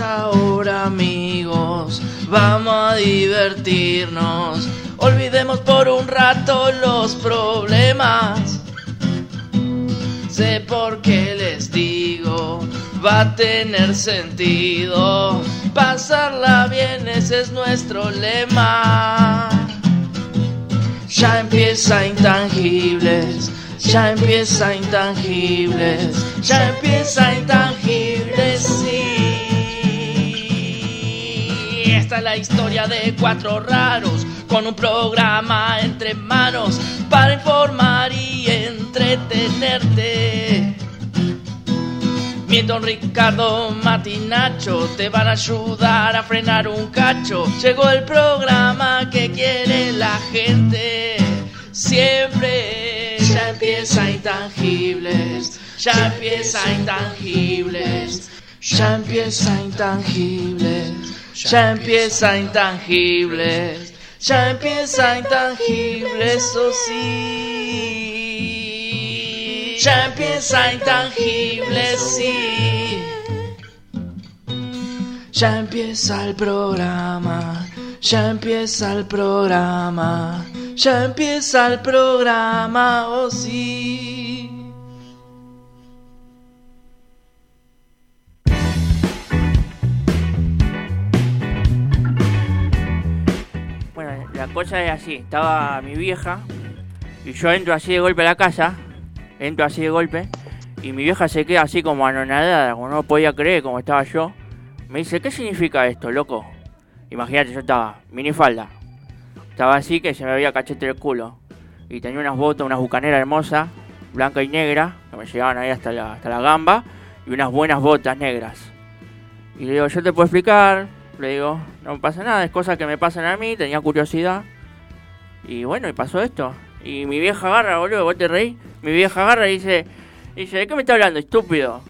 ahora amigos, vamos a divertirnos, olvidemos por un rato los problemas. Sé por qué les digo, va a tener sentido, pasarla bien ese es nuestro lema. Ya empieza intangibles, ya empieza intangibles, ya empieza intangibles. Esta es la historia de cuatro raros con un programa entre manos para informar y entretenerte. Milton, Ricardo, Mati, Nacho te van a ayudar a frenar un cacho. Llegó el programa que quiere la gente. Siempre ya empieza intangibles, ya empieza intangibles, ya empieza intangibles, ya empieza intangibles, ya empieza intangibles, eso sí. Ya empieza intangibles, sí. Ya empieza el programa, ya empieza el programa, ya empieza el programa, oh sí. La cosa es así, estaba mi vieja y yo entro así de golpe a la casa, entro así de golpe y mi vieja se queda así como anonadada, como no podía creer como estaba yo. Me dice, ¿qué significa esto, loco? Imagínate, yo estaba minifalda, estaba así que se me veía cachete el culo y tenía unas botas, unas bucaneras hermosas, blanca y negra, que me llegaban ahí hasta la, hasta la gamba y unas buenas botas negras. Y le digo, yo te puedo explicar. Le digo, no pasa nada, es cosas que me pasan a mí, tenía curiosidad. Y bueno, y pasó esto. Y mi vieja agarra, boludo, vos te reí. Mi vieja agarra y dice, dice, ¿de qué me estás hablando, estúpido?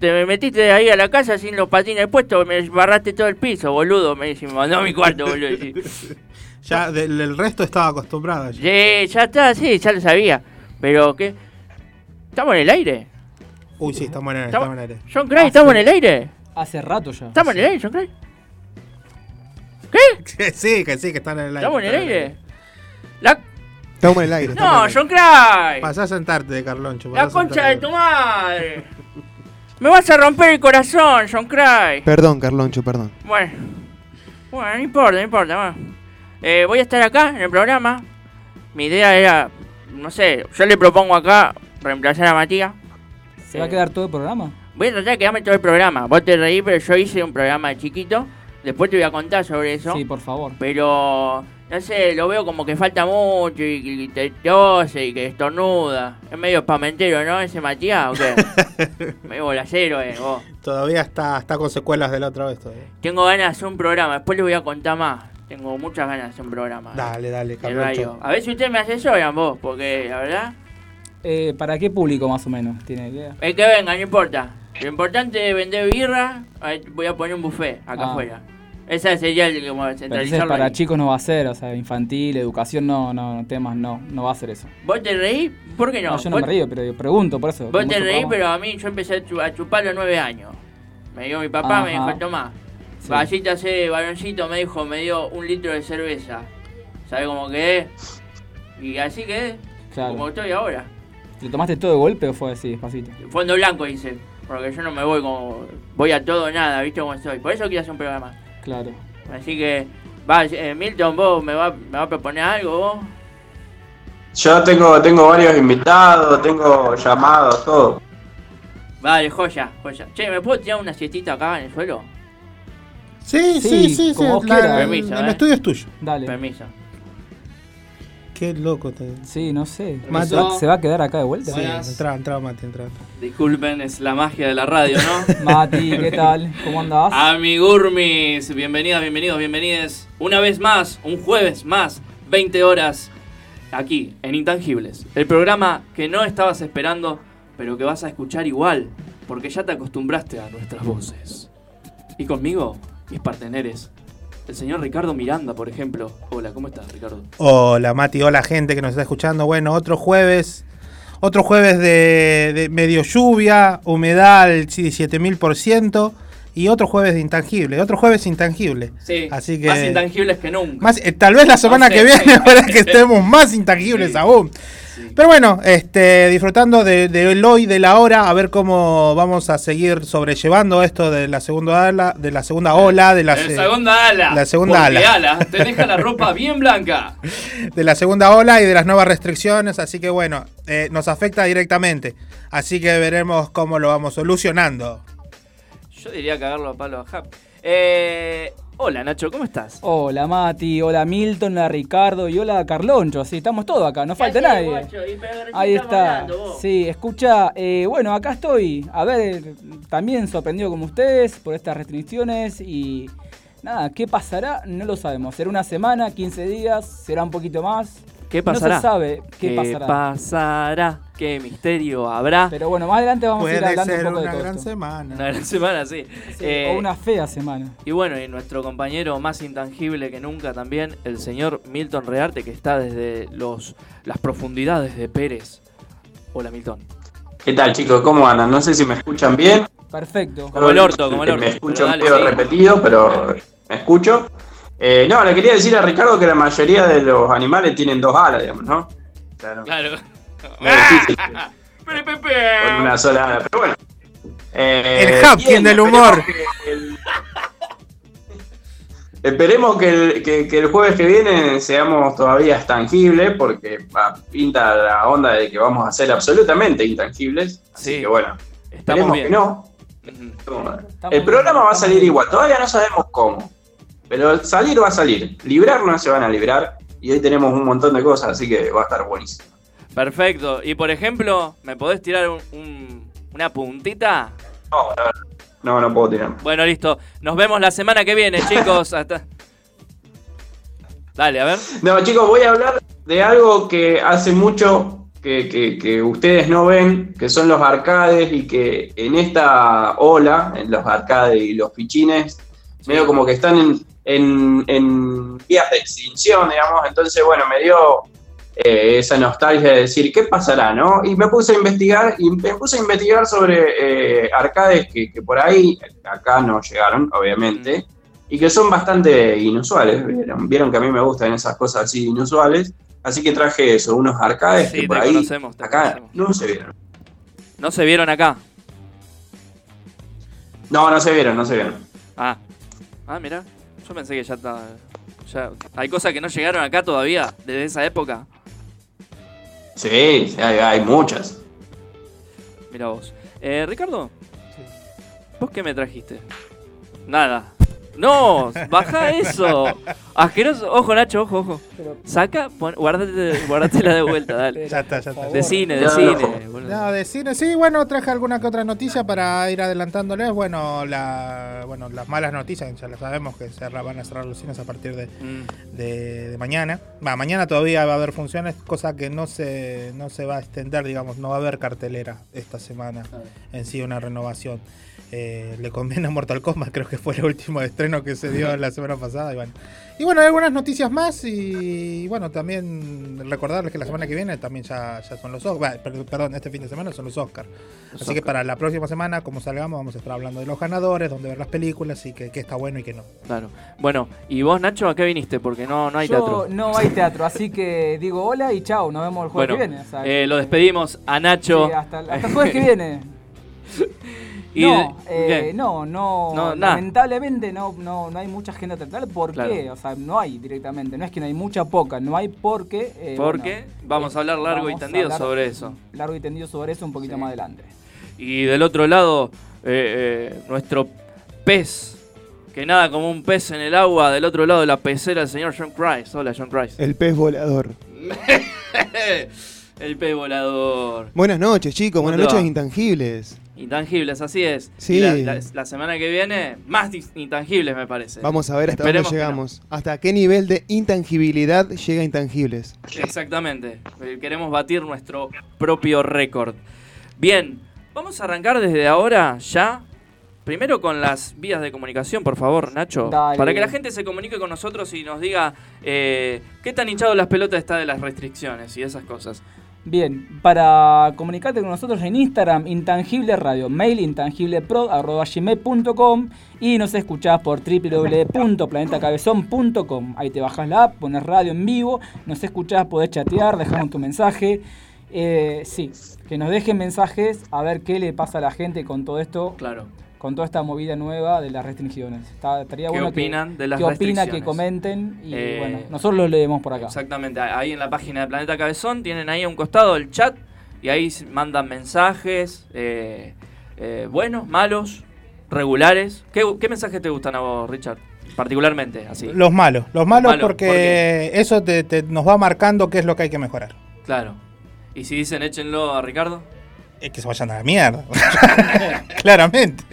Te me metiste ahí a la casa sin los patines puestos, me barraste todo el piso, boludo. Me dice, me mandó a mi cuarto, boludo. y- Ya del, del resto estaba acostumbrado. ya. Sí, ya está, sí, ya lo sabía. Pero, ¿qué? ¿Estamos en el aire? Uy, sí, estamos en el, Estamos- estamos en el aire. John Cray, ¿estamos en el aire? Hace rato ya. ¿Estamos en el aire, John Cray? Que sí, que sí, que están en el aire. ¿Estamos en el aire? La... Estamos en el aire. No, el aire. John Cray. Pasá a sentarte, Carloncho. La concha de tu madre. Me vas a romper el corazón, John Cray. Perdón, Carloncho, perdón. Bueno, bueno, no importa, no importa. bueno. Eh, voy a estar acá en el programa. Mi idea era, no sé, yo le propongo acá reemplazar a Matías. ¿Se va a quedar todo el programa? Voy a tratar de quedarme todo el programa. Vos te reí, pero yo hice un programa de chiquito. Después te voy a contar sobre eso. Sí, por favor. Pero, no sé, lo veo como que falta mucho y, y te tose y que estornuda. Es medio espamentero, ¿no? Ese Matías, ¿o qué? medio bolacero, eh, vos. Todavía está, está con secuelas de la otra vez todavía. Tengo ganas de hacer un programa, después les voy a contar más. Tengo muchas ganas de hacer un programa. Dale, dale, radio. Carloncho. A ver si ustedes me asesoran vos, porque la verdad, Eh, ¿Para qué público más o menos tiene idea? el que venga, no importa. Lo importante es vender birra, voy a poner un buffet acá Ah. afuera. Esa sería el como Entonces centralizarlo. para ahí. chicos no va a ser, o sea, infantil, educación no, no, temas no, no va a ser eso. ¿Vos te reís? ¿Por qué no? No, yo no ¿Vos- me río, pero pregunto por eso. Vos te reís, pero a mí yo empecé a chu- a chupar a los nueve años. Me dio mi papá, me dijo, tomá. Sí. Vasita ese varoncito me dijo, me dio un litro de cerveza. ¿Sabe cómo quedé? Y así quedé, Claro. como estoy ahora. ¿Lo tomaste todo de golpe o fue así, despacito? Fondo blanco hice, porque yo no me voy como... Voy a todo nada, ¿viste cómo estoy? Por eso quiero hacer un programa. Claro. Así que, va, eh, Milton, vos me va, me va a proponer algo, vos. Yo tengo, tengo varios invitados, tengo llamados, todo. Vale, joya, joya. Che, ¿me puedo tirar una siestita acá en el suelo? Sí, sí, Sí, sí. sí, como vos la- quieras. Permiso, el eh. estudio es tuyo. Dale. Permiso. Qué loco. Te... Sí, no sé. ¿Se va, a quedar acá de vuelta? Sí, entra, entra, Mati, entra. Disculpen, es la magia de la radio, ¿no? Mati, ¿qué tal? ¿Cómo andás? Amigurmis, bienvenidas, bienvenidos, bienvenides. Una vez más, un jueves más, 20 horas, aquí, en Intangibles. El programa que no estabas esperando, pero que vas a escuchar igual, porque ya te acostumbraste a nuestras voces. Y conmigo, mis parteneres. El señor Ricardo Miranda, por ejemplo. Hola, ¿cómo estás, Ricardo? Hola Mati, hola gente que nos está escuchando. Bueno, otro jueves, otro jueves de, de medio lluvia, humedad al sí, 7000% y otro jueves de intangible, otro jueves intangible. Sí, Así que- más intangibles que nunca. Más, eh, tal vez la semana No que viene para que estemos más intangibles Sí. aún. Sí. Pero bueno, este, disfrutando de, de hoy, de la hora, a ver cómo vamos a seguir sobrellevando esto de la segunda ola, de la segunda ola, de la, se- segunda ala. la segunda porque ala. te deja la ropa bien blanca. de la segunda ola y de las nuevas restricciones, así que bueno, eh, nos afecta directamente. Así que veremos cómo lo vamos solucionando. Yo diría cagarlo a palo a Jap. Eh, hola Nacho, ¿cómo estás? Hola Mati, hola Milton, hola Ricardo y hola Carloncho. Sí, estamos todos acá, no falta nadie. Ahí está. Sí, escucha, eh, bueno, acá estoy. A ver, también sorprendido como ustedes por estas restricciones y nada, ¿qué pasará? No lo sabemos. ¿Será una semana, 15 días? ¿Será un poquito más? ¿Qué pasará? No se sabe qué, pasará. pasará? ¿Qué misterio habrá? Pero bueno, más adelante vamos a ir Puede hablando ser un poco una de todo gran esto. semana. Una gran semana, sí. Sí, Eh, o una fea semana. Y bueno, y nuestro compañero más intangible que nunca también, el señor Milton Rearte, que está desde los, las profundidades de Pérez. Hola Milton. ¿Qué tal chicos? ¿Cómo andan? No sé si me escuchan bien. Perfecto. Como el orto, como el orto. Me escucho sí. repetido, pero me escucho. Eh, no, le quería decir a Ricardo que la mayoría de los animales tienen dos alas, digamos, ¿no? Claro. Claro. No es difícil Pero, pe, pe. con una sola ala, pero bueno. Eh, El Hapkin del esperemos humor. que el- Esperemos que el, que, que el jueves que viene seamos todavía tangibles, porque va, pinta la onda de que vamos a ser absolutamente intangibles. Así Sí. que bueno, esperemos bien. que no. El programa va a salir igual, todavía no sabemos cómo. Pero salir va a salir. Librarnos se van a librar. Y hoy tenemos un montón de cosas, así que va a estar buenísimo. Perfecto. Y por ejemplo, ¿me podés tirar un- un- una puntita? No, la verdad, no, no puedo tirar. Bueno, listo. Nos vemos la semana que viene, chicos. Hasta... Dale, a ver. No, chicos, voy a hablar de algo que hace mucho que, que- que ustedes no ven, que son los arcades y que en esta ola, en los arcades y los fichines, medio como que están en, en, en vías de extinción, digamos. Entonces, bueno, me dio eh, esa nostalgia de decir, ¿qué pasará, no? Y me puse a investigar, y me puse a investigar sobre eh, arcades que, que por ahí, acá no llegaron, obviamente, y que son bastante inusuales. Vieron, vieron que a mí me gustan esas cosas así inusuales, así que traje eso, unos arcades Sí, que por ahí conocemos, acá conocemos. no se vieron. No se vieron acá. No, no se vieron, no se vieron. Ah. Ah, mira. Yo pensé que ya está. Ya... Hay cosas que no llegaron acá todavía, desde esa época. Sí, sí, hay, hay muchas. Mira vos. Eh, Ricardo, ¿vos qué me trajiste? Nada. No, baja eso. Asqueroso. Ojo, Nacho, ojo, ojo. Saca, pon, guárdate, guárdatela de vuelta, dale. Ya está, ya está. De cine, de No, cine. no. de cine, sí, bueno, traje alguna que otra noticia para ir adelantándoles. Bueno, la, bueno las malas noticias, ya lo sabemos que se van a cerrar los cines a partir de, Mm, de, de mañana. Va, mañana todavía va a haber funciones, cosa que no se, no se va a extender, digamos, no va a haber cartelera esta semana en sí, una renovación. Eh, le conviene a Mortal Kombat, creo que fue el último estreno que se dio la semana pasada. Y bueno, y bueno hay algunas noticias más y, bueno, también recordarles que la semana que viene también ya, ya son los Oscars, perdón, este fin de semana son los Oscars. Así que para la próxima semana, como salgamos, vamos a estar hablando de los ganadores, dónde ver las películas y que, que está bueno y que no. Claro. Bueno, ¿y vos, Nacho, a qué viniste? Porque no, no hay Yo- teatro. No hay teatro, así que digo hola y chao, nos vemos el jueves Bueno, que viene. o sea, eh, lo despedimos a Nacho. sí, hasta, hasta el jueves que viene. Y no, eh, no, no, lamentablemente no, no, no hay mucha agenda teatral. ¿Por Claro. qué? O sea, no hay directamente. No es que no hay mucha poca, no hay porque. eh, Porque bueno, vamos a hablar largo y tendido sobre eso. Largo y tendido sobre eso un poquito Sí. más adelante. Y del otro lado, eh, eh, nuestro pez, que nada como un pez en el agua, del otro lado de la pecera, el señor John Christ. Hola, John Christ. El pez volador. el pez volador. Buenas noches, chicos. ¿Cómo Buenas noches, va? intangibles. Intangibles, así es. Sí. La, la- la semana que viene, más intangibles, me parece. Vamos a ver hasta Esperemos dónde no. llegamos. Hasta qué nivel de intangibilidad llega intangibles. Exactamente. Eh, Queremos batir nuestro propio récord. Bien, vamos a arrancar desde ahora ya. Primero con las vías de comunicación, por favor, Nacho. Dale. Para que la gente se comunique con nosotros y nos diga eh, qué tan hinchado las pelotas está de las restricciones y esas cosas. Bien, para comunicarte con nosotros en Instagram, Intangible Radio, mail intangiblepro.gmail.com y nos escuchás por www.planetacabezón.com. Ahí te bajas la app, pones radio en vivo, nos escuchás, podés chatear, dejarnos tu mensaje. Eh, sí, que nos dejen mensajes a ver qué le pasa a la gente con todo esto. Claro. Con toda esta movida nueva de las restricciones. Está, estaría ¿Qué bueno opinan que, de las que opina, restricciones? que comenten y Eh, bueno, nosotros lo leemos por acá. Exactamente, ahí en la página de Planeta Cabezón tienen ahí a un costado el chat y ahí mandan mensajes, eh, eh, buenos, malos, regulares. ¿Qué, qué mensajes te gustan a vos, Richard? Particularmente, así. Los malos, los malos malos, porque ¿por qué? eso te, te- nos va marcando qué es lo que hay que mejorar. Claro. ¿Y si dicen échenlo a Ricardo? Es que se vayan a la mierda. Claramente.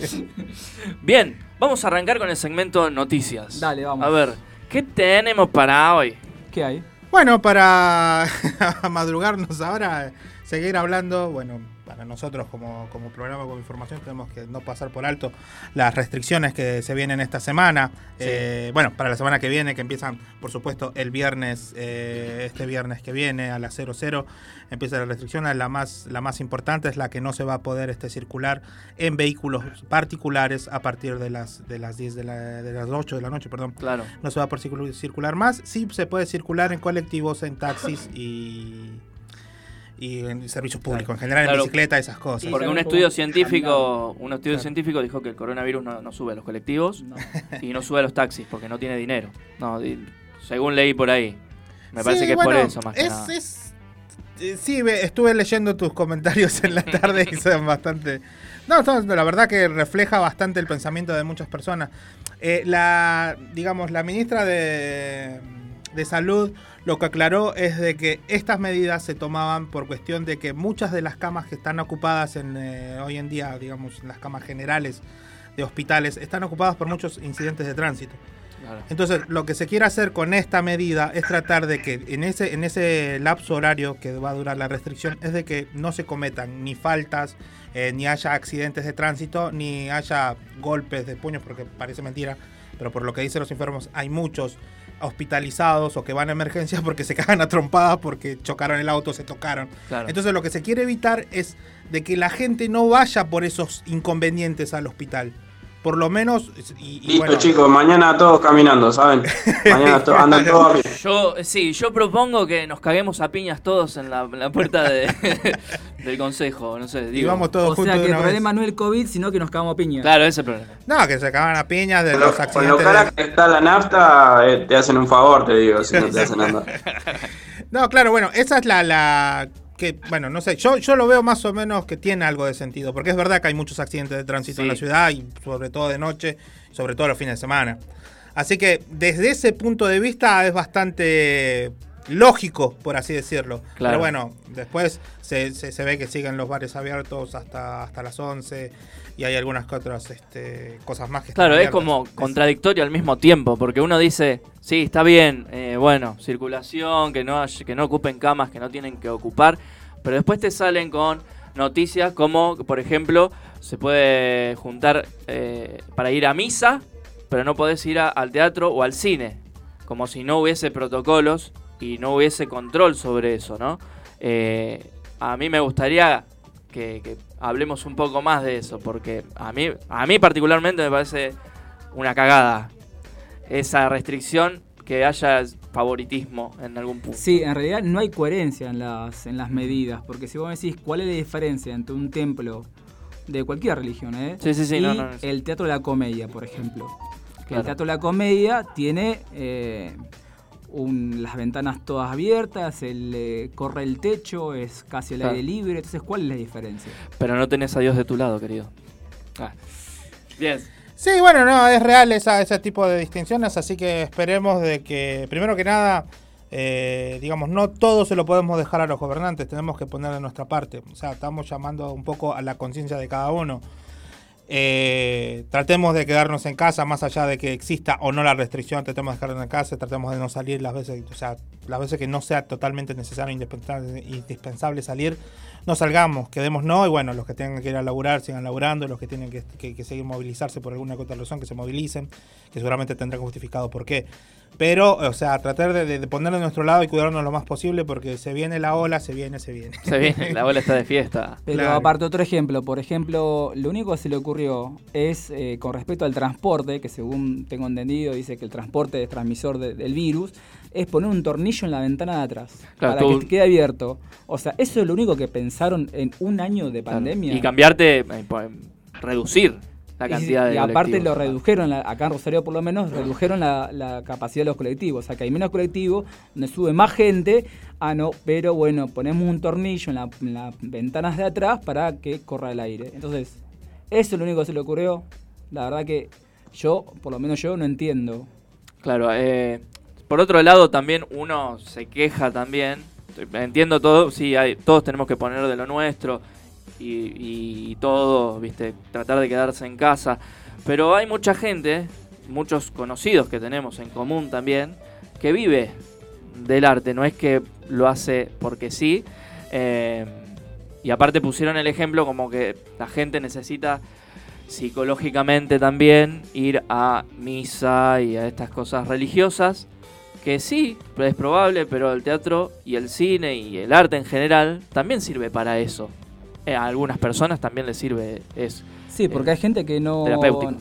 Bien, vamos a arrancar con el segmento noticias. Dale, vamos. A ver, ¿qué tenemos para hoy? ¿Qué hay? Bueno, para madrugarnos ahora, seguir hablando, bueno, para nosotros como, como programa con información tenemos que no pasar por alto las restricciones que se vienen esta semana. Eh, bueno, para la semana que viene, que empiezan, por supuesto, el viernes, eh, este viernes que viene a las 00, empieza la restricción. La más, la más importante es la que no se va a poder este, circular en vehículos particulares a partir de las, de las 10 de, la, de las 8 de la noche, perdón Claro. no se va a poder circul- circular más. Sí se puede circular en colectivos, en taxis y, y en servicios públicos, en general Claro. en bicicleta, esas cosas. Porque un estudio científico, un estudio Claro. científico dijo que el coronavirus no, no sube a los colectivos No. y no sube a los taxis porque no tiene dinero. No, di- según leí por ahí. Me Sí, parece que es bueno, por eso más que es, nada. es- eh, sí, ve- estuve leyendo tus comentarios en la tarde y son bastante... No, la verdad que refleja bastante el pensamiento de muchas personas. Eh, la, digamos, la ministra de, de Salud lo que aclaró es de que estas medidas se tomaban por cuestión de que muchas de las camas que están ocupadas en, eh, hoy en día, digamos, en las camas generales de hospitales, están ocupadas por muchos incidentes de tránsito. Entonces, lo que se quiere hacer con esta medida es tratar de que en ese, en ese lapso horario que va a durar la restricción, es de que no se cometan ni faltas, eh, ni haya accidentes de tránsito, ni haya golpes de puños, porque parece mentira, pero por lo que dicen los enfermos, hay muchos hospitalizados o que van a emergencias porque se cagan a trompadas porque chocaron el auto, se tocaron. Claro. Entonces lo que se quiere evitar es de que la gente no vaya por esos inconvenientes al hospital. Por lo menos... Y, y Listo, bueno, chicos, mañana todos caminando, ¿saben? Mañana to- andan todos a pie. Yo, sí, yo propongo que nos caguemos a piñas todos en la, en la puerta de- del consejo, no sé, y digo. vamos todos O juntos sea de que el vez. problema no es el COVID, sino que nos cagamos a piña. Claro, ese es el problema. No, que se acaban a piñas de los lo, con accidentes. lo cara de- que está la nafta, eh, te hacen un favor, te digo, si no te hacen nada. No, claro, bueno, esa es la, la que, bueno, no sé, yo, yo lo veo más o menos que tiene algo de sentido, porque es verdad que hay muchos accidentes de tránsito en la ciudad y sobre todo de noche, sobre todo los fines de semana. Así que desde ese punto de vista es bastante lógico, por así decirlo. Claro. Pero bueno, después se, se- se ve que siguen los bares abiertos hasta, hasta las 11 y hay algunas que otras este, cosas más que están Claro, es como contradictorio al mismo tiempo, porque uno dice, sí, está bien, eh, bueno, circulación, que no, que no ocupen camas que no tienen que ocupar, pero después te salen con noticias como, por ejemplo, se puede juntar eh, para ir a misa, pero no podés ir a- al teatro o al cine, como si no hubiese protocolos y no hubiese control sobre eso, ¿no? Eh, a mí me gustaría que, que hablemos un poco más de eso, porque a mí, a mí particularmente me parece una cagada esa restricción que haya favoritismo en algún punto. Sí, en realidad no hay coherencia en las, en las medidas, porque si vos me decís cuál es la diferencia entre un templo de cualquier religión, ¿eh? Sí, sí, sí, y no, no, no. el Teatro de la Comedia, por ejemplo. Que Claro. El Teatro de la Comedia tiene eh, un- las ventanas todas abiertas, el, eh, corre el techo, es casi el Claro. aire libre, entonces ¿cuál es la diferencia? Pero no tenés a Dios de tu lado, querido. Ah. Bien. Sí, bueno, no, es real esa, ese tipo de distinciones, así que esperemos de que, primero que nada, eh, digamos, no todo se lo podemos dejar a los gobernantes, tenemos que poner de nuestra parte. O sea, estamos llamando un poco a la conciencia de cada uno. Eh, tratemos de quedarnos en casa, más allá de que exista o no la restricción, tratemos de quedarnos en casa, tratemos de no salir las veces, o sea, las veces que no sea totalmente necesario, indispensable, indispensable salir, no salgamos, quedemos no, y bueno, los que tengan que ir a laburar, sigan laburando, los que tienen que, que seguir movilizarse por alguna otra razón, que se movilicen, que seguramente tendrán justificado por qué. Pero, o sea, tratar de, de, ponerlo a nuestro lado y cuidarnos lo más posible porque se viene la ola, se viene, se viene. Se viene, la ola está de fiesta. Pero aparte, otro ejemplo, por ejemplo, lo único que se le ocurrió es eh, con respecto al transporte, que según tengo entendido dice que el transporte es transmisor del virus, es poner un tornillo en la ventana de atrás para que quede abierto. O sea, eso es lo único que pensaron en un año de pandemia. Y cambiarte, eh, reducir la cantidad y, de. Y aparte lo redujeron, acá en Rosario por lo menos, redujeron la, capacidad de los colectivos. O sea, que hay menos colectivos, donde sube más gente. Ah, no, pero bueno, ponemos un tornillo en, las ventanas de atrás para que corra el aire. Entonces, eso es lo único que se le ocurrió. La verdad que yo, por lo menos yo, no entiendo. Claro, eh, por otro lado también uno se queja también. Entiendo todo, sí, hay, todos tenemos que poner de lo nuestro y, todo, viste, tratar de quedarse en casa. Pero hay mucha gente, muchos conocidos que tenemos en común también, que vive del arte, no es que lo hace porque sí. Eh, y aparte pusieron el ejemplo como que la gente necesita psicológicamente también ir a misa y a estas cosas religiosas, que sí, es probable, pero el teatro y el cine y el arte en general también sirve para eso. Eh, a algunas personas también les sirve eso. Sí, porque hay gente que no,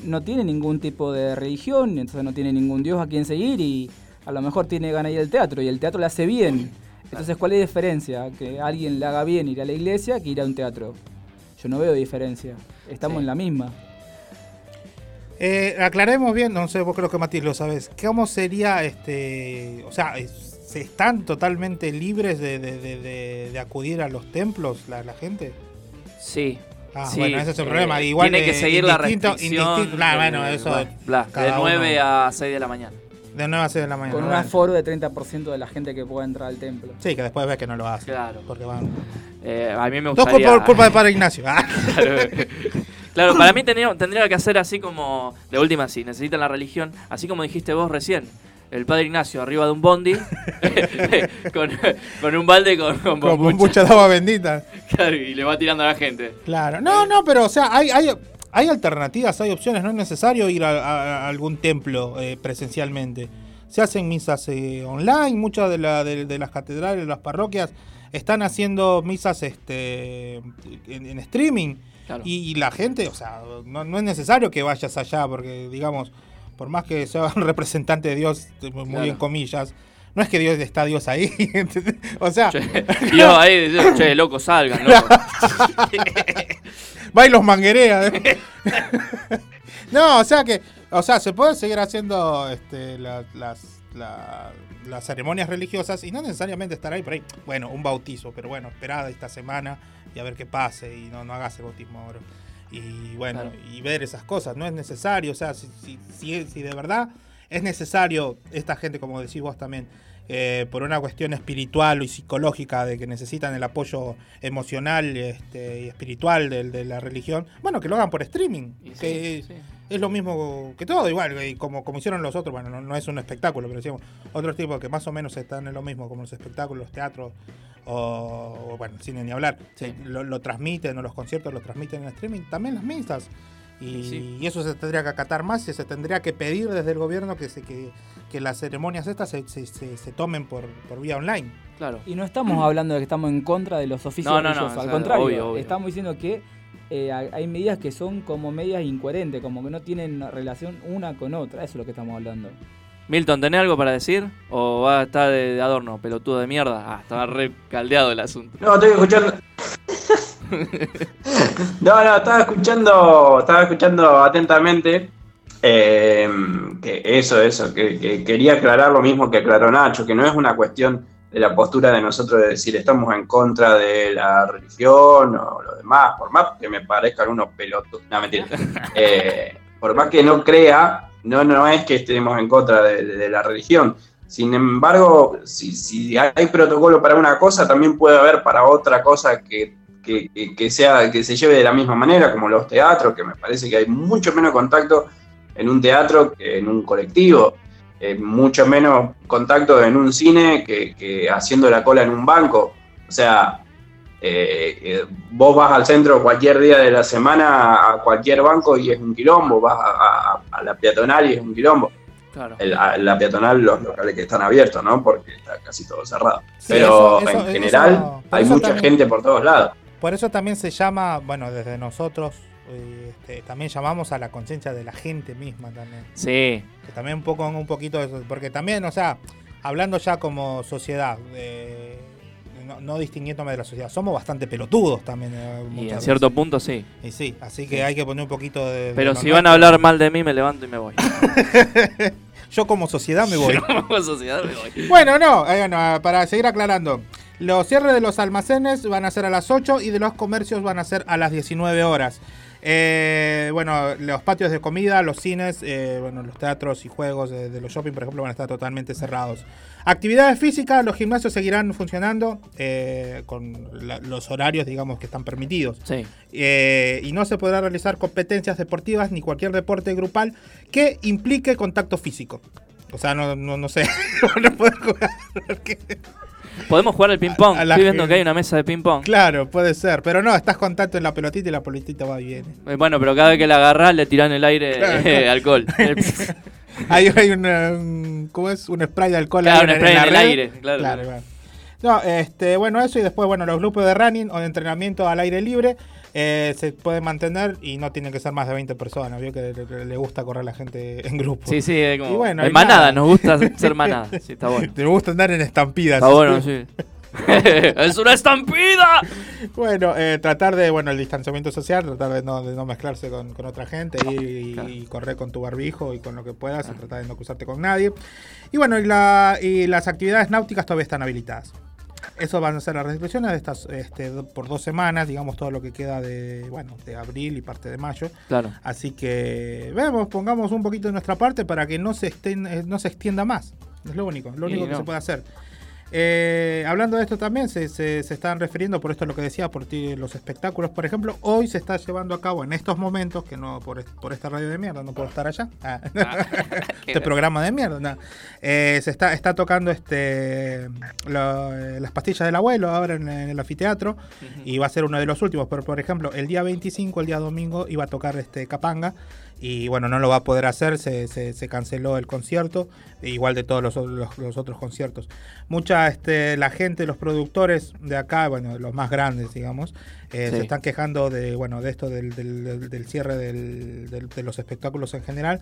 no tiene ningún tipo de religión, entonces no tiene ningún dios a quien seguir y a lo mejor tiene ganas de ir al teatro y el teatro le hace bien. Entonces, ¿cuál es la diferencia? Que alguien le haga bien ir a la iglesia que ir a un teatro. Yo no veo diferencia. Estamos en la misma. Eh, aclaremos bien, no sé, vos creo que Matías lo sabes. ¿Cómo sería este. O sea, ¿se están totalmente libres de, acudir a los templos la, la gente? Sí. Ah, bueno, ese es el problema. Igual Tiene que seguir la restricción. bueno, eso. de 9 a 6 de la mañana. De 9 a 6 de la mañana. Con un aforo de 30% de la gente que pueda entrar al templo. Sí, que después ves que no lo hace. Claro. Porque van. Eh, a mí me gustaría. Dos por culpa de Padre Ignacio. Ah. claro. para mí tendría, tendría que hacer así como. De última, sí, necesitan la religión. Así como dijiste vos recién el padre Ignacio arriba de un bondi con, un balde con, con, mucha agua bendita. Claro, y le va tirando a la gente. Claro, no, no, pero o sea, hay, hay, hay alternativas, hay opciones, no es necesario ir a, algún templo eh, presencialmente. Se hacen misas eh, online, muchas de, la, de, las catedrales, de las parroquias están haciendo misas este, en, streaming. Y, la gente, o sea, no, no es necesario que vayas allá porque, digamos, por más que sea un representante de Dios, muy en comillas, no es que Dios está Dios ahí. o sea. Dios ahí, che, loco, salgan, loco. Va y los manguerea. ¿eh? no, o sea que. O sea, se puede seguir haciendo este, las, las, ceremonias religiosas y no necesariamente estar ahí por ahí. Bueno, un bautizo, pero bueno, esperada esta semana y a ver qué pase y no, no hagas el bautismo ahora y bueno, y ver esas cosas. No es necesario, o sea, si, si, si, de verdad es necesario esta gente, como decís vos también, eh, por una cuestión espiritual y psicológica de que necesitan el apoyo emocional este, y espiritual de, la religión, bueno, que lo hagan por streaming. que es lo mismo que todo, igual, como, como hicieron los otros, bueno, no, es un espectáculo, pero decíamos, otros tipos que más o menos están en lo mismo, como los espectáculos, los teatros, o, bueno, cine ni hablar, lo, transmiten, o los conciertos los transmiten en streaming, también las misas. Y, eso se tendría que acatar más y se tendría que pedir desde el gobierno que, se, que, que las ceremonias estas se, se, tomen por, por, vía online. Claro. Y no estamos hablando de que estamos en contra de los oficios religiosos, al contrario, estamos diciendo que eh, hay medidas que son como medidas incoherentes, como que no tienen relación una con otra. Eso es lo que estamos hablando. Milton, ¿tenés algo para decir? ¿O va a estar de, adorno, pelotudo de mierda? Ah, estaba re caldeado el asunto. No, estoy escuchando. no, no, estaba escuchando, estaba escuchando atentamente. Eh, que eso, eso, que, quería aclarar lo mismo que aclaró Nacho, que no es una cuestión de la postura de nosotros de decir estamos en contra de la religión o lo demás, por más que me parezcan unos pelotos, no mentira, eh, por más que no crea, no, no es que estemos en contra de, la religión. Sin embargo, si, si, hay protocolo para una cosa, también puede haber para otra cosa que, que, sea, que se lleve de la misma manera, como los teatros, que me parece que hay mucho menos contacto en un teatro que en un colectivo. Eh, mucho menos contacto en un cine que, haciendo la cola en un banco. O sea, eh, eh, vos vas al centro cualquier día de la semana a cualquier banco y es un quilombo, vas a, la peatonal y es un quilombo. Claro. la peatonal, los locales que están abiertos, ¿no? Porque está casi todo cerrado. Pero en general hay mucha gente por todos lados. Por eso también se llama, bueno, desde nosotros, este, también llamamos a la conciencia de la gente misma también. Sí. Que también un poco, un poquito, porque también, o sea, hablando ya como sociedad, eh, no, distinguiéndome de la sociedad. Somos bastante pelotudos también. Eh, y en cierto punto sí. Y sí, así que hay que poner un poquito de... Pero si van a hablar mal de mí, me levanto y me voy. Yo como sociedad me voy. Yo como sociedad me voy. Bueno, no, eh, para seguir aclarando. Los cierres de los almacenes van a ser a las 8 y de los comercios van a ser a las 19 horas. Eh, bueno, los patios de comida, los cines, eh, bueno, los teatros y juegos de, los shopping, por ejemplo, van a estar totalmente cerrados. Actividades físicas, los gimnasios seguirán funcionando eh, con los horarios, digamos, que están permitidos. Sí. y no se podrá realizar competencias deportivas ni cualquier deporte grupal que implique contacto físico. O sea, no, no, no sé, no jugar. Podemos jugar al ping-pong. Estoy viendo que hay una mesa de ping-pong. Claro, puede ser. Pero no, estás contacto en la pelotita y la pelotita va bien. Eh, bueno, pero cada vez que la agarras le tiran el aire eh, alcohol. hay, hay un, ¿cómo es? Un spray de alcohol claro, un spray en, el aire. Claro, claro. No, este, bueno, eso y después, bueno, los grupos de running o de entrenamiento al aire libre eh, se puede mantener y no tiene que ser más de 20 personas. Vio que le, gusta correr la gente en grupo. Sí, sí, como. en manada, nos gusta ser manada. Sí, está bueno. Te gusta andar en estampidas. Está bueno, sí. ¡Es una estampida! Bueno, eh, tratar de, bueno, el distanciamiento social, tratar de no, de no mezclarse con, otra gente y, correr con tu barbijo y con lo que puedas, y tratar de no cruzarte con nadie. Y bueno, y, la, y las actividades náuticas todavía están habilitadas. Eso van a ser las restricciones de estas este, por dos semanas, digamos todo lo que queda de bueno de abril y parte de mayo. Claro. Así que vemos, pongamos un poquito de nuestra parte para que no se estén, eh, no se extienda más. Es lo único, lo único que se puede hacer. Eh, hablando de esto también, se, se, están refiriendo, por esto lo que decía, por ti, los espectáculos, por ejemplo, hoy se está llevando a cabo en estos momentos, que no por, por esta radio de mierda, no puedo estar allá, ah, ah. este programa de mierda, eh, se está, está tocando este eh, las pastillas del abuelo ahora en, el anfiteatro y va a ser uno de los últimos, pero por ejemplo, el día 25, el día domingo, iba a tocar este Capanga y bueno, no lo va a poder hacer, se, se, canceló el concierto, igual de todos los, los, otros conciertos. Mucha, este, la gente, los productores de acá, bueno, los más grandes, digamos, eh, se están quejando de, bueno, de esto del, del, del cierre de los espectáculos en general,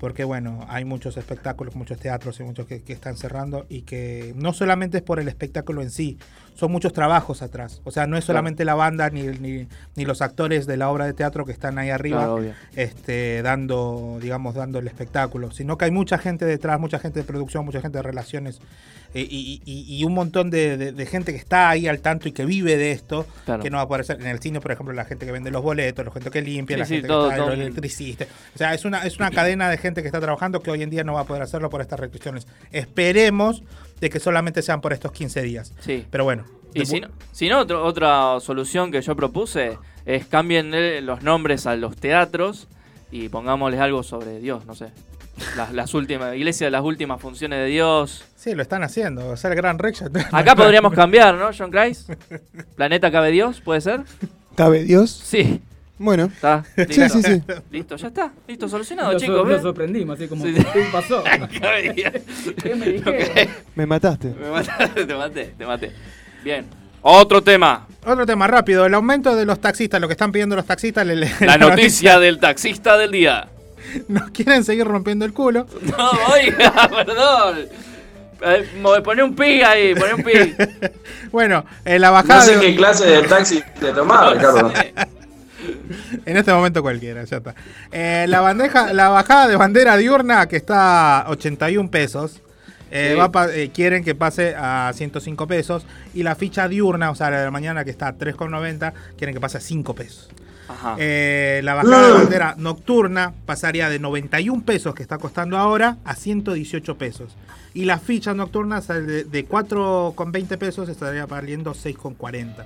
porque bueno, hay muchos espectáculos, muchos teatros y muchos que, están cerrando y que no solamente es por el espectáculo en sí, son muchos trabajos atrás. O sea, no es solamente la banda ni, ni, ni, los actores de la obra de teatro que están ahí arriba este, dando, digamos, dando el espectáculo, sino que hay mucha gente detrás, mucha gente de producción, mucha gente de relaciones eh, y, un montón de, gente que está ahí al tanto y que vive de esto, que no va a poder ser en el cine, por ejemplo, la gente que vende los boletos, la gente que limpia, la gente que está, los electricistas. O sea, es una, es una cadena de gente que está trabajando que hoy en día no va a poder hacerlo por estas restricciones. Esperemos de que solamente sean por estos 15 días. Sí. Pero bueno. Y si no, si no otra solución que yo propuse es cambien los nombres a los teatros y pongámosles algo sobre Dios, no sé. Las, las últimas, iglesia de las últimas funciones de Dios. Sí, lo están haciendo. O sea, el gran Rex. Acá podríamos cambiar, ¿no, John Christ? Planeta Cabe Dios, ¿puede ser? ¿Cabe Dios? Sí. Bueno. Está. Sí, sí, sí. Listo, ya está. Listo, solucionado, chicos. Nos sorprendimos, así como, ¿qué pasó? ¿Qué me dijiste? Me mataste. Me mataste, te maté, te maté. Bien. Otro tema. Otro tema rápido. El aumento de los taxistas, lo que están pidiendo los taxistas. La, la noticia del taxista del día. Nos quieren seguir rompiendo el culo. No, oiga, perdón. Poné un pi ahí, poné un pi. bueno, en la bajada. No sé qué clase de taxi te tomás, Ricardo. en este momento cualquiera, ya está. Eh, la, bandeja, la bajada de bandera diurna que está a 81 pesos. Eh, eh, quieren que pase a 105 pesos. Y la ficha diurna, o sea, la de la mañana que está a 3,90, quieren que pase a 5 pesos. La bajada de bandera nocturna pasaría de 91 pesos que está costando ahora a 118 pesos. Y la ficha nocturna de, de 4,20 pesos estaría valiendo 6,40.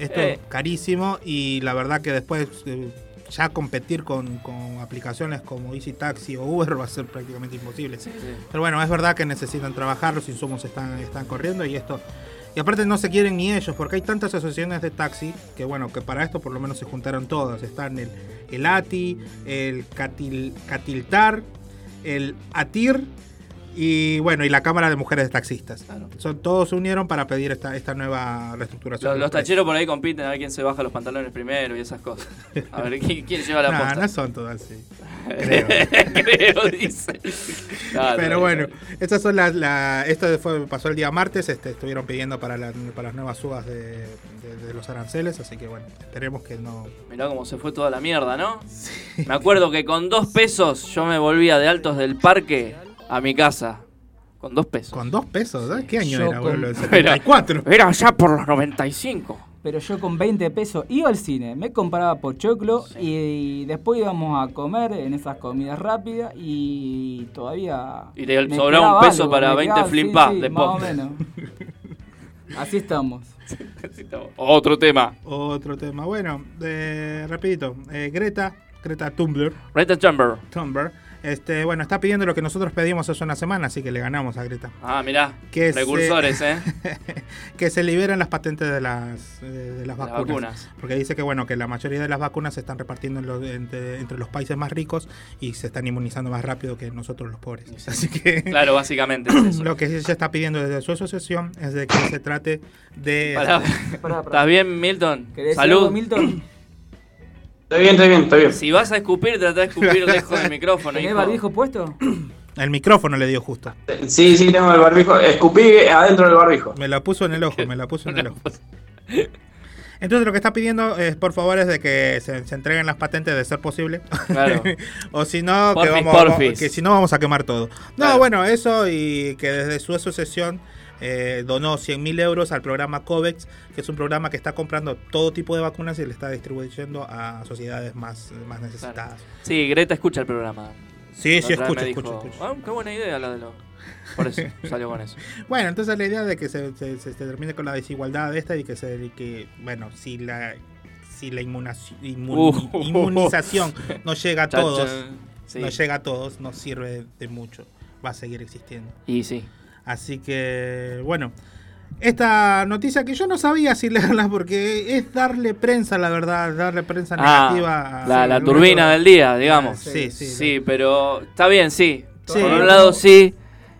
Esto es eh. carísimo y la verdad que después, eh, ya competir con, con aplicaciones como Easy Taxi o Uber va a ser prácticamente imposible. Pero bueno, es verdad que necesitan trabajar, los insumos están, están corriendo y esto... Y aparte no se quieren ni ellos, porque hay tantas asociaciones de taxi que bueno, que para esto por lo menos se juntaron todas. Están el, el ATI, el Catil, Catiltar, el ATIR y bueno, y la Cámara de Mujeres Taxistas. Son, todos se unieron para pedir esta, esta nueva reestructuración. Los, de los tacheros por ahí compiten a ver quién se baja los pantalones primero y esas cosas. A ver quién, quién lleva la No, posta. no son todas así. creo. Creo, dice. Pero bueno, estas son las. La, esto fue, pasó el día martes. Este, estuvieron pidiendo para, la- para las nuevas subas de, de- de los aranceles. Así que bueno, esperemos que no. Mirá cómo se fue toda la mierda, ¿no? Me acuerdo que con dos pesos yo me volvía de Altos del Parque a mi casa. Con dos pesos. Con dos pesos, ¿eh? ¿Qué año Yo era, con- boludo? Era- 74. Era ya por los 95. Pero yo con 20 pesos iba al cine, me compraba pochoclo y, después íbamos a comer en esas comidas rápidas y todavía... Y te me sobraba un peso algo, para me 20 quedaba- flimpa sí, sí, más o menos. Así estamos. Otro tema. Otro tema. Bueno, eh, rapidito. Eh, Greta, Greta Tumblr, Chamber. Tumblr, este, bueno, está pidiendo lo que nosotros pedimos hace una semana, así que le ganamos a Greta. Ah, mirá. Que Precursores, se, ¿eh? que se liberen las patentes de las, eh, de las Las vacunas. vacunas. Porque dice que bueno que la mayoría de las vacunas se están repartiendo en los- entre, entre los países más ricos y se están inmunizando más rápido que nosotros los pobres. Así que Claro, básicamente es eso. lo que ella está pidiendo desde su asociación es de que se trate de... Pará. Pará, pará. ¿Estás bien, Milton? ¿Querés decir Salud. algo, Milton? Estoy bien, estoy bien, estoy bien. Si vas a escupir, trata de escupir lejos del micrófono. ¿Tenés hijo. barbijo puesto? El micrófono le dio justo. Sí, sí, tengo el barbijo. Escupí adentro del barbijo. Me la puso en el ojo, me la puso en el ojo. Entonces lo que está pidiendo es por favor es de que se, se entreguen las patentes de ser posible. Claro. o si no, que, Porfis, vamos, que si no vamos a quemar todo. No, Claro. bueno, eso y que desde su asociación eh, donó 100 mil euros al programa COVEX, que es un programa que está comprando todo tipo de vacunas y le está distribuyendo a sociedades más, más necesitadas. Sí, Greta escucha el programa. Sí, sí, escucha. "Ah, qué buena idea la de lo. Por eso salió con eso. Bueno, entonces la idea de que se, se- se termine con la desigualdad esta y que se y que bueno, si la si la inmun- Uh. inmunización no llega a todos. Sí. no llega a todos, no sirve de mucho, va a seguir existiendo. Y sí. Así que bueno, esta noticia que yo no sabía si leerla porque es darle prensa, la verdad, darle prensa negativa. Ah, a- la, la al turbina del día, digamos. Sí, sí, Sí, pero está bien, sí. Sí. Por un lado sí,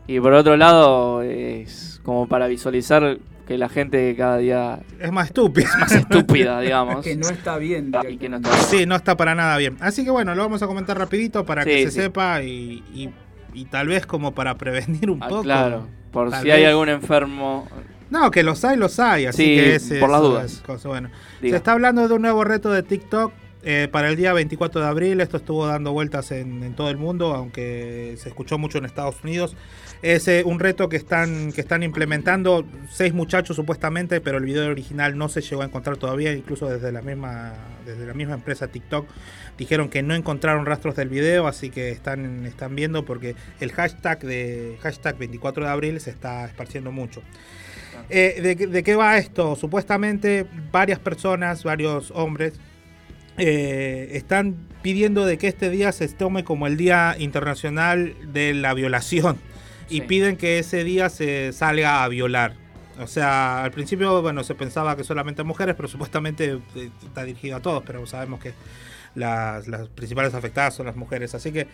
y por otro lado es como para visualizar que la gente cada día es más estúpida. es más estúpida, digamos. Que no está bien. Y que no está Sí, no está para nada bien. Así que bueno, lo vamos a comentar rapidito para Sí, que se sí. sepa y, y- y tal vez como para prevenir un Ah, poco. claro, por si hay algún enfermo. No, que los hay, los hay. Así Sí, que ese- por las dudas. es cosa. Diga. Se está hablando de un nuevo reto de TikTok eh, para el día 24 de abril. Esto estuvo dando vueltas en, en todo el mundo, aunque se escuchó mucho en Estados Unidos. Es eh, un reto que están, que están implementando seis muchachos supuestamente, pero el video original no se llegó a encontrar todavía, incluso desde la misma, desde la misma empresa TikTok. Dijeron que no encontraron rastros del video, así que están, están viendo porque el hashtag de hashtag 24 de abril se está esparciendo mucho. Eh, ¿de, qué- de qué va esto? Supuestamente varias personas, varios hombres, eh, están pidiendo de que este día se tome como el Día Internacional de la Violación y piden que ese día se salga a violar. O sea, al principio, bueno, se pensaba que solamente mujeres, pero supuestamente eh, está dirigido a todos, pero sabemos que las, las principales afectadas son las mujeres. Así que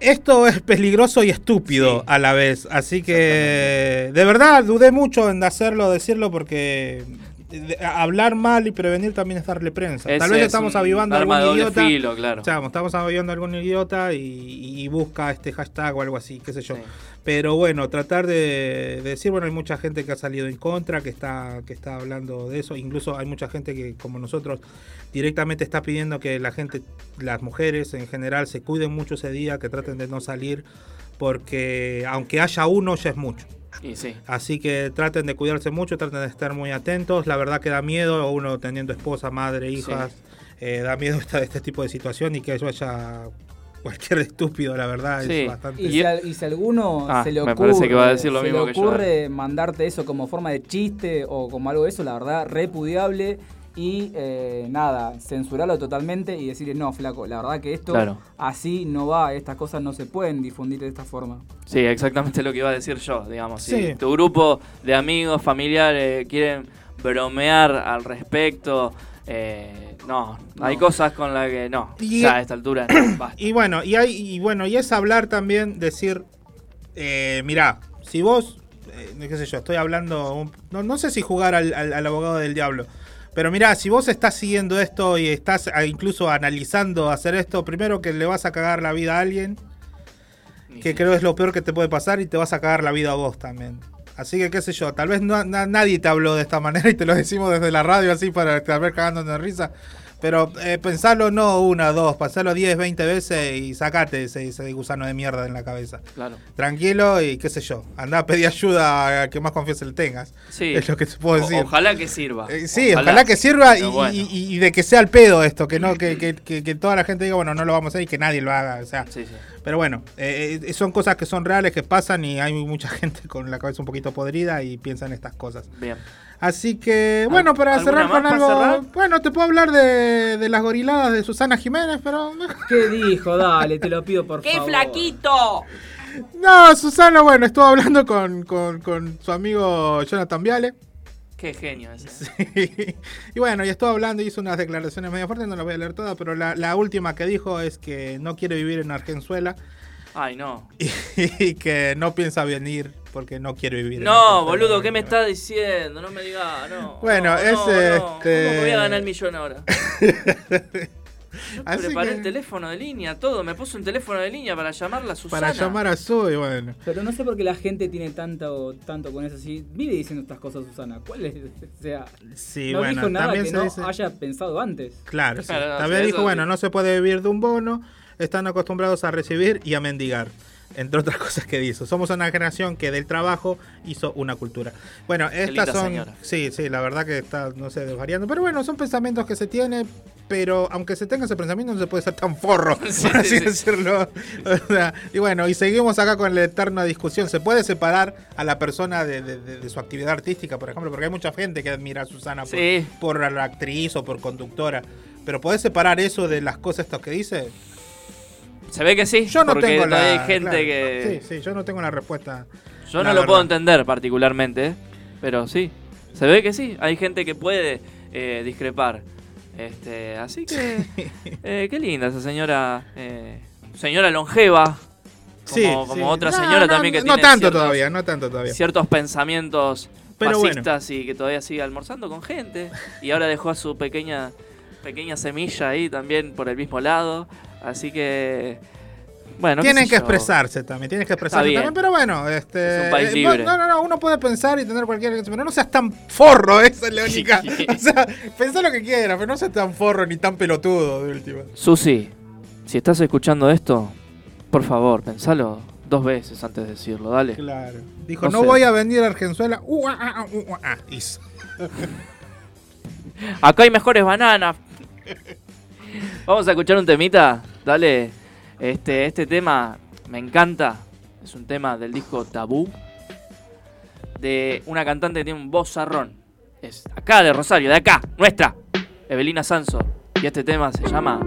esto es peligroso y estúpido Sí. a la vez. Así que de verdad dudé mucho en hacerlo, decirlo, porque hablar mal y prevenir también es darle prensa. Tal vez es estamos avivando a algún idiota. filo, claro. O sea, estamos avivando a algún idiota y, y busca este hashtag o algo así, qué sé yo. Sí. Pero bueno, tratar de, de decir, bueno, hay mucha gente que ha salido en contra, que está, que está hablando de eso. Incluso hay mucha gente que, como nosotros, directamente está pidiendo que la gente, las mujeres en general, se cuiden mucho ese día, que traten de no salir, porque aunque haya uno, ya es mucho. Y sí. Así que traten de cuidarse mucho, traten de estar muy atentos. La verdad que da miedo, uno teniendo esposa, madre, hijas, eh, da miedo esta, este tipo de situación y que eso haya cualquier estúpido, la verdad, Sí. es bastante... Y, Y- si, y si alguno Ah, se le me ocurre, parece que va a decir lo se mismo le que yo. ocurre mandarte eso como forma de chiste o como algo de eso, la verdad, repudiable. Y eh, nada, censurarlo totalmente y decirle, no, flaco, la verdad que esto Claro. así no va, estas cosas no se pueden difundir de esta forma. Sí, exactamente lo que iba a decir yo, digamos. Si Sí. tu grupo de amigos, familiares quieren bromear al respecto, eh, no, hay cosas con las que no. Y- ya a esta altura no, basta. Y bueno, y hay, y bueno, y es hablar también, decir, eh, mirá, si vos, eh, qué sé yo, estoy hablando, un- no, no sé si jugar al, al- al abogado del diablo, pero mirá, si vos estás siguiendo esto y estás ah, incluso analizando hacer esto, primero que le vas a cagar la vida a alguien, que creo es lo peor que te puede pasar y te vas a cagar la vida a vos también. Así que qué sé yo, tal vez no, na- nadie te habló de esta manera y te lo decimos desde la radio así para tal vez cagándonos de risa. Pero eh, pensarlo no una, dos, pasarlo 10, 20 veces y sacate ese, ese gusano de mierda en la cabeza. Claro. Tranquilo y qué sé yo, anda a pedir ayuda a que más confianza le tengas. Sí. Es lo que te puedo O- decir. ojalá que sirva. Eh, sí, ojalá, que sirva y, Pero bueno. y- y- y de que sea el pedo esto, que no que, que- que- que toda la gente diga, bueno, no lo vamos a hacer y que nadie lo haga. O sea, Sí, sí. pero bueno, eh, eh, son cosas que son reales, que pasan y hay mucha gente con la cabeza un poquito podrida y piensa en estas cosas. Bien. Así que, bueno, para ¿Alguna cerrar con algo... cerrar? Bueno, te puedo hablar de, de las goriladas de Susana Jiménez, pero... ¿Qué dijo? Dale, te lo pido por ¡Qué favor. flaquito! No, Susana, bueno, estuvo hablando con, con- con su amigo Jonathan Viale. Qué genio ese. y bueno, y estuvo hablando y hizo unas declaraciones medio fuertes, no las voy a leer todas, pero la, la última que dijo es que no quiere vivir en Argenzuela Ay, no. y, que no piensa venir porque no quiere vivir en No, boludo, ¿qué me estás diciendo? No me digas, no. Bueno, no, es, no, este- ¿Cómo voy a ganar el millón ahora? Yo Así preparé que- el teléfono de línea, todo. Me puse un teléfono de línea para llamarla a Susana. Para llamar a Su y bueno. Pero no sé por qué la gente tiene tanto, tanto con eso. Si vive diciendo estas cosas, Susana. ¿Cuál es? O sea, Sí, no bueno, dijo nada también que se no dice... haya pensado antes. Claro, sí. Claro, no, también dijo, bueno, sí. no se puede vivir de un bono, están acostumbrados a recibir y a mendigar. Entre otras cosas que dice. Somos una generación que del trabajo hizo una cultura. Bueno, estas linda son. señora. Sí, sí, la verdad que está, no sé, variando. Pero bueno, son pensamientos que se tienen. Pero aunque se tenga ese pensamiento, no se puede ser tan forro, Sí, por así sí, sí. decirlo. O sea, y bueno, y seguimos acá con la eterna discusión. ¿Se puede separar a la persona de, de- de- de su actividad artística, por ejemplo? Porque hay mucha gente que admira a Susana por, Sí. por la actriz o por conductora. Pero ¿podés separar eso de las cosas estas que dice? Se ve que sí. Yo no porque tengo la. hay gente claro. que. Sí, sí, yo no tengo la respuesta. Yo no lo puedo entender particularmente, ¿eh? pero sí. Se ve que sí. Hay gente que puede eh, discrepar. Este, así que. eh, qué linda esa señora. eh, señora longeva. Como, Sí, como sí. otra No, señora no, también que no tiene tanto ciertos- todavía, no tanto todavía. ciertos pensamientos Pero bueno. y que todavía sigue almorzando con gente. Y ahora dejó a su pequeña, pequeña semilla ahí también por el mismo lado. Así que. Bueno, tienen que expresarse también, tienen que expresarse también, pero bueno, este Es un país eh, libre. No, no, no, uno puede pensar y tener cualquier pero no seas tan forro, esa es la única. o sea, pensá lo que quieras, pero no seas tan forro ni tan pelotudo de última. Susi, si estás escuchando esto, por favor, pensalo dos veces antes de decirlo, dale. Claro. Dijo, No no, sé. voy a venir a Argenzuela. Uh, ah, ah, uh, ah, ah. Acá hay mejores bananas. Vamos a escuchar un temita. Dale. Este, este tema me encanta. Es un tema del disco Tabú. De una cantante que tiene un vozarrón. Es acá de Rosario, de acá, nuestra. Evelina Sanso. Y este tema se llama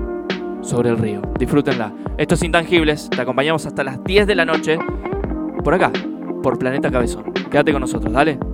Sobre el río. Disfrútenla. Estos intangibles. Te acompañamos hasta las 10 de la noche. Por acá. Por Planeta Cabezón. Quédate con nosotros, dale.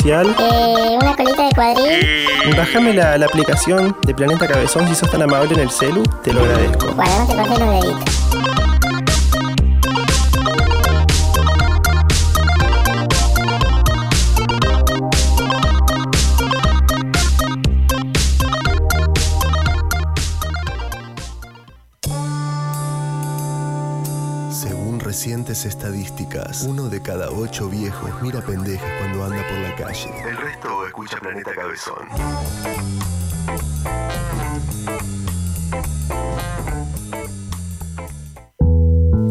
Especial. Eh, una colita de cuadril. Bájame la, la aplicación de Planeta Cabezón si sos tan amable en el celu. Te lo agradezco. Bueno, no te cortes los deditos. Estadísticas, uno de cada ocho viejos mira pendejas cuando anda por la calle. El resto escucha Planeta Cabezón.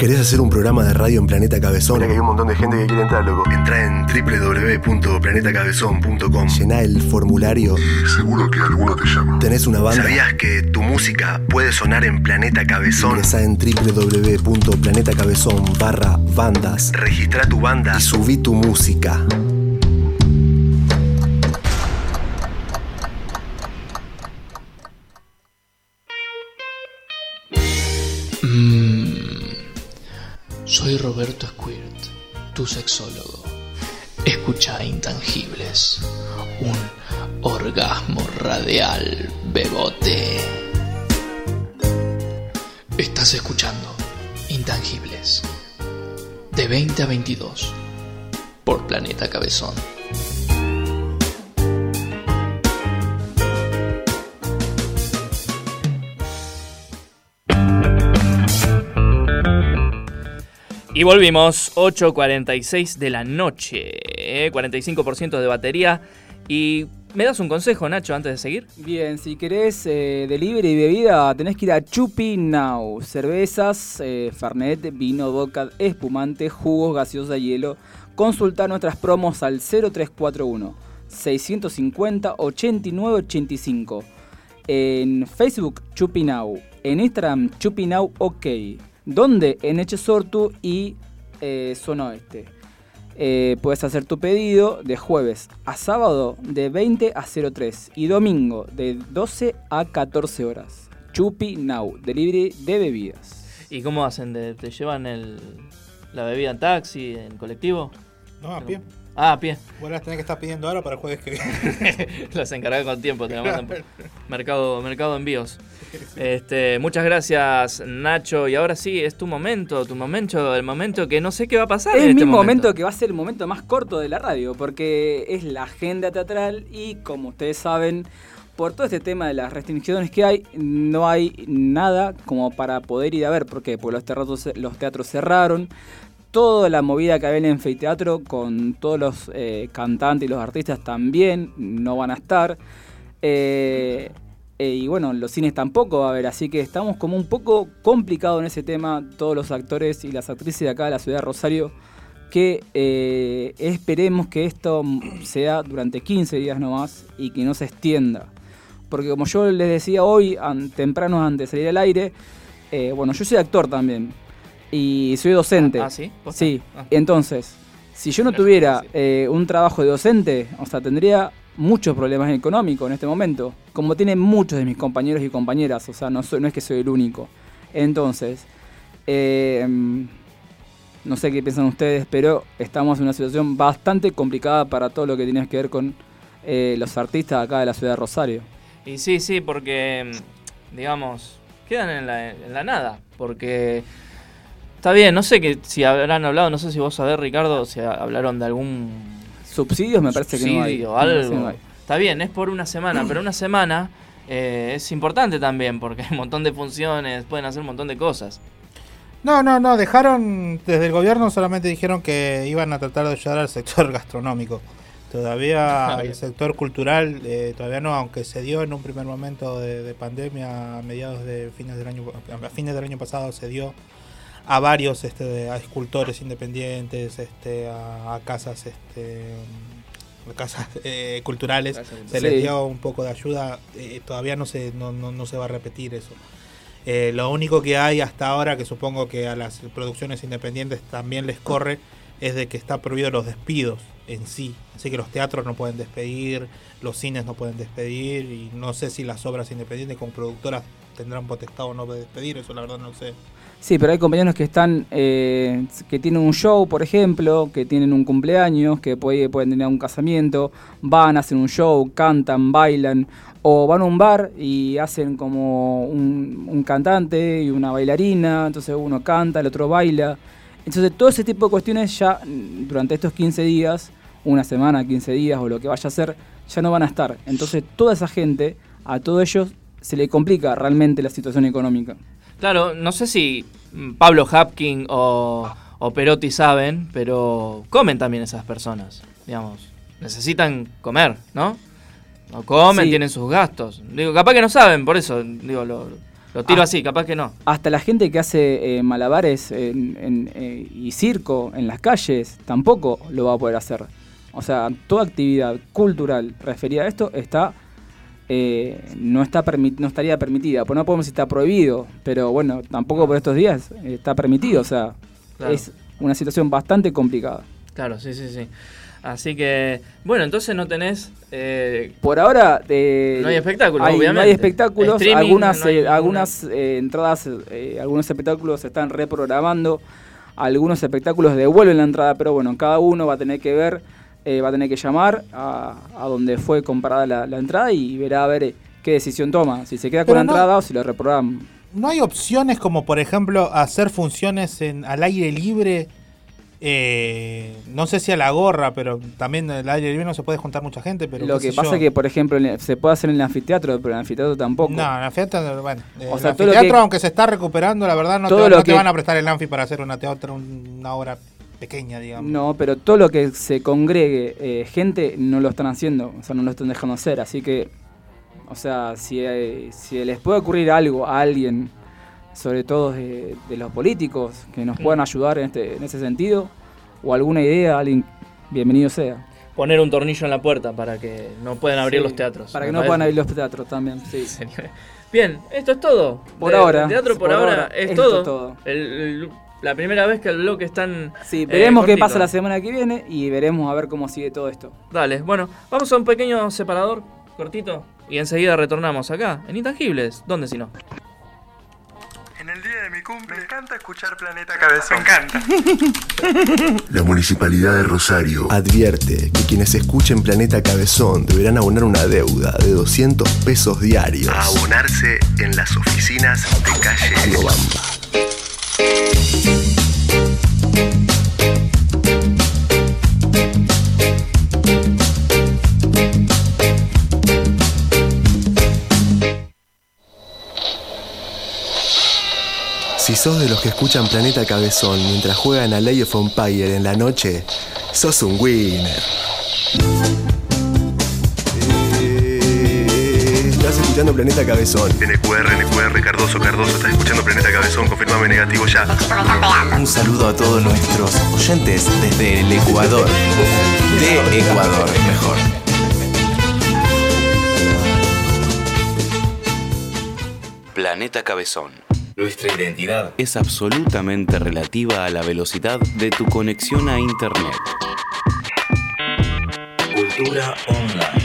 ¿Querés hacer un programa de radio en Planeta Cabezón? Mira que hay un montón de gente que quiere entrar, loco. Entra en www.planetacabezón.com. Llená el formulario. Y seguro que alguno te llama. ¿Tenés una banda? ¿Sabías que tu música puede sonar en Planeta Cabezón? Ingresa en www.planetacabezón barra bandas. Registra tu banda y subí tu música. Soy Roberto Squirt, tu sexólogo. Escucha Intangibles, un orgasmo radial bebote. Estás escuchando Intangibles, de 20 a 22, por Planeta Cabezón. Y volvimos, 8.46 de la noche, 45% de batería. Y me das un consejo, Nacho, antes de seguir. Bien, si querés eh, delivery y bebida, tenés que ir a Chupi Now. Cervezas, eh, Fernet, vino, vodka, espumante, jugos, gaseosa, hielo. Consulta nuestras promos al 0341 650 8985. En Facebook, Chupi Now. En Instagram, Chupi Now OK. ¿Dónde? En Echesortu y eh, Zona Oeste. Eh, puedes hacer tu pedido de jueves a sábado de 20 a 03 y domingo de 12 a 14 horas. Chupi Now, delivery de bebidas. ¿Y cómo hacen? ¿Te, te llevan el, la bebida en taxi, en colectivo? No, a pie. Ah, a pie. Vos las tenés que estar pidiendo ahora para el jueves que viene. Los encargué con tiempo, te la mandan por mercado, mercado envíos. Este, muchas gracias, Nacho. Y ahora sí, es tu momento, tu momento, el momento que no sé qué va a pasar. Es en este mismo momento. momento que va a ser el momento más corto de la radio, porque es la agenda teatral y como ustedes saben, por todo este tema de las restricciones que hay, no hay nada como para poder ir a ver. ¿Por qué? Porque los teatros, los teatros cerraron. Toda la movida que había en el con todos los eh, cantantes y los artistas también no van a estar. Eh, eh, y bueno, los cines tampoco va a haber, así que estamos como un poco complicados en ese tema, todos los actores y las actrices de acá de la ciudad de Rosario, que esperemos que esto sea durante 15 días nomás y que no se extienda. Porque como yo les decía hoy, an- temprano antes de salir al aire, bueno, yo soy actor también y soy docente. Ah, ¿ah, sí? ¿Posta? Sí, Ah. entonces, si yo no tuviera eh, un trabajo de docente, o sea, tendría muchos problemas económicos en este momento, como tienen muchos de mis compañeros y compañeras, o sea, no, soy- no es que soy el único. Entonces, eh, no sé qué piensan ustedes, pero estamos en una situación bastante complicada para todo lo que tiene que ver con eh, los artistas acá de la ciudad de Rosario. Y sí, sí, porque, mm, digamos, quedan en la, en la nada. Porque está bien, no sé que si habrán hablado, no sé si vos sabés, Ricardo, si ha- hablaron de algún Subsidios me parece que no hay. algo. no hay. Está bien, es por una semana, pero una semana eh, es importante también porque hay un montón de funciones, pueden hacer un montón de cosas. No, no, no, dejaron, desde el gobierno solamente dijeron que iban a tratar de ayudar al sector gastronómico. Todavía el sector cultural, eh, todavía no, aunque se dio en un primer momento de, de pandemia a mediados de fines del año, a fines del año pasado se dio a varios, este, a escultores independientes, este, a, a casas, este, mm, casas eh, culturales, se les Sí. dio un poco de ayuda. eh, todavía no se, no, no, no se va a repetir eso. Eh, lo único que hay hasta ahora, que supongo que a las producciones independientes también les corre, es de que está prohibido los despidos en sí. Así que los teatros no pueden despedir, los cines no pueden despedir, y no sé si las obras independientes como productoras tendrán potestad o no de despedir, eso la verdad no sé. Sí, pero hay compañeros que están, eh, que tienen un show, por ejemplo, que tienen un cumpleaños, que puede- pueden tener un casamiento, van, hacen un show, cantan, bailan, o van a un bar y hacen como un, cantante y una bailarina, entonces uno canta, el otro baila. Entonces todo ese tipo de cuestiones ya mm, durante estos 15 días, una semana, 15 días o lo que vaya a ser, ya no van a estar. Entonces toda esa gente, a todos ellos, se le complica realmente la situación económica. Claro, no sé si Pablo Hapkin o, o Perotti saben, pero comen también esas personas, digamos. Necesitan comer, ¿no? No comen, Sí. tienen sus gastos. Digo, capaz que no saben, por eso, digo, lo, lo tiro Ah. así, capaz que no. Hasta la gente que hace eh, malabares en- en, eh, y circo en las calles tampoco lo va a poder hacer. O sea, toda actividad cultural referida a esto está eh, no está no estaría permitida. Pues no podemos decir está prohibido, pero bueno, tampoco por estos días está permitido. O sea, Claro. es una situación bastante complicada. Claro, sí, sí, sí. Así que, bueno, entonces no tenés... eh, Por ahora eh, No hay espectáculos, hay- No obviamente. hay espectáculos, algunas, no hay eh, algunas eh, entradas, eh, algunos espectáculos se están reprogramando, algunos espectáculos devuelven la entrada, pero bueno, cada uno va a tener que ver, eh, va a tener que llamar a, a donde fue comprada la, la entrada y verá a ver eh, qué decisión toma, si se queda con la entrada o si lo reprograman. ¿No hay opciones como, por ejemplo, hacer funciones en, al aire libre Eh, no sé si a la gorra, pero también el aire libre no se puede juntar mucha gente. Pero Lo que pasa es que, por ejemplo, en se puede hacer en el anfiteatro, pero en el anfiteatro tampoco. No, el anfiteatro, bueno, O el sea, anfiteatro, que- aunque se está recuperando, la verdad, no, te, todo van- lo no te que- van a prestar el anfi para hacer una teatro, una obra pequeña, digamos. No, pero todo lo que se congregue eh, gente no lo están haciendo, o sea, no lo están dejando hacer, así que, o sea, si, eh, si les puede ocurrir algo a alguien, sobre todo de, de los políticos, que nos puedan ayudar en, este, en ese sentido, o alguna idea, alguien, bienvenido sea. Poner un tornillo en la puerta para que no puedan abrir Sí, los teatros. Para que no parece. puedan abrir los teatros también, sí. Bien, esto es todo. Por De- ahora, teatro por, por ahora, ahora, es esto todo. es todo. El- el- la primera vez que el bloque es tan. Sí, eh, veremos qué pasa la semana que viene y veremos a ver cómo sigue todo esto. Dale, bueno, vamos a un pequeño separador cortito y enseguida retornamos acá, en Intangibles. ¿Dónde si no? En el día de mi cumple me encanta escuchar Planeta Cabezón. Me encanta. La Municipalidad de Rosario advierte que quienes escuchen Planeta Cabezón deberán abonar una deuda de 200 pesos diarios. A abonarse en las oficinas de calle Riobamba. Si sos de los que escuchan Planeta Cabezón mientras juegan a Lay of Empire en la noche, sos un winner. Escuchando Planeta Cabezón. NQR, NQR, Cardoso, Cardoso, estás escuchando Planeta Cabezón, confirmame negativo ya. Un saludo a todos nuestros oyentes desde el Ecuador. De Ecuador, mejor. Planeta Cabezón. Nuestra identidad es absolutamente relativa a la velocidad de tu conexión a Internet. Cultura online.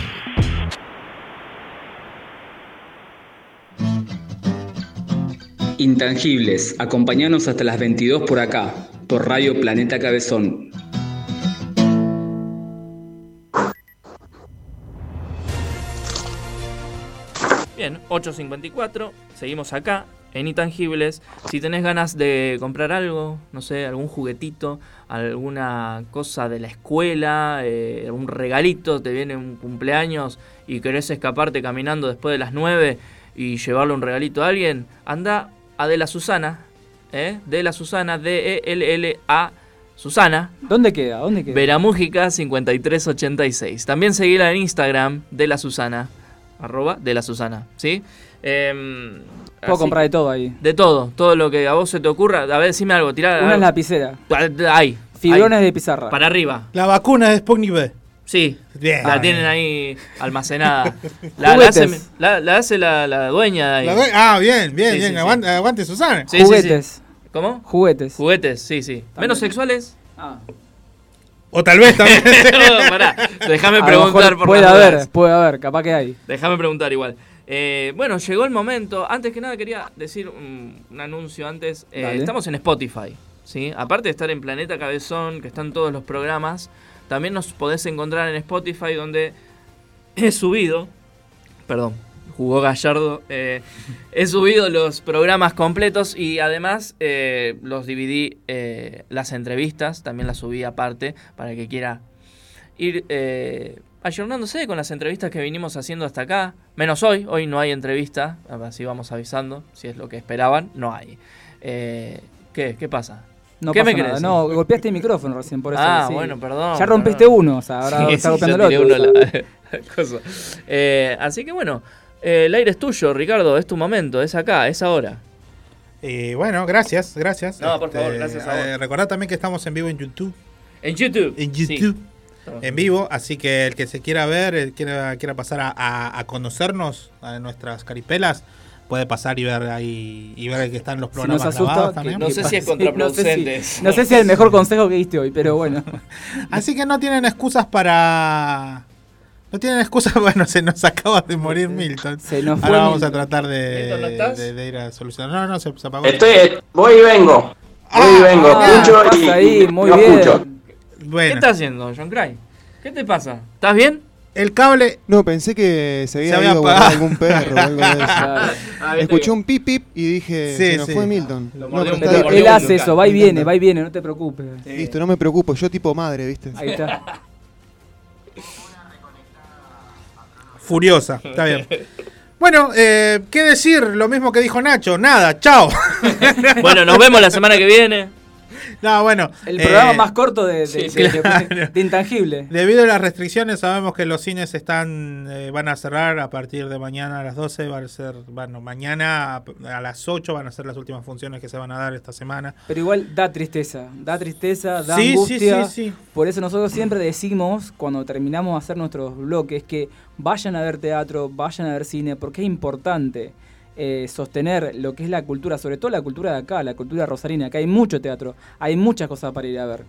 Intangibles, acompañanos hasta las 22 por acá, por Radio Planeta Cabezón. Bien, 8.54, seguimos acá en Intangibles. Si tenés ganas de comprar algo, no sé, algún juguetito, alguna cosa de la escuela, eh, un regalito, te viene un cumpleaños y querés escaparte caminando después de las 9 y llevarle un regalito a alguien, anda a De la Susana, ¿eh? De la Susana, D-E-L-L-A Susana. ¿Dónde queda? ¿Dónde queda? Veramújica 5386. También seguila en Instagram de la Susana. Arroba de la Susana. ¿Sí? Em, Puedo así- comprar de todo ahí. De todo. Todo lo que a vos se te ocurra. A ver, decime algo. Tirá. Una lapicera. Ahí. Fibrones ahí. de pizarra. Para arriba. La vacuna de Sputnik V. Sí. Bien. La Ah, tienen ahí almacenada. La, hace, la, la hace la, la dueña de ahí. Ah, bien, bien, Sí, bien. sí, sí. aguante, Susana. Sí, sí, sí. Juguetes. ¿Cómo? Juguetes. Juguetes, sí, sí. ¿Menos sexuales? Ah. O tal vez también. Pará, déjame preguntar por Puede haber, dudas. puede haber, capaz que hay. Déjame preguntar igual. Eh, bueno, llegó el momento. Antes que nada quería decir un, un anuncio antes. Eh, estamos en Spotify. ¿sí? Aparte de estar en Planeta Cabezón, que están todos los programas, también nos podés encontrar en Spotify donde he subido, perdón, jugó Gallardo, eh, he subido los programas completos y además eh, los dividí, eh, las entrevistas, también las subí aparte para el que quiera ir eh, ayornándose con las entrevistas que vinimos haciendo hasta acá. Menos hoy, hoy no hay entrevista, así vamos avisando, si es lo que esperaban, no hay. ¿Qué? ¿Qué pasa? No ¿Qué pasa me nada. querés No, golpeaste el micrófono recién, por eso. Ah, sí. bueno, perdón. Ya rompiste perdón. uno, o sea, ahora Sí, está sí, golpeando el otro. uno la- la cosa. Eh, así que bueno, eh, el aire es tuyo, Ricardo, es tu momento, es acá, es ahora. Eh, bueno, gracias, gracias. No, por favor, gracias a vos. eh, recordad también que estamos en vivo en YouTube. En YouTube. En. YouTube. En vivo, así que el que se quiera ver, el quiera, quiera pasar a, a- a conocernos, a nuestras caripelas, puede pasar y ver ahí y ver que están los Si programas nos asusta, también. No sé si es Sí, no sé contraproducente. si- No sé si es el mejor consejo que diste hoy, pero bueno. Así que no tienen excusas para. No tienen excusas, bueno, se nos acaba de morir Milton. Se nos fue Ahora vamos Milton. a tratar de, ¿no de- de ir a solucionar. No, no, se, se apagó. Estoy, voy y vengo. Voy y vengo. ah, escucho y, ahí, muy no bien. escucho. ¿Qué Bueno, estás haciendo, John Cry? ¿Qué te pasa? ¿Estás bien? El cable. No, pensé que se había, Se había ido a algún perro o algo de eso. Ah, viste Escuché que- un pip pip y dije, Sí, se nos sí. fue Milton. Lo No, pero está-. Él hace eso, va y Me viene, va y viene, no te preocupes. Listo, no me preocupo, yo tipo madre, ¿viste? Ahí está. Furiosa, está bien. Bueno, eh, ¿qué decir? Lo mismo que dijo Nacho. Nada, chao. Bueno, nos vemos la semana que viene. No, bueno. El programa eh, más corto de, de- sí, de- sí. de- de Intangible. Debido a las restricciones, sabemos que los cines están eh, van a cerrar a partir de mañana a las 12. Va a ser, bueno, mañana a, a las 8 van a ser las últimas funciones que se van a dar esta semana. Pero igual da tristeza, da tristeza, da Sí, sí, angustia. sí, sí. Por eso nosotros siempre decimos, cuando terminamos de hacer nuestros bloques, que vayan a ver teatro, vayan a ver cine, porque es importante eh, sostener lo que es la cultura, sobre todo la cultura de acá, la cultura rosarina. Acá hay mucho teatro, hay muchas cosas para ir a ver.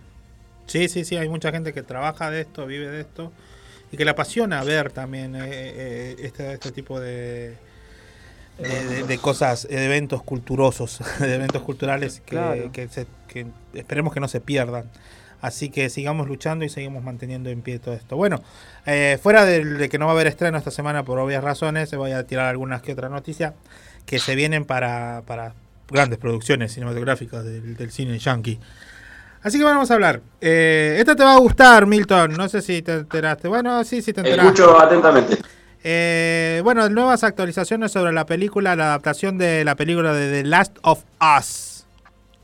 Sí, sí, sí, hay mucha gente que trabaja de esto, vive de esto y que le apasiona ver también eh, eh, este, este tipo de, de, de- de cosas, de eventos culturosos, de eventos culturales que, Claro. que se- que esperemos que no se pierdan. Así que sigamos luchando y seguimos manteniendo en pie todo esto. Bueno, eh, fuera de, que no va a haber estreno esta semana por obvias razones, se voy a tirar algunas que otras noticias que se vienen para, para grandes producciones cinematográficas del, del cine yankee. Así que vamos a hablar. Eh, esta te va a gustar, Milton. No sé si te enteraste. Bueno, sí, sí te enteraste. Escucho atentamente. Eh, bueno, nuevas actualizaciones sobre la película, la adaptación de la película de The Last of Us.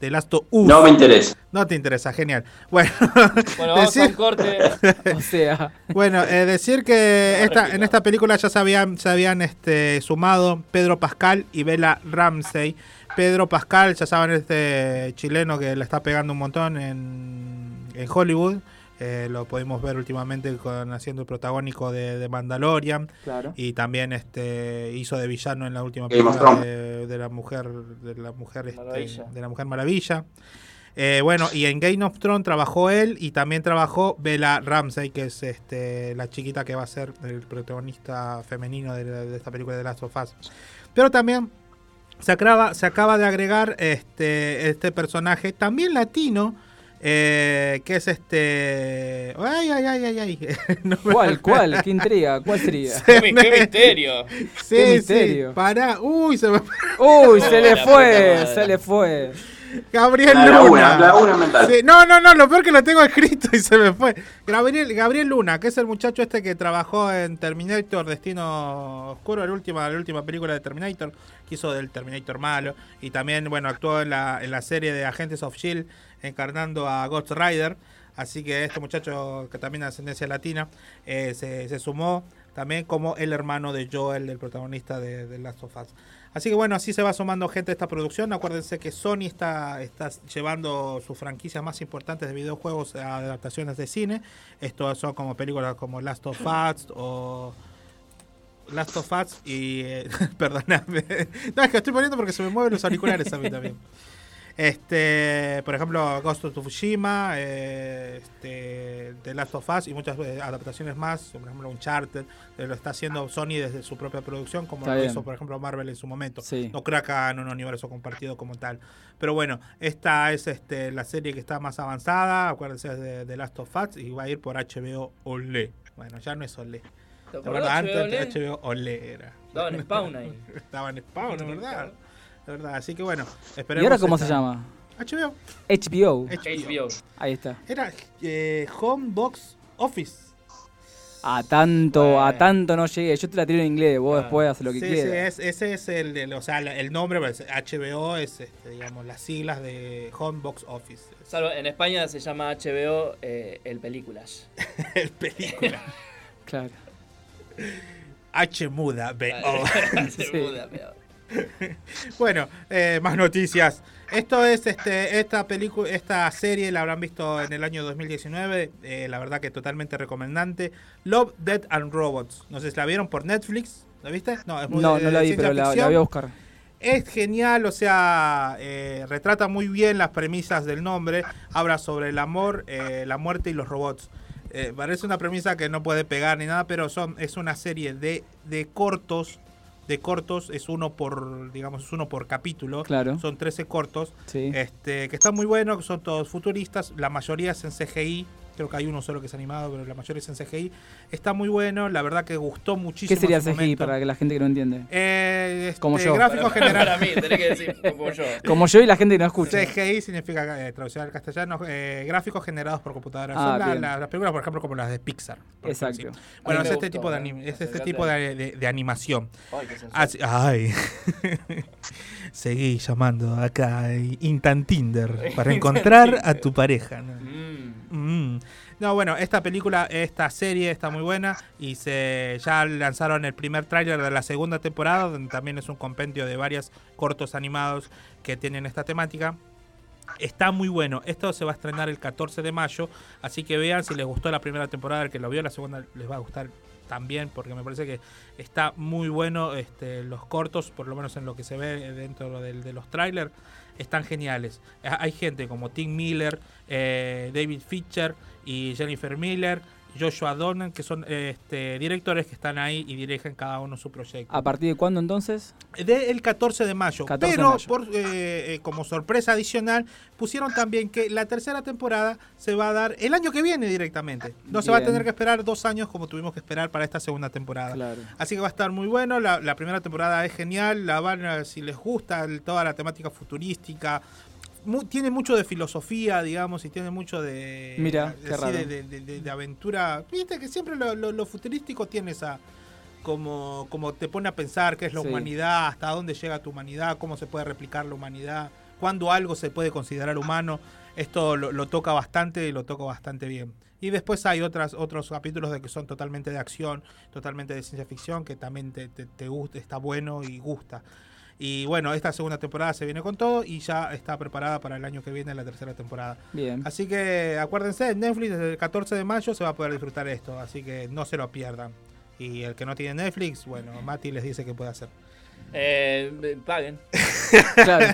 The Last of Us. No me interesa. No te interesa, genial. Bueno, Bueno, vamos a decir- un corte. O sea, bueno, eh, decir que esta, en esta película ya se habían, se habían este, sumado Pedro Pascal y Bella Ramsey. Pedro Pascal, ya saben, este chileno que le está pegando un montón en, en Hollywood. Eh, lo pudimos ver últimamente con, haciendo el protagónico de, de Mandalorian. claro. Y también este hizo de villano en la última película de, de la mujer de la mujer este, Maravilla. de la mujer maravilla. Eh, bueno, y en Game of Thrones trabajó él y también trabajó Bella Ramsey, que es este la chiquita que va a ser el protagonista femenino de, de esta película de Last of Us. Pero también se acaba, se acaba de agregar este, este personaje, también latino, eh, que es este... Ay, ay, ay, ay, ay. No me- ¿Cuál, cuál? ¿Qué intriga? ¿Cuál sería? Se ¡Qué, mi- me- qué misterio! Sí, Qué sí, misterio. pará. Uy, se me... Uy, se le fue, se le fue. Gabriel La Luna. la laguna mental. Sí, no, no, no, lo peor que lo tengo escrito y se me fue. Gabriel, Gabriel Luna, que es el muchacho este que trabajó en Terminator Destino Oscuro, la última, la última película de Terminator, que hizo del Terminator malo. Y también, bueno, actuó en la, en la serie de Agentes of Shield, encarnando a Ghost Rider. Así que este muchacho, que también es de ascendencia latina, eh, se, se sumó también como el hermano de Joel, el protagonista de, de Last of Us. Así que bueno, así se va sumando gente a esta producción. Acuérdense que Sony está, está llevando sus franquicias más importantes de videojuegos a adaptaciones de cine. Estos son como películas como Last of Us o Last of Us y... eh, perdóname. No, es que estoy poniendo porque se me mueven los auriculares a mí también. Este, por ejemplo, Ghost of Tsushima, eh, este, The Last of Us y muchas eh, adaptaciones más, por ejemplo Uncharted, eh, lo está haciendo Sony desde su propia producción, como Está lo bien. hizo por ejemplo Marvel en su momento. Sí. No creo acá en un universo compartido como tal. Pero bueno, esta es este, la serie que está más avanzada, acuérdense de The Last of Us y va a ir por HBO Olé. Bueno, ya no es Olé. ¿Te ¿Te acordás, acuerdas? Antes? HBO Olé era. Estaba en Spawn ahí. Estaba en Spawn, es verdad. Es verdad, así que bueno, ¿Y esperemos. ahora cómo se llama? HBO. HBO. HBO. Ahí está. Era eh, Home Box Office. A tanto, a tanto no llegué. Yo te la tiro en inglés, vos Ah. después haces lo que sí, quieras. sí, es, ese es el, o sea, la- el nombre, pues, HBO es, este, digamos, las siglas de Home Box Office. Salvo, en España se llama HBO eh, El Películas. el película. Claro. H muda, B Se Sí. muda, pero- Bueno, eh, más noticias. Esto es este esta película, esta serie la habrán visto en el año 2019. eh, la verdad que totalmente recomendante. Love, Dead and Robots. No sé si la vieron por Netflix. ¿La viste? No, es muy No, no la vi, pero la, voy a buscar. Es genial, o sea, eh, retrata muy bien las premisas del nombre. Habla sobre el amor, la muerte y los robots. Parece una premisa que no puede pegar ni nada, pero son es una serie de, de cortos. De cortos, es uno por, digamos, es uno por capítulo. Claro. Son 13 cortos. Sí. Este, que están muy buenos, son todos futuristas. La mayoría es en CGI. Creo que hay uno solo que es animado, pero la mayoría es en CGI. Está muy bueno, la verdad que gustó muchísimo. ¿Qué sería CGI momento. para que la gente que no entiende? Eh, este, Como yo. Gráficos Para- generales. para mí, tenés que decir como yo. Como yo y la gente que no escucha. CGI significa eh, traducción al castellano, eh, gráficos generados por computadora. Ah, Son la- las películas, por ejemplo, como las de Pixar. Exacto. ejemplo, sí. A Bueno, es este gustó, tipo de, anim- es este tipo de, de- de animación. Ay, qué. Así- ay. Seguí llamando acá eh, Intan Tinder para encontrar a tu pareja. ¿no? Mm. No, bueno, esta película, esta serie está muy buena y se ya lanzaron el primer tráiler de la segunda temporada, donde también es un compendio de varios cortos animados que tienen esta temática. Está muy bueno. Esto se va a estrenar el 14 de mayo, así que vean si les gustó la primera temporada, el que lo vio la segunda les va a gustar también, porque me parece que está muy bueno este, los cortos, por lo menos en lo que se ve dentro del- de los trailers, están geniales. Ha- Hay gente como Tim Miller, eh, David Fincher y Jennifer Miller, Joshua Donen, que son este, directores que están ahí y dirigen cada uno su proyecto. ¿A partir de cuándo entonces? Del 14 de mayo. 14 de pero mayo. por, eh, eh, como sorpresa adicional, pusieron también que la tercera temporada se va a dar el año que viene directamente. No se va a tener que esperar dos años como tuvimos que esperar para esta segunda temporada. Claro. Así que va a estar muy bueno. La, la primera temporada es genial. La van si les gusta el- toda la temática futurística. Mu- tiene mucho de filosofía, digamos, y tiene mucho de. Mira, de- qué raro. de- de- de aventura. Viste que siempre lo, lo- lo futurístico tiene esa. Como, como te pone a pensar qué es la Sí. humanidad, hasta dónde llega tu humanidad, cómo se puede replicar la humanidad, cuándo algo se puede considerar humano. Esto lo, lo toca bastante y lo toca bastante bien. Y después hay otras, otros capítulos de que son totalmente de acción, totalmente de ciencia ficción, que también te, te- te gusta, está bueno y gusta. Y bueno, esta segunda temporada se viene con todo y ya está preparada para el año que viene la tercera temporada. Bien. Así que acuérdense, en Netflix desde el 14 de mayo se va a poder disfrutar esto, así que no se lo pierdan. Y el que no tiene Netflix, bueno, Mati les dice qué puede hacer. Eh, paguen. Claro,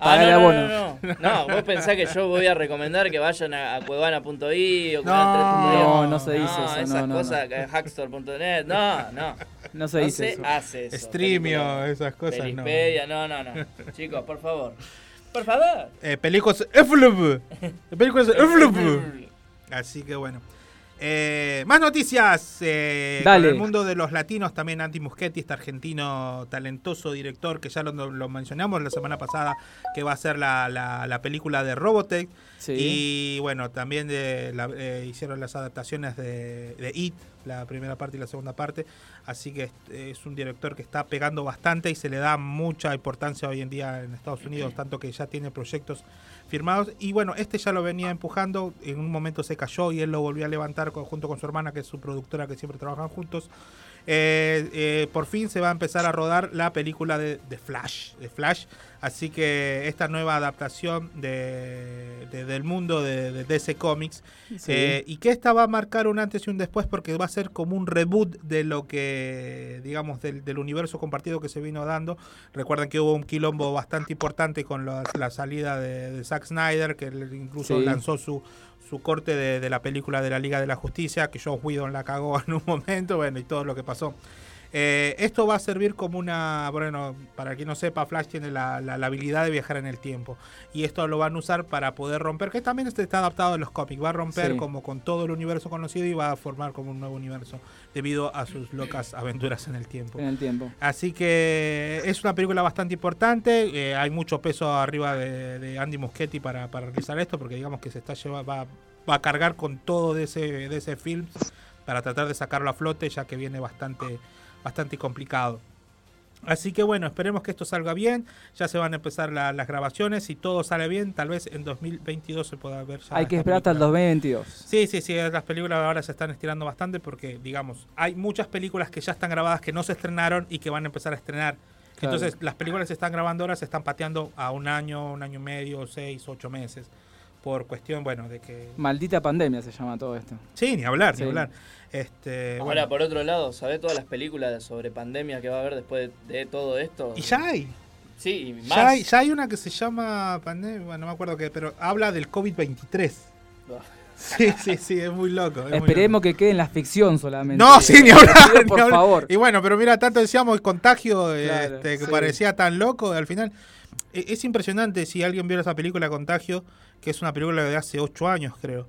Ah, pagar no, el no, abono. no, no. No, vos pensás que yo voy a recomendar que vayan a, a cuevana.i o No, canal3.i. no, no se dice eso, esas no, no, cosas, hackstore.net. No, no. No se dice eso. hace eso. Streamio, película. esas cosas, no. Pelispedia, no, no, no. Chicos, por favor. Por favor. Eh, películas Eflup. Películas Eflup. Así que bueno. Eh, más noticias. Eh, Dale. con el mundo de los latinos, también Andy Muschietti, este argentino talentoso director que ya lo, lo mencionamos la semana pasada, que va a ser la, la- la película de Robotech. Sí. Y bueno, también de la- eh, hicieron las adaptaciones de, de It, la primera parte y la segunda parte. Así que es, es un director que está pegando bastante y se le da mucha importancia hoy en día en Estados Unidos, tanto que ya tiene proyectos firmados. Y bueno, este ya lo venía empujando, en un momento se cayó y él lo volvió a levantar con- junto con su hermana, que es su productora, que siempre trabajan juntos. Eh, eh, por fin se va a empezar a rodar la película de, de Flash, de Flash. Así que esta nueva adaptación de, de- del mundo de, DC Comics Sí. eh, y que esta va a marcar un antes y un después porque va a ser como un reboot de lo que, digamos, del, del universo compartido que se vino dando. Recuerden que hubo un quilombo bastante importante con la, la salida de, Zack Snyder, que incluso Sí. lanzó su, su corte de, la película de la Liga de la Justicia, que Joe Whedon la cagó en un momento, bueno, y todo lo que pasó. Eh, esto va a servir como una, bueno, para quien no sepa, Flash tiene la, la- la habilidad de viajar en el tiempo. Y esto lo van a usar para poder romper, que también este está adaptado a los cómics, va a romper Sí. como con todo el universo conocido y va a formar como un nuevo universo debido a sus locas aventuras en el tiempo. En el tiempo. Así que es una película bastante importante. eh, hay mucho peso arriba de, de Andy Muschietti para, para realizar esto, porque digamos que se está lleva, va, va a cargar con todo de ese, de ese film para tratar de sacarlo a flote, ya que viene bastante, bastante complicado. Así que bueno, esperemos que esto salga bien. Ya se van a empezar la- las grabaciones. Si todo sale bien, tal vez en 2022 se pueda ver ya. Hay que esperar hasta el película. 2022. Sí, sí, sí, las películas ahora se están estirando bastante porque, digamos, hay muchas películas que ya están grabadas que no se estrenaron y que van a empezar a estrenar. Claro. Entonces, las películas que se están grabando ahora se están pateando a un año, un año y medio, seis, ocho meses. Por cuestión, bueno, de que... Maldita pandemia se llama todo esto. Sí, ni hablar, Sí. ni hablar. Este, Ahora, bueno. por otro lado, ¿sabés todas las películas sobre pandemia que va a haber después de, de todo esto? Y ya hay. Sí, más. Ya hay, ya hay una que se llama pandemia, bueno, no me acuerdo qué, pero habla del COVID-23. Sí, sí, sí, es muy loco. es muy loco. Esperemos que quede en la ficción solamente. No, sí, ni hablar. ni Por hablar. favor. Y bueno, pero mira, tanto decíamos el contagio Claro, este, que sí. parecía tan loco, al final. E- Es impresionante si alguien vio esa película Contagio, que es una película de hace ocho años, creo.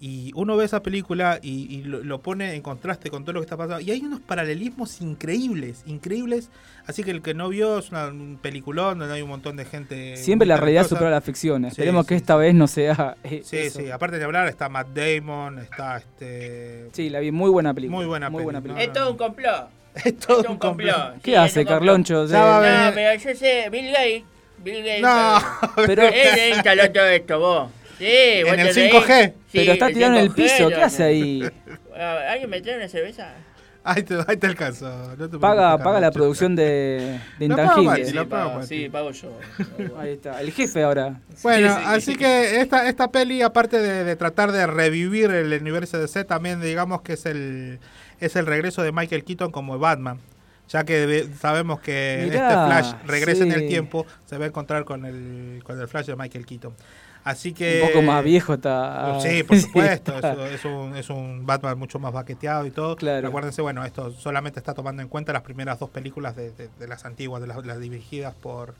Y uno ve esa película y, y lo, lo pone en contraste con todo lo que está pasando. Y hay unos paralelismos increíbles, increíbles. Así que el que no vio es una, un peliculón donde hay un montón de gente. Siempre la realidad supera la ficción. Esperemos sí, que esta vez no sea. eh, Sí, eso. sí, aparte de hablar, está Matt Damon, está este. Sí, la vi muy buena película. Muy buena muy buena peli, película. Es todo un complot. Es todo un complot. ¿Qué Sí, hace complot. Carloncho? No, pero yo sé, Bill Gates. Bill Gates. No, pero- Él instaló todo esto, vos. Sí, vos En el te reís. 5G. Sí, Pero está tirado en el 5G, piso, ¿qué no, hace ahí? Ah, ¿Alguien me trae una cerveza? Ahí te, ahí te alcanzo. no te Paga, paga la producción de, de intangibles. Mati, Sí, pago, pago, Mati. sí, pago yo. Ahí está, el jefe ahora. Bueno, Sí, sí. así que esta, esta peli, aparte de, de tratar de revivir el universo de C, también digamos que es el, es el regreso de Michael Keaton como Batman. Ya que sabemos que Mirá, este Flash regresa en el tiempo, se va a encontrar con el, con el Flash de Michael Keaton. Así que... Un poco más viejo está. Sí, por supuesto, es, es un, es un Batman mucho más baqueteado y todo. Claro. Acuérdense, bueno, esto solamente está tomando en cuenta las primeras dos películas de, de- de las antiguas, de las, las dirigidas por...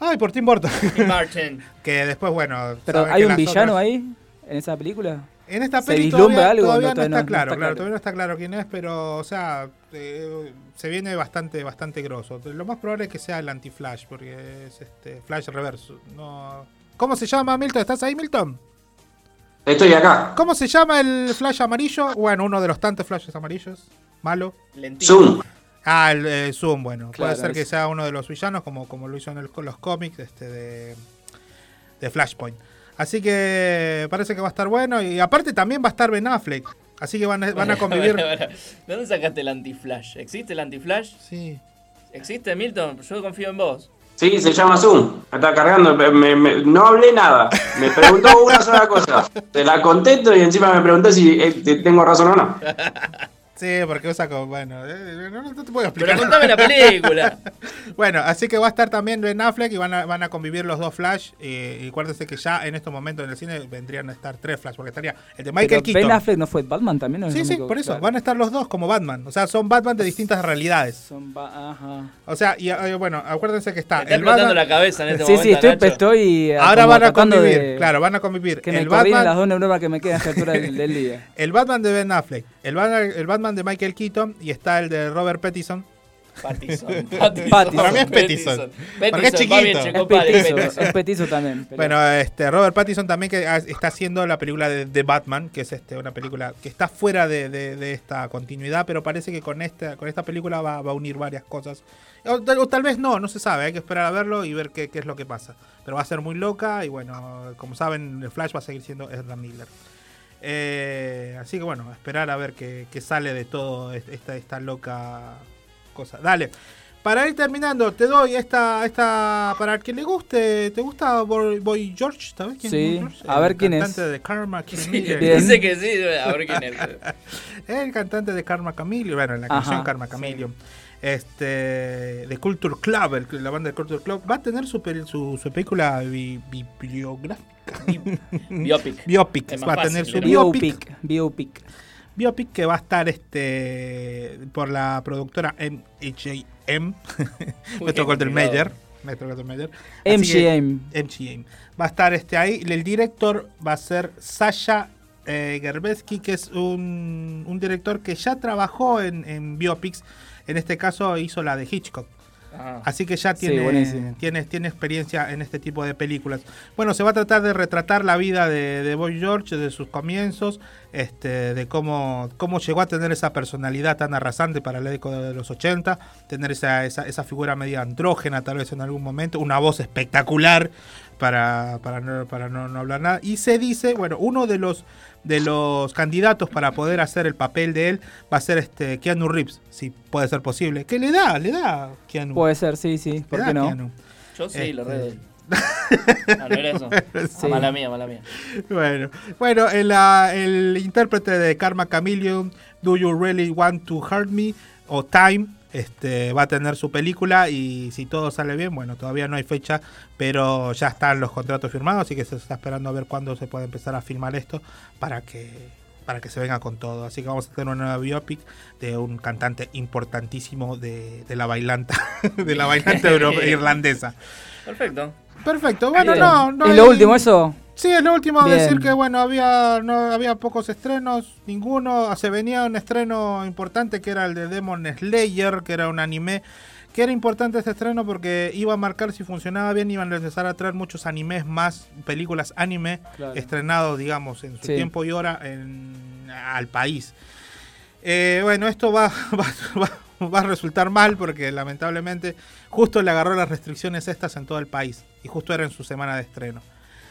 Ay, por Tim Burton. Tim Burton. que después, bueno... Pero ¿hay un villano otras- ahí? ¿En esa película? En esta ¿Se peli todavía, algo? todavía No, está no- claro, no está claro, claro. todavía no está claro quién es, pero, o sea, eh, se viene bastante, bastante grosso. Lo más probable es que sea el anti-Flash, porque es este Flash reverso. No... ¿Cómo se llama, Milton? ¿Estás ahí, Milton? Estoy acá. ¿Cómo se llama el Flash amarillo? Bueno, uno de los tantos Flashes amarillos. Malo. Lentito. Zoom. Ah, el eh, Zoom, bueno. Claro, Puede ser que sea uno de los villanos, como, como lo hizo en el- los cómics este, de, de Flashpoint. Así que parece que va a estar bueno. Y aparte también va a estar Ben Affleck. Así que van a, van a convivir. Bueno, bueno. ¿De dónde sacaste el anti-flash? ¿Existe el anti-flash? Sí. ¿Existe, Milton? Yo confío en vos. Sí, se llama Zoom. Está cargando. me- me- me- no hablé nada. Me preguntó una sola cosa. Te la contesto y encima me preguntó si eh, te- tengo razón o no. Sí, porque usa como. Bueno, eh, no, no te puedo Pero explicar. contame la película. Bueno, así que va a estar también Ben Affleck y van a, van a convivir los dos Flash. eh, y acuérdense que ya en estos momentos en el cine vendrían a estar tres Flash, porque estaría el de Michael Pero Keaton. Ben Affleck no fue Batman también. ¿o Sí, no sí, me por eso. claro. Van a estar los dos como Batman. O sea, son Batman de distintas realidades. Son Ajá. O sea, y eh, bueno, acuérdense que está Me está el Batman. la cabeza en este Sí, momento. sí, estoy, Nacho. estoy eh, Ahora van a convivir, de- claro, van a convivir. Que me el Batman, las dos neuronas que me quedan a esta altura del, del día. el Batman de Ben Affleck, el Batman, el Batman de Michael Keaton y está el de Robert Pattinson. Pattison. Pattison. Para mí es Pattinson. Porque es bien, chiquito. Es petizo también. pero- Bueno, este Robert Pattinson también que está haciendo la película de, de Batman, que es este una película que está fuera de, de- de esta continuidad, pero parece que con esta con esta película va, va a unir varias cosas. O, tal- o tal vez no, no se sabe, hay que esperar a verlo y ver qué, qué es lo que pasa. Pero va a ser muy loca y bueno, como saben, el Flash va a seguir siendo Ezra Miller. Eh, así que bueno, esperar a ver qué, qué sale de todo est- esta, esta loca cosa. Dale. Para ir terminando, te doy esta, esta para el que le guste, ¿te gusta Boy, Boy George? ¿Sabes quién Sí, es Boy George? a El ver quién es. cantante de Karma Sí. Dice que sí, a ver quién es. El cantante de Karma Chameleon, bueno, en la Ajá, canción Karma Chameleon. Este, de Culture Club, el- la banda de Culture Club, va a tener su, peli- su, su película bi- bibliográfica. Biopic. Biopic, Es va a tener su biopic. Biopic. Biopic. Biopic que va a estar este por la productora MHM, Metro Golden. Mayer. Metro Golden Mayer. MGM. MGM. Va a estar este ahí. El director va a ser Sasha eh, Gerbetsky, que es un, un director que ya trabajó en, en biopics. En este caso hizo la de Hitchcock. Ah. Así que ya tiene, tiene, tiene experiencia en este tipo de películas. Bueno, se va a tratar de retratar la vida de, de Boy George, de sus comienzos, este, de cómo, cómo llegó a tener esa personalidad tan arrasante para la década de los 80, tener esa, esa, esa figura media andrógena tal vez en algún momento, una voz espectacular para, para, no, para no, no hablar nada. Y se dice, bueno, uno de los de los candidatos para poder hacer el papel de él va a ser este Keanu Reeves, si puede ser posible. Que le da, le da Keanu. Puede ser, sí, sí. ¿Por qué no? Keanu. Yo sí, Este. lo redoy. Ah, no era eso. Sí. Ah, mala mía, mala mía. Bueno, bueno el, el intérprete de Karma Chameleon, Do You Really Want to Hurt Me? o Time, este, va a tener su película y si todo sale bien, bueno, todavía no hay fecha, pero ya están los contratos firmados, así que se está esperando a ver cuándo se puede empezar a filmar esto para que para que se venga con todo. Así que vamos a tener una nueva biopic de un cantante importantísimo de, de la bailanta, de la bailanta irlandesa. Perfecto. Perfecto, bueno, no, no ¿Es hay- lo último eso? Sí, es lo último Bien. decir que bueno, había no había pocos estrenos, ninguno, se venía un estreno importante que era el de Demon Slayer, que era un anime que era importante este estreno porque iba a marcar si funcionaba bien, iban a empezar a traer muchos animes más, películas anime Claro. estrenados, digamos, en su Sí. tiempo y hora en- al país. Eh, bueno, esto va, va, va- va a resultar mal porque lamentablemente justo le agarró las restricciones estas en todo el país y justo era en su semana de estreno.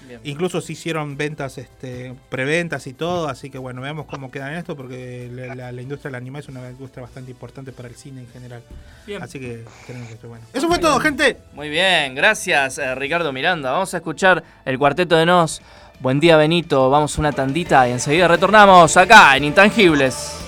Bien. Incluso se hicieron ventas, este, preventas y todo, así que bueno, veamos cómo quedan esto porque la, la- la industria del anime es una industria bastante importante para el cine en general. Bien. Así que tenemos que estar bueno. Eso fue todo, gente. Muy bien, gracias eh, Ricardo Miranda. Vamos a escuchar el cuarteto de Nos. Buen día Benito, vamos a una tandita y enseguida retornamos acá en Intangibles.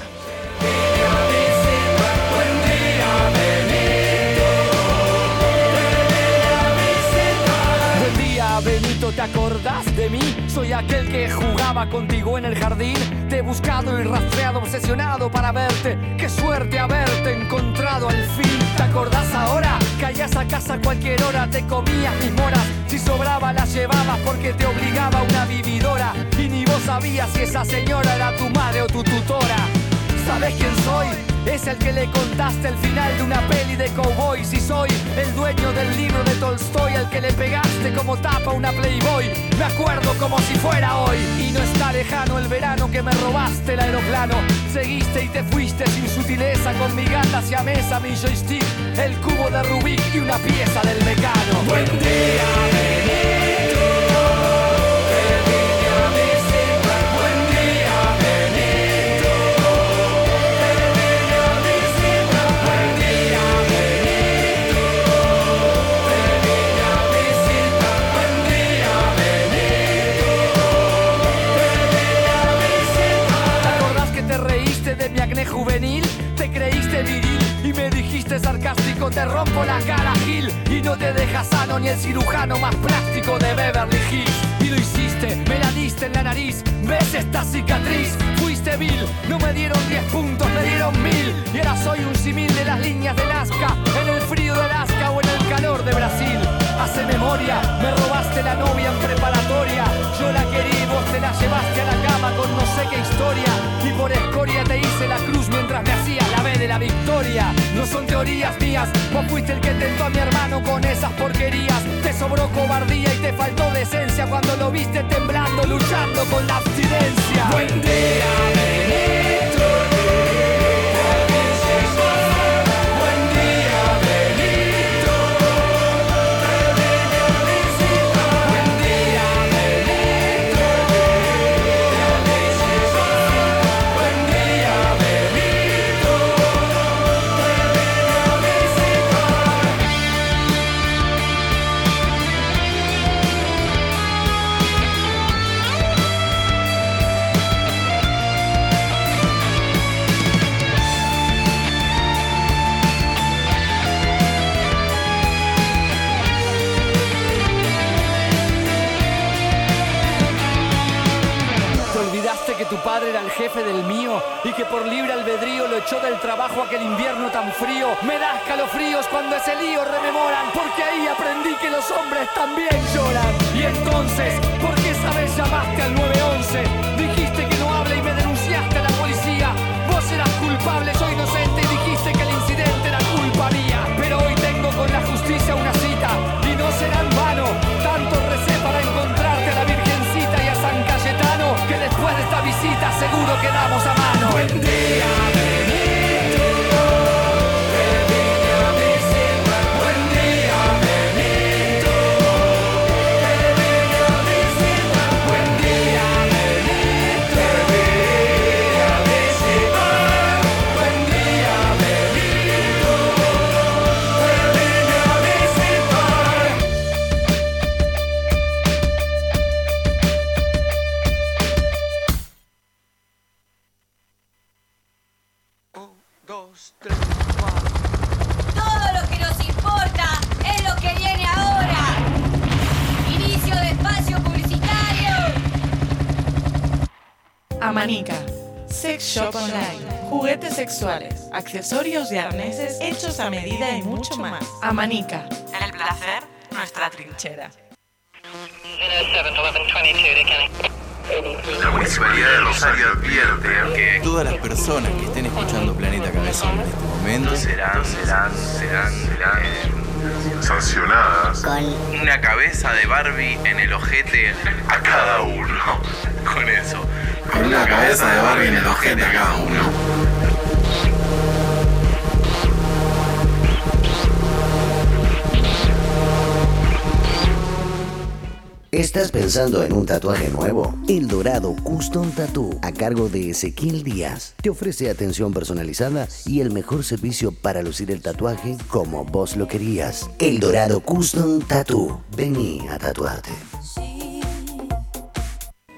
¿Te acordás de mí? Soy aquel que jugaba contigo en el jardín. Te he buscado y rastreado, obsesionado para verte. Qué suerte haberte encontrado al fin. ¿Te acordás ahora? Caías a casa a cualquier hora, te comías mis moras. Si sobraba, las llevabas porque te obligaba una vividora. Y ni vos sabías si esa señora era tu madre o tu tutora. ¿Sabes quién soy? Es el que le contaste el final de una peli de cowboys y soy el dueño del libro de Tolstoy al que le pegaste como tapa una Playboy. Me acuerdo como si fuera hoy y no está lejano el verano que me robaste el aeroplano. Seguiste y te fuiste sin sutileza con mi gata hacia mesa, mi joystick, el cubo de Rubik y una pieza del sarcástico, te rompo la cara, Gil. Y no te deja sano ni el cirujano más plástico de Beverly Hills. Y lo hiciste, me la diste en la nariz. ¿Ves esta cicatriz? Fuiste vil, no me dieron 10 puntos, me dieron mil. Y ahora soy un simil de las líneas de Nazca, en el frío de Alaska o en el calor de Brasil. Hace memoria, me robaste la novia en preparatoria. Yo la querí, vos te la llevaste a la cama con no sé qué historia. Y por escoria te hice la cruz mientras me hacía la B de la victoria. No son teorías mías, vos fuiste el que tentó a mi hermano con esas porquerías. Te sobró cobardía y te faltó decencia cuando lo viste temblando, luchando con la abstinencia. Buen día, Benito. Jefe del mío y que por libre albedrío lo echó del trabajo aquel invierno tan frío. Me da escalofríos cuando ese lío rememoran, porque ahí aprendí que los hombres también lloran. Y entonces, ¿por qué esa vez llamaste al 911? Dijiste que no hable y me denunciaste a la policía. Vos eras culpable, yo inocente que después de esta visita seguro quedamos a mano. Día, sexuales, accesorios y arneses hechos a medida y mucho más. Amanica. El placer, nuestra trinchera. La Municipalidad de Rosario advierte que todas las personas que estén escuchando Planeta Cabezón en este momento serán, serán, serán, serán sancionadas con una cabeza de Barbie en el ojete a cada uno. Con eso. Con una cabeza de Barbie en el ojete a cada uno. ¿Estás pensando en un tatuaje nuevo? El Dorado Custom Tattoo, a cargo de Ezequiel Díaz, te ofrece atención personalizada y el mejor servicio para lucir el tatuaje como vos lo querías. El Dorado Custom Tattoo. Vení a tatuarte.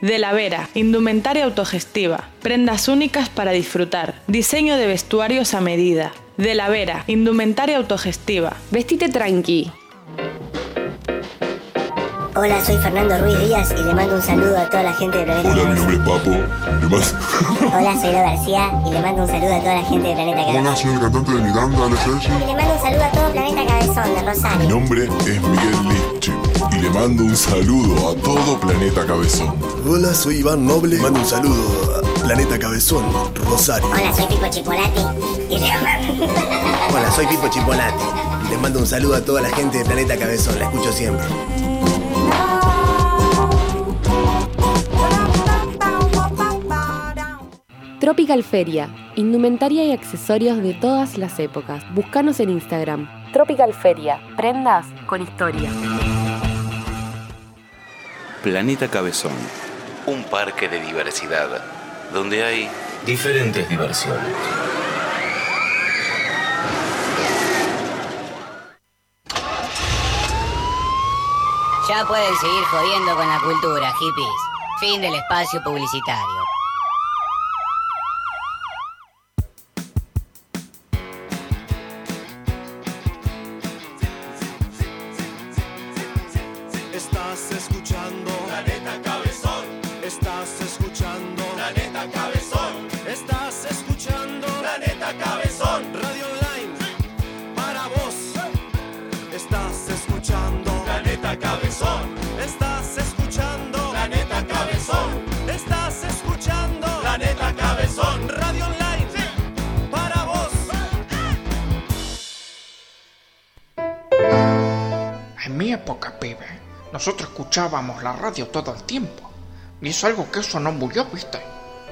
De la Vera, indumentaria autogestiva, prendas únicas para disfrutar, diseño de vestuarios a medida. De la Vera, indumentaria autogestiva. Vestite tranqui. Hola, soy Fernando Ruiz Díaz y le mando un saludo a toda la gente de Planeta Hola, mi nombre es Papo. Le mando- Hola, soy Lo García y le mando un saludo a toda la gente de Planeta Hola, Cabezón. soy el cantante de Miranda, Ale Sergi. Y le mando un saludo a todo Planeta Cabezón de Mi Rosario. nombre es Miguel Liche y le mando un saludo a todo Planeta Cabezón. Hola, soy Iván Noble. Mando un saludo a Planeta Cabezón, Rosario. Hola, soy Pipo Chipolati y le mando... Hola, soy Pipo Chipolati. Les mando un saludo a toda la gente de Planeta Cabezón. La escucho siempre. Tropical Feria, indumentaria y accesorios de todas las épocas. Búscanos en Instagram. Tropical Feria, prendas con historia. Planeta Cabezón. Un parque de diversidad donde hay diferentes diversiones. Ya pueden seguir jodiendo con la cultura, hippies. Fin del espacio publicitario. Época, pibe, nosotros escuchábamos la radio todo el tiempo. Y es algo que eso no murió, ¿viste?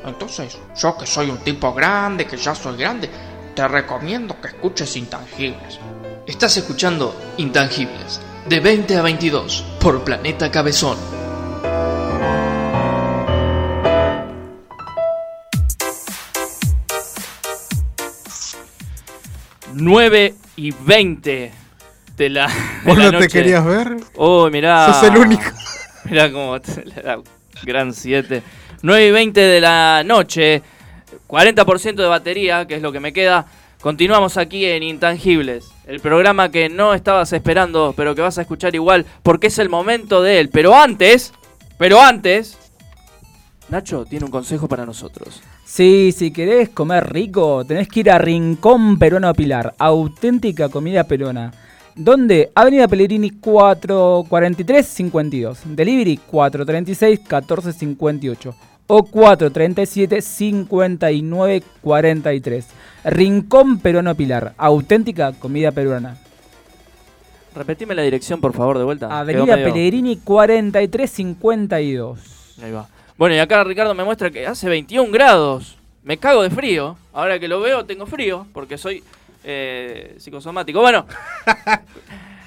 Entonces, yo que soy un tipo grande, que ya soy grande, te recomiendo que escuches Intangibles. Estás escuchando Intangibles, de 20 a 22, por Planeta Cabezón. Nueve y 20 de la, de ¿Vos la no te noche. querías ver? Oh, mirá. Sos el único. Mirá cómo te- la gran 7. 9 y 20 de la noche. 40% de batería, que es lo que me queda. Continuamos aquí en Intangibles. El programa que no estabas esperando, pero que vas a escuchar igual, porque es el momento de él. Pero antes, pero antes, Nacho tiene un consejo para nosotros. Sí, si querés comer rico, tenés que ir a Rincón Peruano Pilar, auténtica comida peruana. ¿Dónde? Avenida Pellegrini 443-52. Delivery 436-1458 o 437-5943. Rincón Peruano Pilar, auténtica comida peruana. Repetime la dirección, por favor, de vuelta. Avenida medio- Pellegrini 4352. Ahí va. Bueno, y acá Ricardo me muestra que hace 21 grados. Me cago de frío. Ahora que lo veo, tengo frío, porque soy eh, psicosomático. Bueno,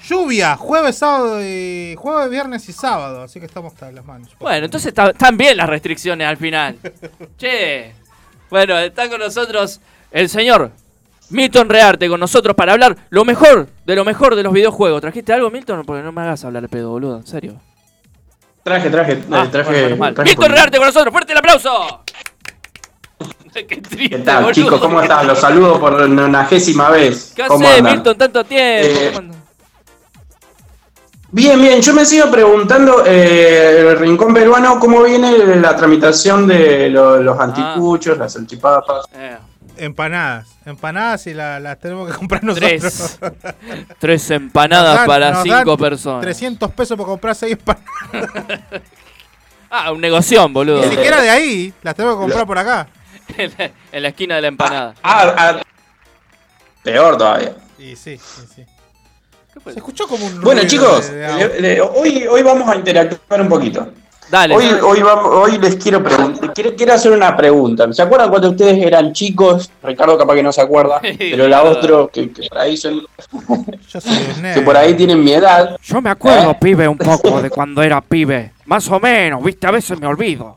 Lluvia, jueves, sábado y. Jueves, viernes y sábado, así que estamos hasta las manos. bueno, entonces está- están bien las restricciones al final. che. Bueno, está con nosotros el señor Milton Rearte, con nosotros para hablar lo mejor de lo mejor de los videojuegos. ¿Trajiste algo, Milton? Porque no me hagas hablar pedo, boludo, en serio. Traje, traje, Ah, traje. bueno, traje Milton por- Rearte con nosotros, fuerte el aplauso. Qué triste, ¿Qué tal, boludo. chicos? ¿Cómo están? Los saludo por la nonagésima vez. ¿Qué ¿Cómo haces? Milton, tanto tiempo? Eh. Bien, bien. Yo me sigo preguntando, eh, el Rincón Peruano, ¿cómo viene la tramitación de lo- los Ah. anticuchos, las salchipapas? Eh, empanadas. Empanadas y la- las tenemos que comprar nosotros. Tres. Tres empanadas dan- para cinco personas. 300 pesos por comprar seis empanadas. Ah, un negoción, boludo. Ni siquiera de ahí. Las tenemos que comprar por acá. En, la, en la esquina de la empanada. Ah, ah, peor todavía. Y sí, sí, sí. Se escuchó como un Bueno, chicos, de- de auto. le- le- hoy, hoy vamos a interactuar un poquito. Dale. Hoy, hoy, vamos, hoy les quiero preguntar, quiero, quiero hacer una pregunta. ¿Se acuerdan cuando ustedes eran chicos? Ricardo capaz que no se acuerda, pero la otro que, que por ahí son, Yo soy un que por ahí tienen mi edad. Yo me acuerdo, ¿Eh? pibe, un poco de cuando era pibe. Más o menos, viste, a veces me olvido.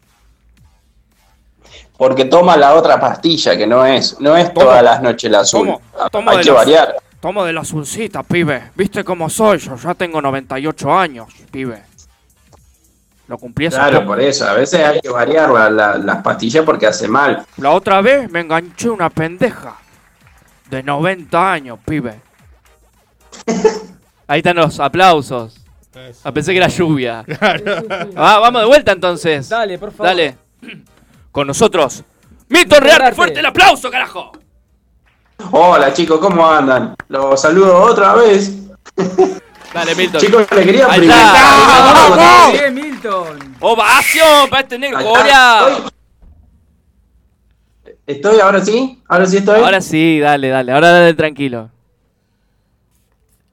Porque toma la otra pastilla, que no es, no es todas las noches la azul. Tomo, tomo Hay de que la- variar. Tomo de la azulcita, pibe. ¿Viste cómo soy? Yo ya tengo 98 años, pibe. Lo cumplí hace Claro, poco. por eso. A veces hay que variar la- la- las pastillas porque hace mal. La otra vez me enganché una pendeja. De 90 años, pibe. Ahí están los aplausos. Ah, pensé que era lluvia. Ah, vamos de vuelta entonces. Dale, por favor. Dale. Con nosotros. Milton Rearte, fuerte el aplauso, carajo. Hola chicos, ¿cómo andan? Los saludo otra vez. Dale, Milton. Chicos, le quería Ahí preguntar. está. ¡Vamos! Bien, Milton. ¡Ovación para este negro! ¡Corea! ¿Estoy ahora sí? ¿Ahora sí estoy? Ahora sí, dale, dale. Ahora dale tranquilo.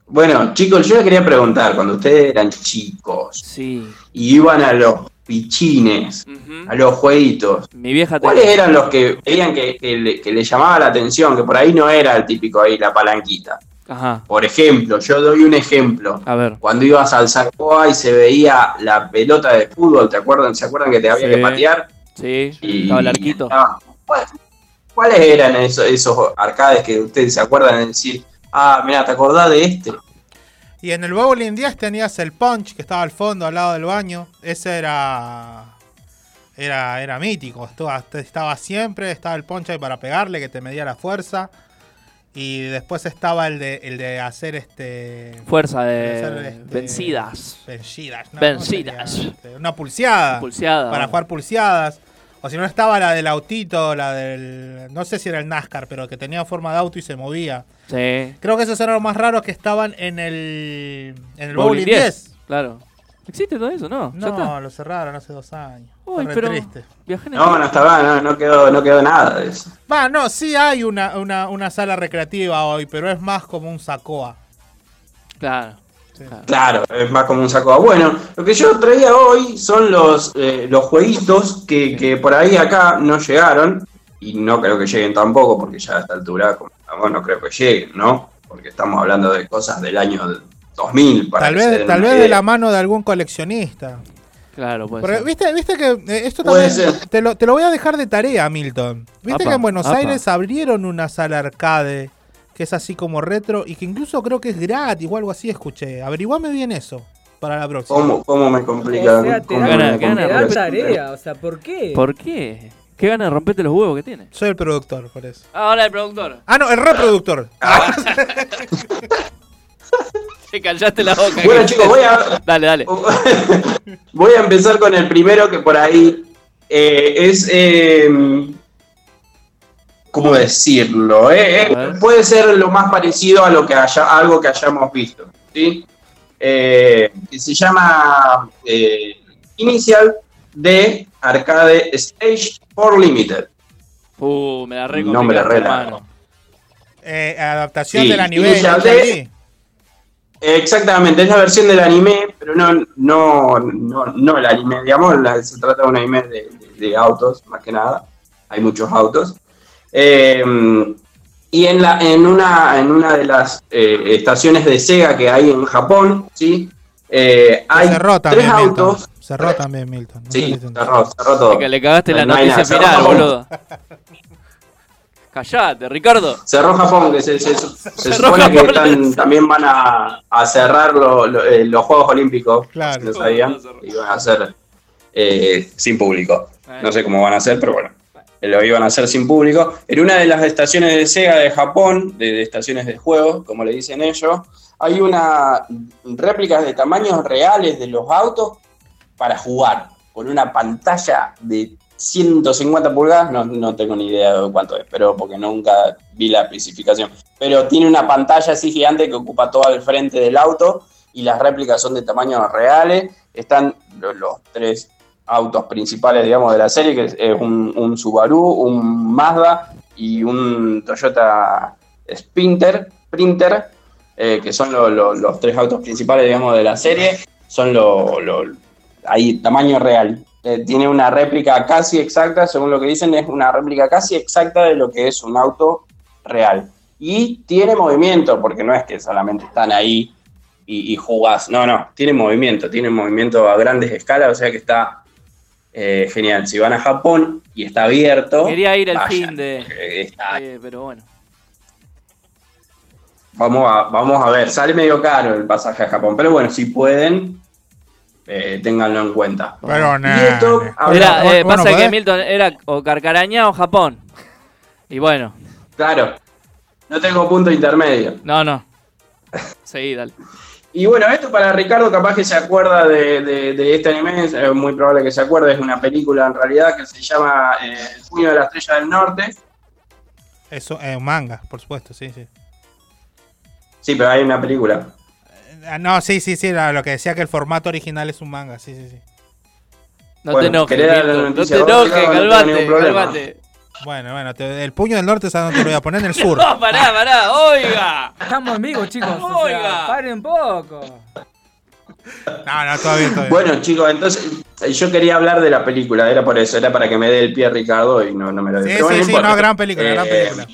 Bueno, chicos, yo les quería preguntar, cuando ustedes eran chicos Sí. y iban a los pichines, a los jueguitos, Mi vieja te- ¿cuáles eran los que veían que, que le, que le llamaba la atención? Que por ahí no era el típico ahí, la palanquita. Ajá. Por ejemplo, yo doy un ejemplo. A ver. Cuando ibas al Zacoa y se veía la pelota de fútbol, ¿te acuerdan? ¿Se acuerdan que te había Sí. que patear? Sí. Y- Estaba el arquito. ¿cuál- ¿Cuáles eran esos, esos arcades que ustedes se acuerdan de decir, ah, mira, ¿te acordás de este? Y en el Bowling 10 tenías el punch que estaba al fondo, al lado del baño. Ese era. Era, era mítico. Estaba, estaba siempre, estaba el punch ahí para pegarle, que te medía la fuerza. Y después estaba el de, el de hacer este. Fuerza de este, vencidas. Vencidas, ¿no? Vencidas. Este, Una pulseada. Pulseada. Para jugar pulseadas. O si no estaba la del autito, la del. No sé si era el NASCAR, pero que tenía forma de auto y se movía. Sí. Creo que esos eran los más raros que estaban en el. En el Bowling Bowling 10. 10. Claro. ¿Existe todo eso? No. No, está. lo cerraron hace dos años. Uy, pero triste. viajé en el No, no estaba, no, no quedó, no quedó nada de eso. Va, no, sí hay una, una, una sala recreativa hoy, pero es más como un sacoa. Claro. Claro, es más como un saco. Bueno, lo que yo traía hoy son los, eh, los jueguitos que, que por ahí acá no llegaron y no creo que lleguen tampoco porque ya a esta altura, como estamos, no creo que lleguen, ¿no? Porque estamos hablando de cosas del año 2000. Para Tal vez, tal vez de la mano de algún coleccionista. Claro, puede Porque, ser. ¿viste, viste que eh, esto Puede también ser. te lo, te lo voy a dejar de tarea, Milton. Viste Apa, que en Buenos apa. Aires abrieron una sala arcade que es así como retro y que incluso creo que es gratis o algo así, escuché. Averiguame bien eso para la próxima. ¿Cómo, cómo me complica? O sea, te cómo da, me Gana- te gana- complica? da tarea, o sea, ¿por qué? ¿Por qué? ¿Qué gana de romperte los huevos que tiene? Soy el productor, por eso. Ahora el productor. Ah, no, el reproductor. Te callaste la boca. Bueno, chicos, voy a, Dale, dale. voy a empezar con el primero que por ahí eh, es. eh, ¿Cómo decirlo? Eh, eh, puede ser lo más parecido a lo que haya, a algo que hayamos visto. ¿sí? Eh, que se llama eh, Inicial de Arcade Stage for Limited. Uh, me la re No me la re hermano. Eh, adaptación Sí, del anime. Initial ¿no? D. Exactamente, es la versión del anime, pero no, no, no, no el anime, digamos, la- se trata de un anime de, de- de autos, más que nada. Hay muchos autos. Eh, y en, la, en, una, en una de las eh, estaciones de Sega que hay en Japón, ¿sí? Eh, hay Cerró tres Milton. autos. Cerró también, Milton. No Sí, cerró, cerró todo. Que le cagaste la No noticia final, cerró. boludo. Callate, Ricardo. Cerró Japón, que se, se- se supone que están- también van a, a cerrar lo- lo- eh, los Juegos Olímpicos. Claro. si no sabían, iban a hacer eh, sin público. No sé cómo van a hacer, pero bueno, lo iban a hacer sin público. En una de las estaciones de Sega de Japón, de, estaciones de juegos, como le dicen ellos, hay una réplicas de tamaños reales de los autos para jugar, con una pantalla de 150 pulgadas, no, no tengo ni idea de cuánto es, pero porque nunca vi la especificación. Pero tiene una pantalla así gigante que ocupa todo el frente del auto y las réplicas son de tamaños reales. Están los tres autos principales, digamos, de la serie, que es, un, Subaru, un Mazda y un Toyota Sprinter, Sprinter eh, que son lo- lo- los tres autos principales, digamos, de la serie. Son los, ahí, tamaño real. Eh, tiene una réplica casi exacta, según lo que dicen, es una réplica casi exacta de lo que es un auto real. Y tiene movimiento, porque no es que solamente están ahí y, y jugás. No, no, tiene movimiento, tiene movimiento a grandes escalas, o sea que está eh, genial. Si van a Japón y está abierto, Quería ir el vayan, fin de. está- eh, pero bueno. Vamos a, vamos a ver, sale medio caro el pasaje a Japón, pero bueno, si pueden, eh, ténganlo en cuenta. Pero Era, eh, bueno, pasa que. Milton era o Carcaraña o Japón. Y bueno, Claro, no tengo punto intermedio. no, no. Seguí, dale. Y bueno, esto para Ricardo, capaz que se acuerda de, de- de este anime, es eh, muy probable que se acuerde, es una película en realidad que se llama eh, El puño de la estrella del norte. Eso, eh, un manga, por supuesto, sí, sí. Sí, pero hay una película. Ah, No, sí, sí, sí, lo que decía que el formato original es un manga, sí, sí, sí. No Bueno, te enojes, ¿querés dar la Milton, no te enojes, calmate, calmate. Bueno, bueno, te- el puño del norte, ¿sabes dónde lo voy a poner? En el sur. No, pará, pará, oiga. Estamos en vivo, chicos. o sea, Oiga. paren un poco. No, no, todo bien, todo bien. Bueno, chicos, entonces yo quería hablar de la película, era por eso, era para que me dé el pie Ricardo y no, no me lo dé. Sí, Pero bueno, sí, sí, importa. no, gran película, gran Eh, película.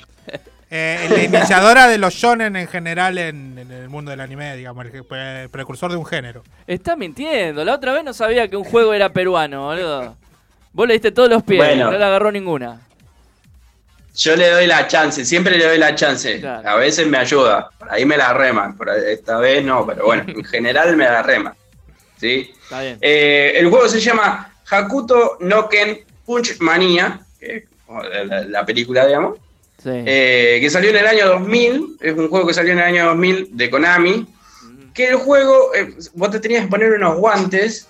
Eh, la iniciadora de los shonen en general en, en el mundo del anime, digamos, el, pre- el precursor de un género. Está mintiendo. La otra vez no sabía que un juego era peruano, boludo. Vos le diste todos los pies, Bueno. no le agarró ninguna. Yo le doy la chance, siempre le doy la chance. A veces me ayuda, por ahí me la rema, por esta vez no, pero bueno, en general me la rema. ¿sí? Está bien. Eh, el juego se llama Hakuto no Ken Punch Mania, que la, la película, digamos, Sí. eh, que salió en el año 2000, es un juego que salió en el año 2000 de Konami, que el juego, eh, vos te tenías que poner unos guantes,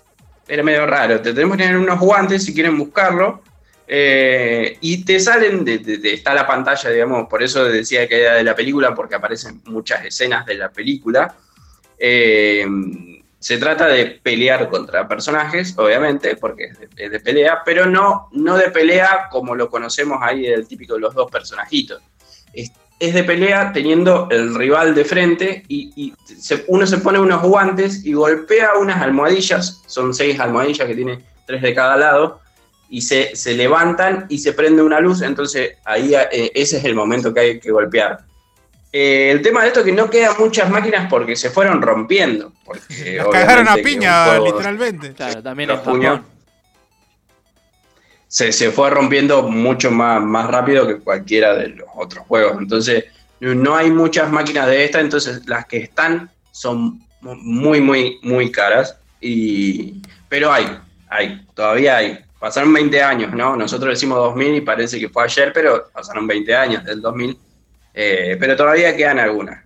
era medio raro, te tenemos que poner unos guantes si quieren buscarlo, eh, y te salen, de, de- de- está la pantalla, digamos, por eso decía que era de la película, porque aparecen muchas escenas de la película. Eh, se trata de pelear contra personajes, obviamente, porque es de, es de pelea, pero no, no de pelea como lo conocemos ahí, el típico de los dos personajitos. Es, es de pelea teniendo el rival de frente y, y se- uno se pone unos guantes y golpea unas almohadillas, son seis almohadillas que tiene tres de cada lado, y se, se levantan y se prende una luz, entonces ahí eh, ese es el momento que hay que golpear. Eh, el tema de esto es que no quedan muchas máquinas porque se fueron rompiendo. Porque cagaron a piña, juego- literalmente. Claro, también los en puños se, se fue rompiendo mucho más, más rápido que cualquiera de los otros juegos. Entonces, no- hay muchas máquinas de esta, entonces las que están son mu- muy, muy, muy caras. Y, pero hay, hay, todavía hay. Pasaron 20 años, ¿no? Nosotros decimos 2000 y parece que fue ayer, pero pasaron 20 años del 2000. Eh, pero todavía quedan algunas.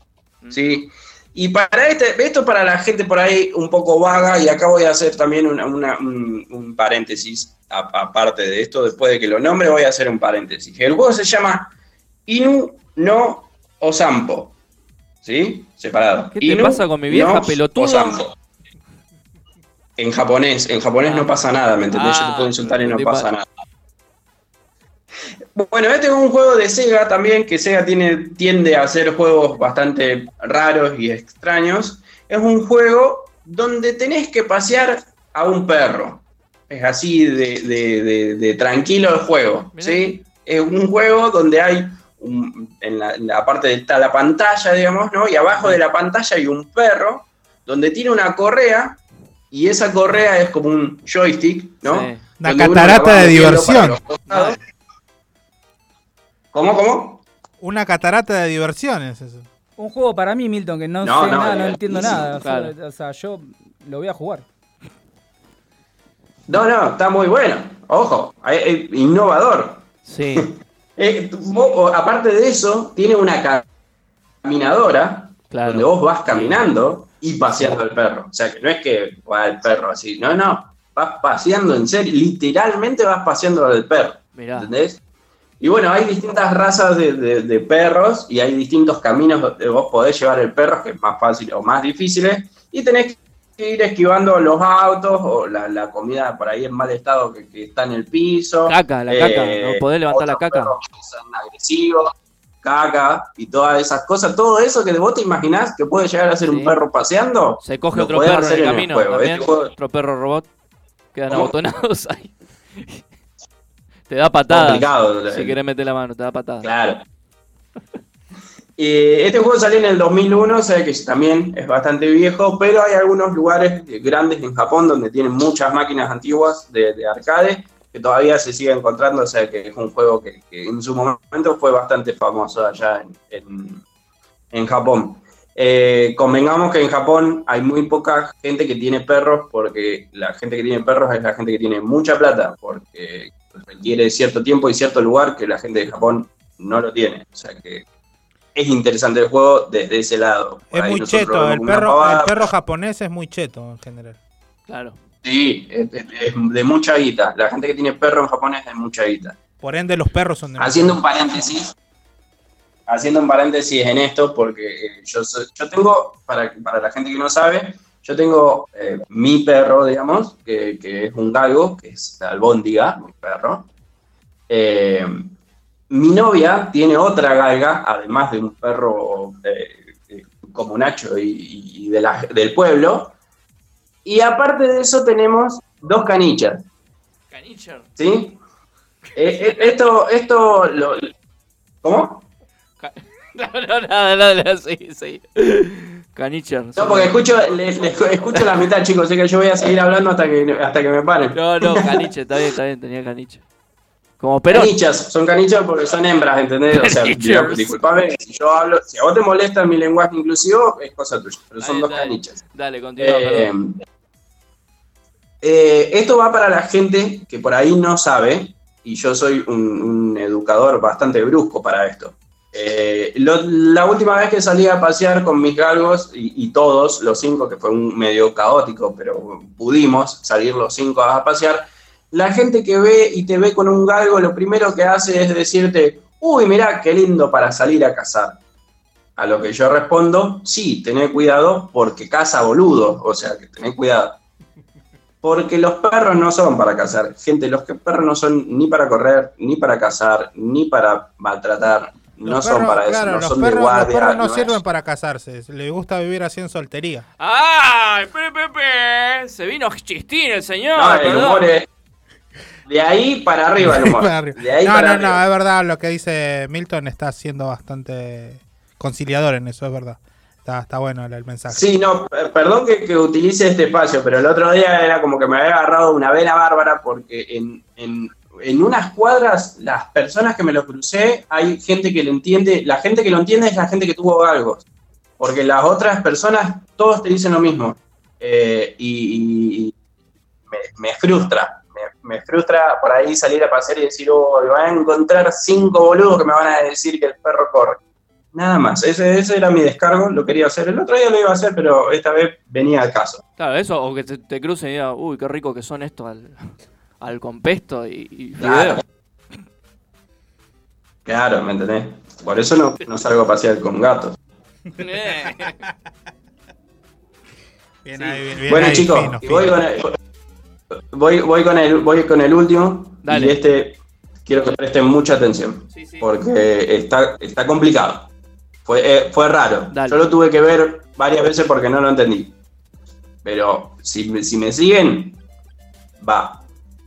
¿sí? Y para este, esto para la gente por ahí un poco vaga, y acá voy a hacer también una- una- un, un paréntesis, aparte de esto, después de que lo nombre voy a hacer un paréntesis. El juego se llama Inu no Osampo, ¿sí? Separado. ¿Qué te pasa con mi vieja, pelotudo? Osampo. En japonés, en japonés no pasa nada, ¿me entendés? Yo te Ah, puedo insultar y no pasa pa- nada. Bueno, este es un juego de Sega también, que Sega tiene, tiende a hacer juegos bastante raros y extraños. Es un juego donde tenés que pasear a un perro. Es así de, de- de- de tranquilo el juego, ¿sí? Es un juego donde hay, un- en, la, en la parte de está la pantalla, digamos, ¿no? Y abajo de la pantalla hay un perro donde tiene una correa y esa correa es como un joystick, ¿no? Sí. Una catarata de diversión. ¿Cómo, cómo? Una catarata de diversiones, eso. Un juego para mí, Milton, que no, No, sé no, nada, no entiendo divertísimo, nada. O sea, claro. o sea, yo lo voy a jugar. No, no, está muy bueno. Ojo, es- es innovador. Sí. Eh, vos, aparte de eso, tiene una caminadora donde vos vas caminando y paseando al perro. O sea, que no es que va el perro así, no, no. vas paseando en serio, literalmente vas paseando al perro. Mirá. ¿Entendés? Y bueno, hay distintas razas de, de- de perros y hay distintos caminos donde vos podés llevar el perro, que es más fácil o más difíciles, y tenés que ir esquivando los autos o la, la comida por ahí en mal estado que, que está en el piso. Caca, la caca, ¿no podés levantar la caca? son agresivos, caca y todas esas cosas, todo eso que vos te imaginás que puede llegar a ser un perro paseando. Se coge otro perro en hacer el en camino juego. también. Este juego- Otro perro robot. Quedan ¿Cómo? abotonados ahí. te da patadas. Complicado. Si querés meter la mano, te da patadas. Claro. Eh, este juego salió en el 2001, o sea que también es bastante viejo, pero hay algunos lugares eh, grandes en Japón donde tienen muchas máquinas antiguas de, de arcade que todavía se sigue encontrando, o sea que es un juego que, que en su momento fue bastante famoso allá en, en- en Japón. Eh, convengamos que en Japón hay muy poca gente que tiene perros porque la gente que tiene perros es la gente que tiene mucha plata, porque requiere cierto tiempo y cierto lugar que la gente de Japón no lo tiene. O sea que es interesante el juego desde ese lado. Por Es muy cheto, el perro, pavada, el perro japonés es muy cheto en general. Claro. Sí, es, de mucha guita. La gente que tiene perro en Japón es de mucha guita. Por ende, los perros son de Haciendo un paréntesis, haciendo un paréntesis en esto, porque eh, yo, yo tengo, para, para la gente que no sabe, yo tengo eh, mi perro, digamos, que, que es un galgo, que es la albóndiga, mi perro. Eh, mi novia tiene otra galga, además de un perro eh, como Nacho y, y de la- del pueblo. Y aparte de eso tenemos dos canichas. Canicher. ¿Sí? Eh, eh, esto, esto, lo- ¿cómo? No, no, nada, nada, sí, sí. Canicher. No, porque escucho, le- le- escucho la mitad, chicos, así que yo voy a seguir hablando hasta que, hasta que me paren. No, no, caniche, está bien, está bien, tenía caniche. Como Perón. Canichas, son canichas porque son hembras, ¿entendés? O sea, disculpame, si yo hablo, si a vos te molesta mi lenguaje inclusivo, es cosa tuya, pero son Ahí dos canichas. Dale, continúa, Eh, eh, esto va para la gente que por ahí no sabe, y yo soy un, un educador bastante brusco para esto. Eh, lo- la última vez que salí a pasear con mis galgos, y, y todos, los cinco, que fue un medio caótico, pero pudimos salir los cinco a pasear, la gente que ve y te ve con un galgo, lo primero que hace es decirte, uy, mirá, qué lindo para salir a cazar. A lo que yo respondo, sí, tené cuidado porque caza boludo, o sea, que tené cuidado. Porque los perros no son para cazar. Gente, los que- perros no son ni para correr, ni para cazar, ni para maltratar. No Los son perros, para eso, claro, no los son de perros, los guardia. perros no no sirven es- para casarse. Le gusta vivir así en soltería. ¡Ay! Pe, pe, pe! Se vino chistín el señor. No, el perdón. humor es. De ahí para arriba el humor. Para arriba. De ahí no, para no, arriba. no, es verdad lo que dice Milton. Está siendo bastante conciliador en eso, es verdad. Está, está bueno el, el mensaje. Sí, no, perdón que, que utilice este espacio, pero el otro día era como que me había agarrado una vena bárbara porque en, en, en unas cuadras, las personas que me lo crucé, hay gente que lo entiende, la gente que lo entiende es la gente que tuvo galgos, porque las otras personas, todos te dicen lo mismo, Eh, y me, me frustra, me, frustra por ahí salir a pasear y decir, oh, me van a encontrar cinco boludos que me van a decir que el perro corre. Nada más, ese, ese era mi descargo, lo quería hacer. El otro día lo iba a hacer, pero esta vez venía al caso. Claro, eso, o que te, te crucen y digan, uy, qué rico que son estos al, al compesto y, y Claro. Claro, ¿me entendés? Por eso no, no salgo a pasear con gatos. Bien ahí, bien, bien bueno, ahí, chicos, fino, voy, con el, voy, voy con el, voy con el último. Dale. Y este quiero que presten mucha atención. Porque está, está complicado. Fue, eh, fue raro. Yo lo tuve que ver varias veces porque no lo entendí. Pero si, me- si me siguen, va.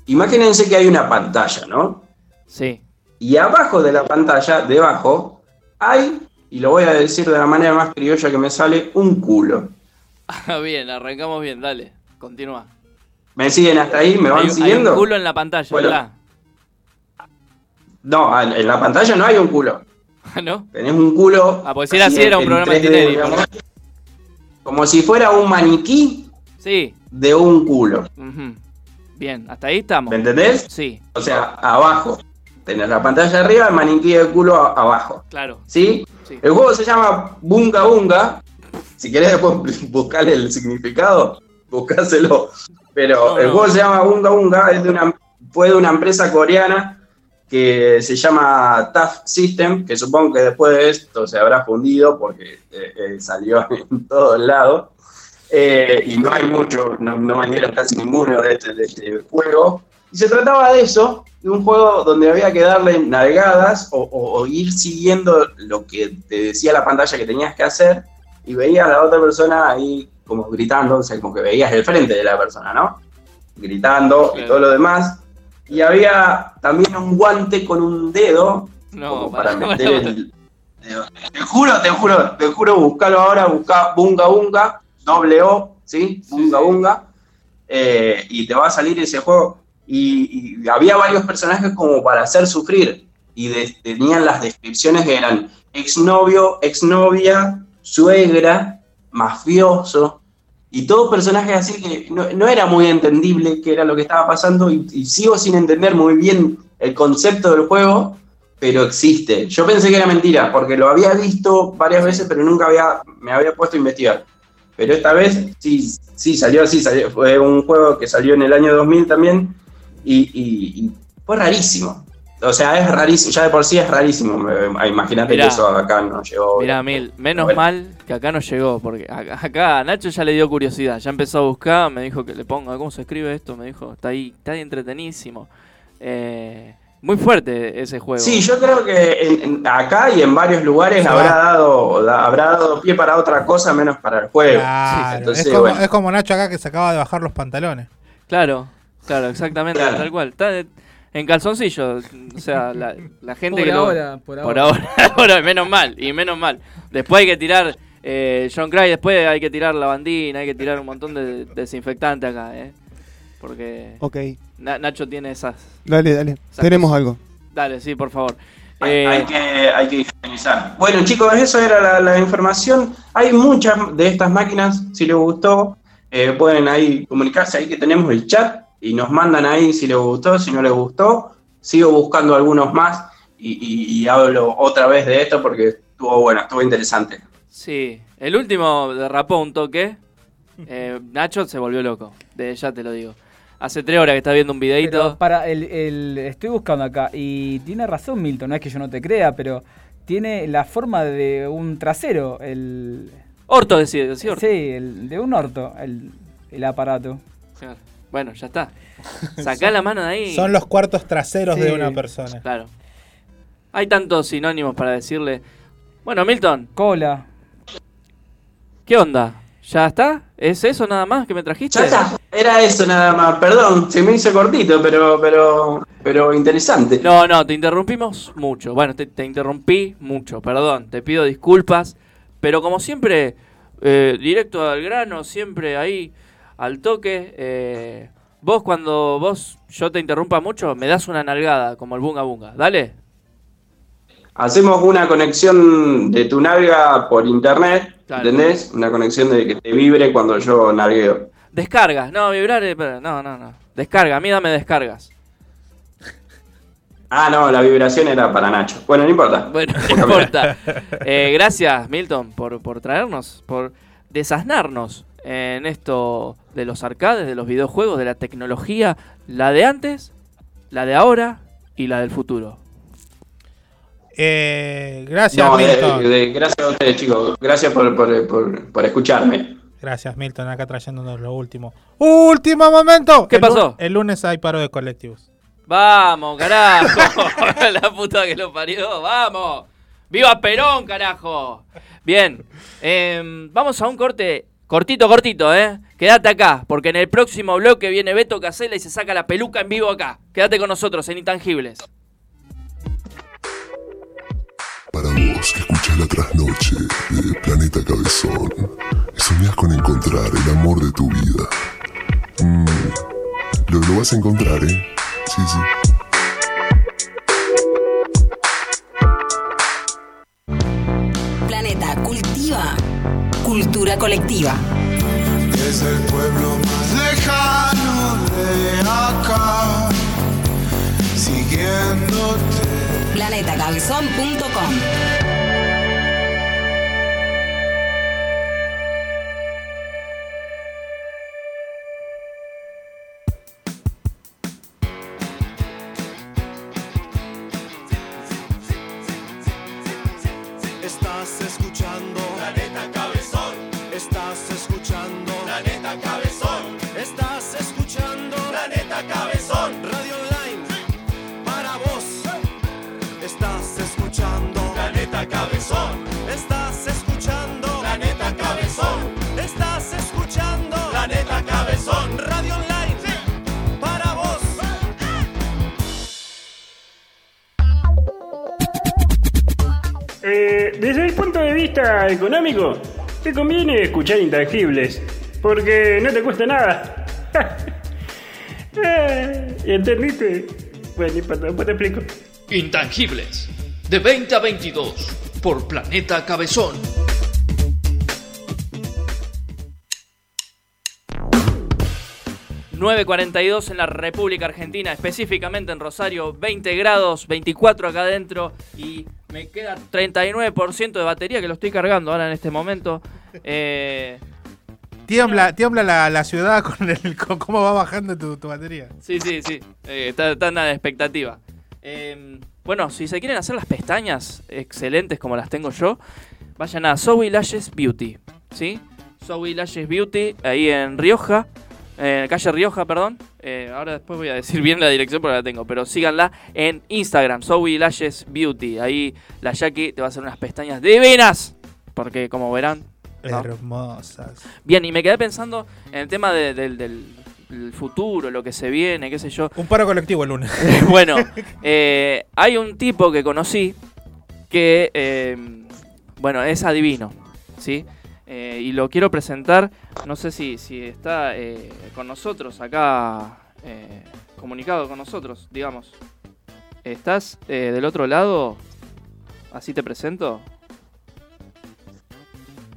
Imagínense que hay una pantalla, ¿no? Sí. Y abajo de la pantalla, debajo, hay, y lo voy a decir de la manera más criolla que me sale, un culo. Bien, arrancamos bien, dale. Continúa. ¿Me siguen hasta ahí? ¿Me van hay, siguiendo? Hay un culo en la pantalla, Bueno. ¿verdad? No, en la pantalla no hay un culo. ¿No? Tenés un culo. Ah, porque si era así, era un programa 3D, de digamos, Como si fuera un maniquí Sí. de un culo. Bien, hasta ahí estamos. ¿Me entendés? Sí, O sea, abajo. Tenés la pantalla arriba, el maniquí de culo abajo. claro. ¿Sí? Sí. El juego se llama Bunga Bunga. Si querés después buscarle el significado. buscáselo. Pero No, el no. juego se llama Unga Unga, es de una, fue de una empresa coreana que se llama Tough System, que supongo que después de esto se habrá fundido porque eh, eh, salió en todos lados. Eh, y no hay mucho, no, no vendieron casi ninguno de este, de este juego. Y se trataba de eso, de un juego donde había que darle nalgadas o, o- o ir siguiendo lo que te decía la pantalla que tenías que hacer y veías a la otra persona ahí como gritando, o sea, como que veías el frente de la persona, ¿no? Gritando y todo lo demás. Y había también un guante con un dedo No, como para para- meter el... Te juro, te juro, te juro, buscalo ahora, busca Bunga Bunga, doble O, ¿sí? Bunga Bunga, eh, y te va a salir ese juego. Y, y había varios personajes como para hacer sufrir, y de- tenían las descripciones que eran exnovio, exnovia, suegra, mafioso, y todos personajes así que no, no era muy entendible qué era lo que estaba pasando, y, sigo sin entender muy bien el concepto del juego, pero existe. Yo pensé que era mentira, porque lo había visto varias veces, pero nunca había, me había puesto a investigar. Pero esta vez sí, sí salió así, salió, fue un juego que salió en el año 2000 también, y fue rarísimo. O sea, es rarísimo, ya de por sí es rarísimo. Imagínate que eso acá no llegó. Mirá, Mil, menos Bueno. mal que acá no llegó, porque acá, Nacho ya le dio curiosidad, ya empezó a buscar, me dijo que le ponga cómo se escribe esto, me dijo, está ahí, está ahí entretenísimo. Eh, muy fuerte ese juego. Sí, yo creo que en- en- acá y en varios lugares habrá dado, da- habrá dado pie para otra cosa menos para el juego. Claro, Entonces, es, como, bueno. es como Nacho acá que se acaba de bajar los pantalones. Claro, claro, exactamente, Claro. tal cual. Está de- en calzoncillo, o sea, la, la gente Por que lo- ahora, por por ahora. ahora, ahora, menos mal, y menos mal. Después hay que tirar eh, John Cry, después hay que tirar lavandina, hay que tirar un montón de desinfectante acá, ¿eh? Porque Ok. Na- Nacho tiene esas... Dale, dale. esas Tenemos cosas. algo. Dale, sí, por favor. Hay, Eh, hay que, hay que higienizar. Bueno, chicos, eso era la, la información. Hay muchas de estas máquinas, si les gustó, eh, pueden ahí comunicarse, ahí que tenemos el chat y nos mandan ahí si les gustó, si no les gustó. Sigo buscando algunos más y, y- y hablo otra vez de esto porque estuvo bueno, estuvo interesante. Sí, el último derrapó un toque. Eh, Nacho se volvió loco, de, ya te lo digo. Hace tres horas que está viendo un videito. Pero para el, el- estoy buscando acá y tiene razón Milton, no es que yo no te crea, pero tiene la forma de un trasero, el Orto orto. Sí, el, de un orto, el, el aparato. Claro. Bueno, ya está. Sacá la mano de ahí. Son los cuartos traseros de una persona. Claro. Hay tantos sinónimos para decirle. Bueno, Milton. Cola. ¿Qué onda? ¿Ya está? ¿Es eso nada más que me trajiste? Ya está, era eso nada más. Perdón, se me hizo cortito, pero, pero, pero interesante. No, no, te interrumpimos mucho. Bueno, te, te interrumpí mucho, perdón. Te pido disculpas. Pero como siempre, eh, directo al grano, siempre ahí, al toque. eh, vos cuando vos yo te interrumpa mucho, me das una nalgada, como el bunga bunga. Dale. Hacemos una conexión de tu nalga por internet, Claro. ¿entendés? Una conexión de que te vibre cuando yo nalgueo. Descargas. No, vibrar. eh, No, no, no. Descarga. A mí dame descargas. Ah, no, la vibración era para Nacho. Bueno, no importa. Bueno, no importa. Eh, gracias, Milton, por, por traernos, por desasnarnos en esto de los arcades, de los videojuegos, de la tecnología, la de antes, la de ahora y la del futuro. Eh, gracias, No, de- Milton. de- gracias a ustedes, chicos. Gracias por, por- por- por escucharme. Gracias, Milton, acá trayéndonos lo último. ¡Último momento! ¿Qué El pasó? El lunes hay paro de colectivos. Vamos, carajo. la puta que lo parió. Vamos. ¡Viva Perón, carajo! Bien. em, vamos a un corte cortito, cortito, ¿eh? Quédate acá, porque en el próximo bloque viene Beto Casella y se saca la peluca en vivo acá. Quédate con nosotros en Intangibles. Para vos que escuchás la trasnoche de Planeta Cabezón y soñás con encontrar el amor de tu vida. Mm, lo, lo vas a encontrar, ¿eh? Sí, sí. Cultiva cultura colectiva. Es el pueblo más lejano de acá, siguiéndote. Planetacabezón.com punto de vista económico, te conviene escuchar intangibles, porque no te cuesta nada. Eh, ¿Entendiste? Bueno, después te explico. Intangibles. De 20 a 22. Por Planeta Cabezón. ...9.42 en la República Argentina, específicamente en Rosario, 20 grados, 24 acá adentro y me queda 39% de batería que lo estoy cargando ahora en este momento. Eh, Tiembla, tiembla la, la ciudad con, el, con cómo va bajando tu, tu batería. Sí, sí, sí. Eh, está, está en la expectativa. Eh, bueno, si se quieren hacer las pestañas excelentes como las tengo yo, vayan a Zoe Lashes Beauty. ¿Sí? Zoe Lashes Beauty, ahí en Rioja. En calle Rioja, perdón. Eh, ahora después voy a decir bien la dirección porque la tengo. Pero síganla en Instagram, Zoe Lashes Beauty. Ahí la Jackie te va a hacer unas pestañas divinas. Porque como verán, ¿no? Hermosas. Bien, y me quedé pensando en el tema de- del, del- del futuro, lo que se viene, qué sé yo. Un paro colectivo el lunes. bueno, eh, hay un tipo que conocí que, eh, bueno, es adivino, ¿sí? Eh, y lo quiero presentar, no sé si, si está eh, con nosotros acá, eh, comunicado con nosotros, digamos. ¿Estás eh, del otro lado? Así te presento.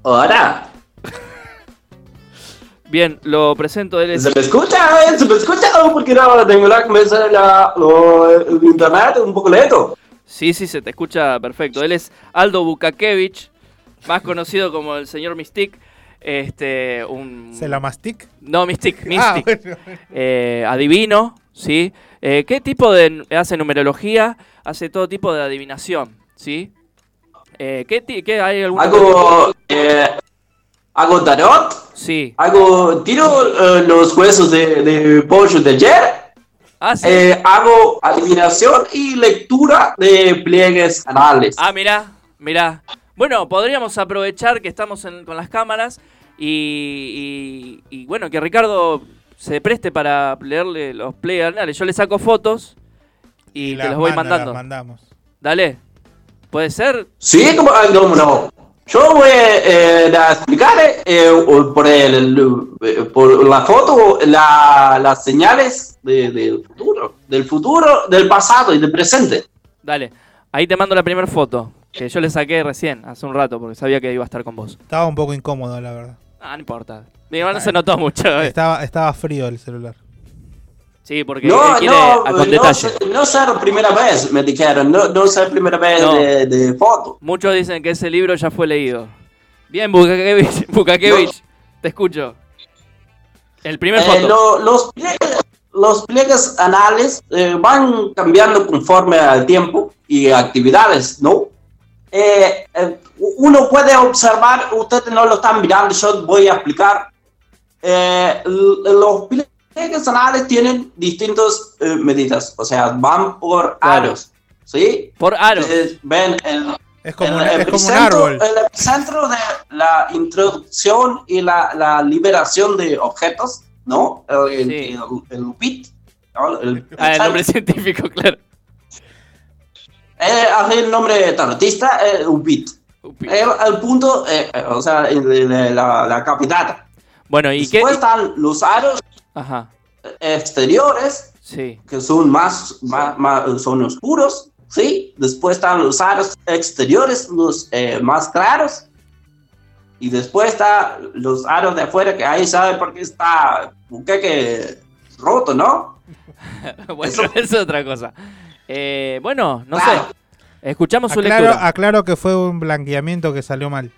Ahora, Bien, lo presento, él es... ¿se me escucha? ¿Se me escucha? Oh, porque no, tengo la, me sale la, lo- el internet un poco lento. Sí, sí, se te escucha perfecto. Él es Aldo Bukakevich, más conocido como el señor Mystic. Este, un... ¿Se la mastic? No, Mystic, Ah, Mystic. bueno. Eh, adivino, ¿sí? Eh, ¿Qué tipo de... hace numerología? Hace todo tipo de adivinación, ¿sí? Eh, ¿qué, qué hay algún... Hago, eh, hago tarot, Sí. hago, tiro eh, los huesos de, de pollo de ayer, Ah, sí. eh, hago adivinación y lectura de pliegues anales. Ah, mirá, mirá. Bueno, podríamos aprovechar que estamos en- con las cámaras y, y- y, bueno, que Ricardo se preste para leerle los play anales. Yo le saco fotos y, te las los voy manda, mandando. las mandamos. Dale. ¿Puede ser? Sí, como, no, no. Yo voy eh, a explicar eh, por, el, eh, por la foto la- las señales de- del futuro, del futuro, del pasado y del presente. Dale. Ahí te mando la primera foto, que yo le saqué recién, hace un rato, porque sabía que iba a estar con vos. Estaba un poco incómodo, la verdad. Ah, no importa. Igual no se notó mucho. eh. Estaba, estaba frío el celular. Sí, porque No, quiere no, a- con no, detalle. sé- no ser primera vez, me dijeron, no, no ser primera vez No. de, de foto. Muchos dicen que ese libro ya fue leído. Bien, Bukakevich, Bukakevich, te escucho. El primer Eh, foto. lo- los, pliegues, los pliegues anales eh, van cambiando conforme al tiempo y actividades, ¿no? Eh, eh, uno puede observar, ustedes no lo están mirando, yo voy a explicar. Eh, los pliegues anales tienen distintas eh, medidas, o sea, van por aros, ¿sí? Por aros. ven el, Es como, el un, es como un epicentro- árbol. El epicentro de la introducción y la, la liberación de objetos, ¿no? El, el, Sí. el- el bit, ¿no? El- Ah, el nombre científico, claro. Eh, así el nombre tarotista, eh, Ubit. El, el punto, eh, eh, o sea, la, la capital. Bueno, ¿y qué? Después están los aros Ajá, exteriores, sí. que son más, más, más- son oscuros, ¿sí? Después están los aros exteriores, los eh, más claros. Y después están los aros de afuera, que ahí sabe por qué está un queque roto, ¿no? bueno, eso es otra cosa. Eh, bueno, no sé. Escuchamos su Aclaro, lectura. aclaro que fue un blanqueamiento que salió mal.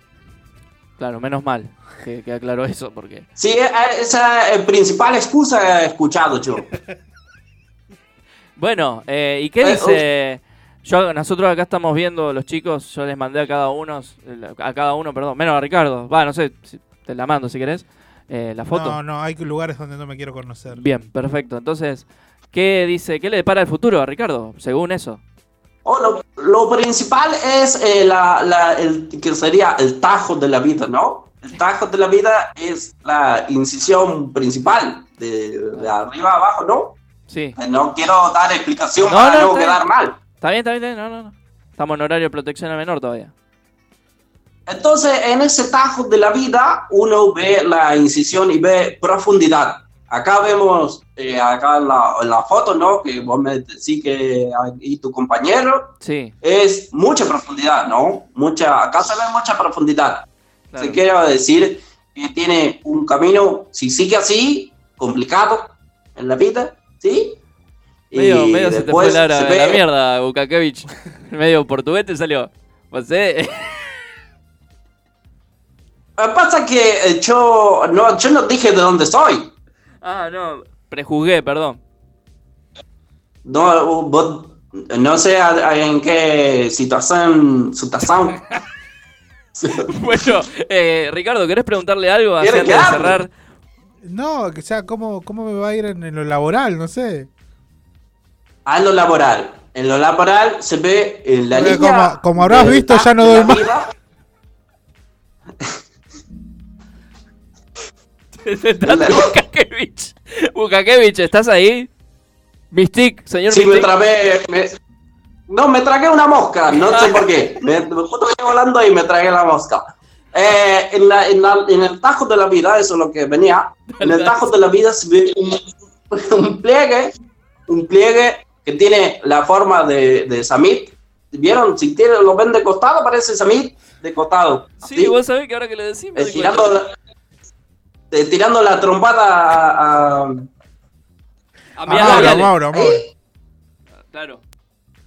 Claro, menos mal que, que aclaró eso, porque... Sí, eh, esa es la principal excusa que he escuchado yo. Bueno, eh, ¿y qué Eh, dice Yo, nosotros acá estamos viendo los chicos, yo les mandé a cada uno, a cada uno, perdón, menos a Ricardo. Va, no sé, te la mando si querés. eh, la foto. No, no, hay lugares donde no me quiero conocer. Bien, perfecto. Entonces, ¿qué dice, qué le depara el futuro a Ricardo, según eso? Oh, lo, lo principal es eh, la, la- el, que sería el tajo de la vida, ¿no? El tajo de la vida es la incisión principal, de, de arriba a abajo, ¿no? Sí. Eh, No quiero dar explicación No, para no, no, quedar bien. mal. ¿Está bien, está bien? está bien? No, no, no. Estamos en horario de protección al menor todavía. Entonces, en ese tajo de la vida, uno ve la incisión y ve profundidad. Acá vemos, eh, acá en la, en la foto, ¿no? Que vos me decís que y tu compañero, Sí. es mucha profundidad, ¿no? Mucha, acá se ve mucha profundidad. Claro. Se quiere decir que tiene un camino, si sigue así, complicado en la vida, ¿sí? Medio, Y medio se te fue la, la mierda, Bukakevich. medio portugués te salió. Pues, eh, pasa que eh, yo no, yo no dije de dónde soy. Ah, no. Prejuzgué, perdón. No, vos- no sé en qué situación, situación. bueno, eh, Ricardo, ¿querés preguntarle algo ¿Quiere antes de cerrar? No, que sea, ¿cómo, ¿cómo me va a ir en, en lo laboral? No sé. A lo laboral. En lo laboral se ve en la Porque línea. como, como habrás visto, ya no doy la más. vida. Bukakevich. Bukakevich, ¿estás ahí? Mystic, señor Sí, me Mystic. trabé. me- No, me tragué una mosca, no sé por qué. Me, me justo venía volando y me tragué la mosca. Eh, en, la- en la- en el tajo de la vida, eso es lo que venía. En el tajo de la vida se ve un, un pliegue, un pliegue que tiene la forma de, de Samit. ¿Vieron? Si tiene, lo ven de costado, parece Samit de costado. Sí, vos sabés que ahora que lo decís me Eh, la, eh, tirando la trompada a, a- A a Mauro, Mauro. Mauro, Mauro. Claro.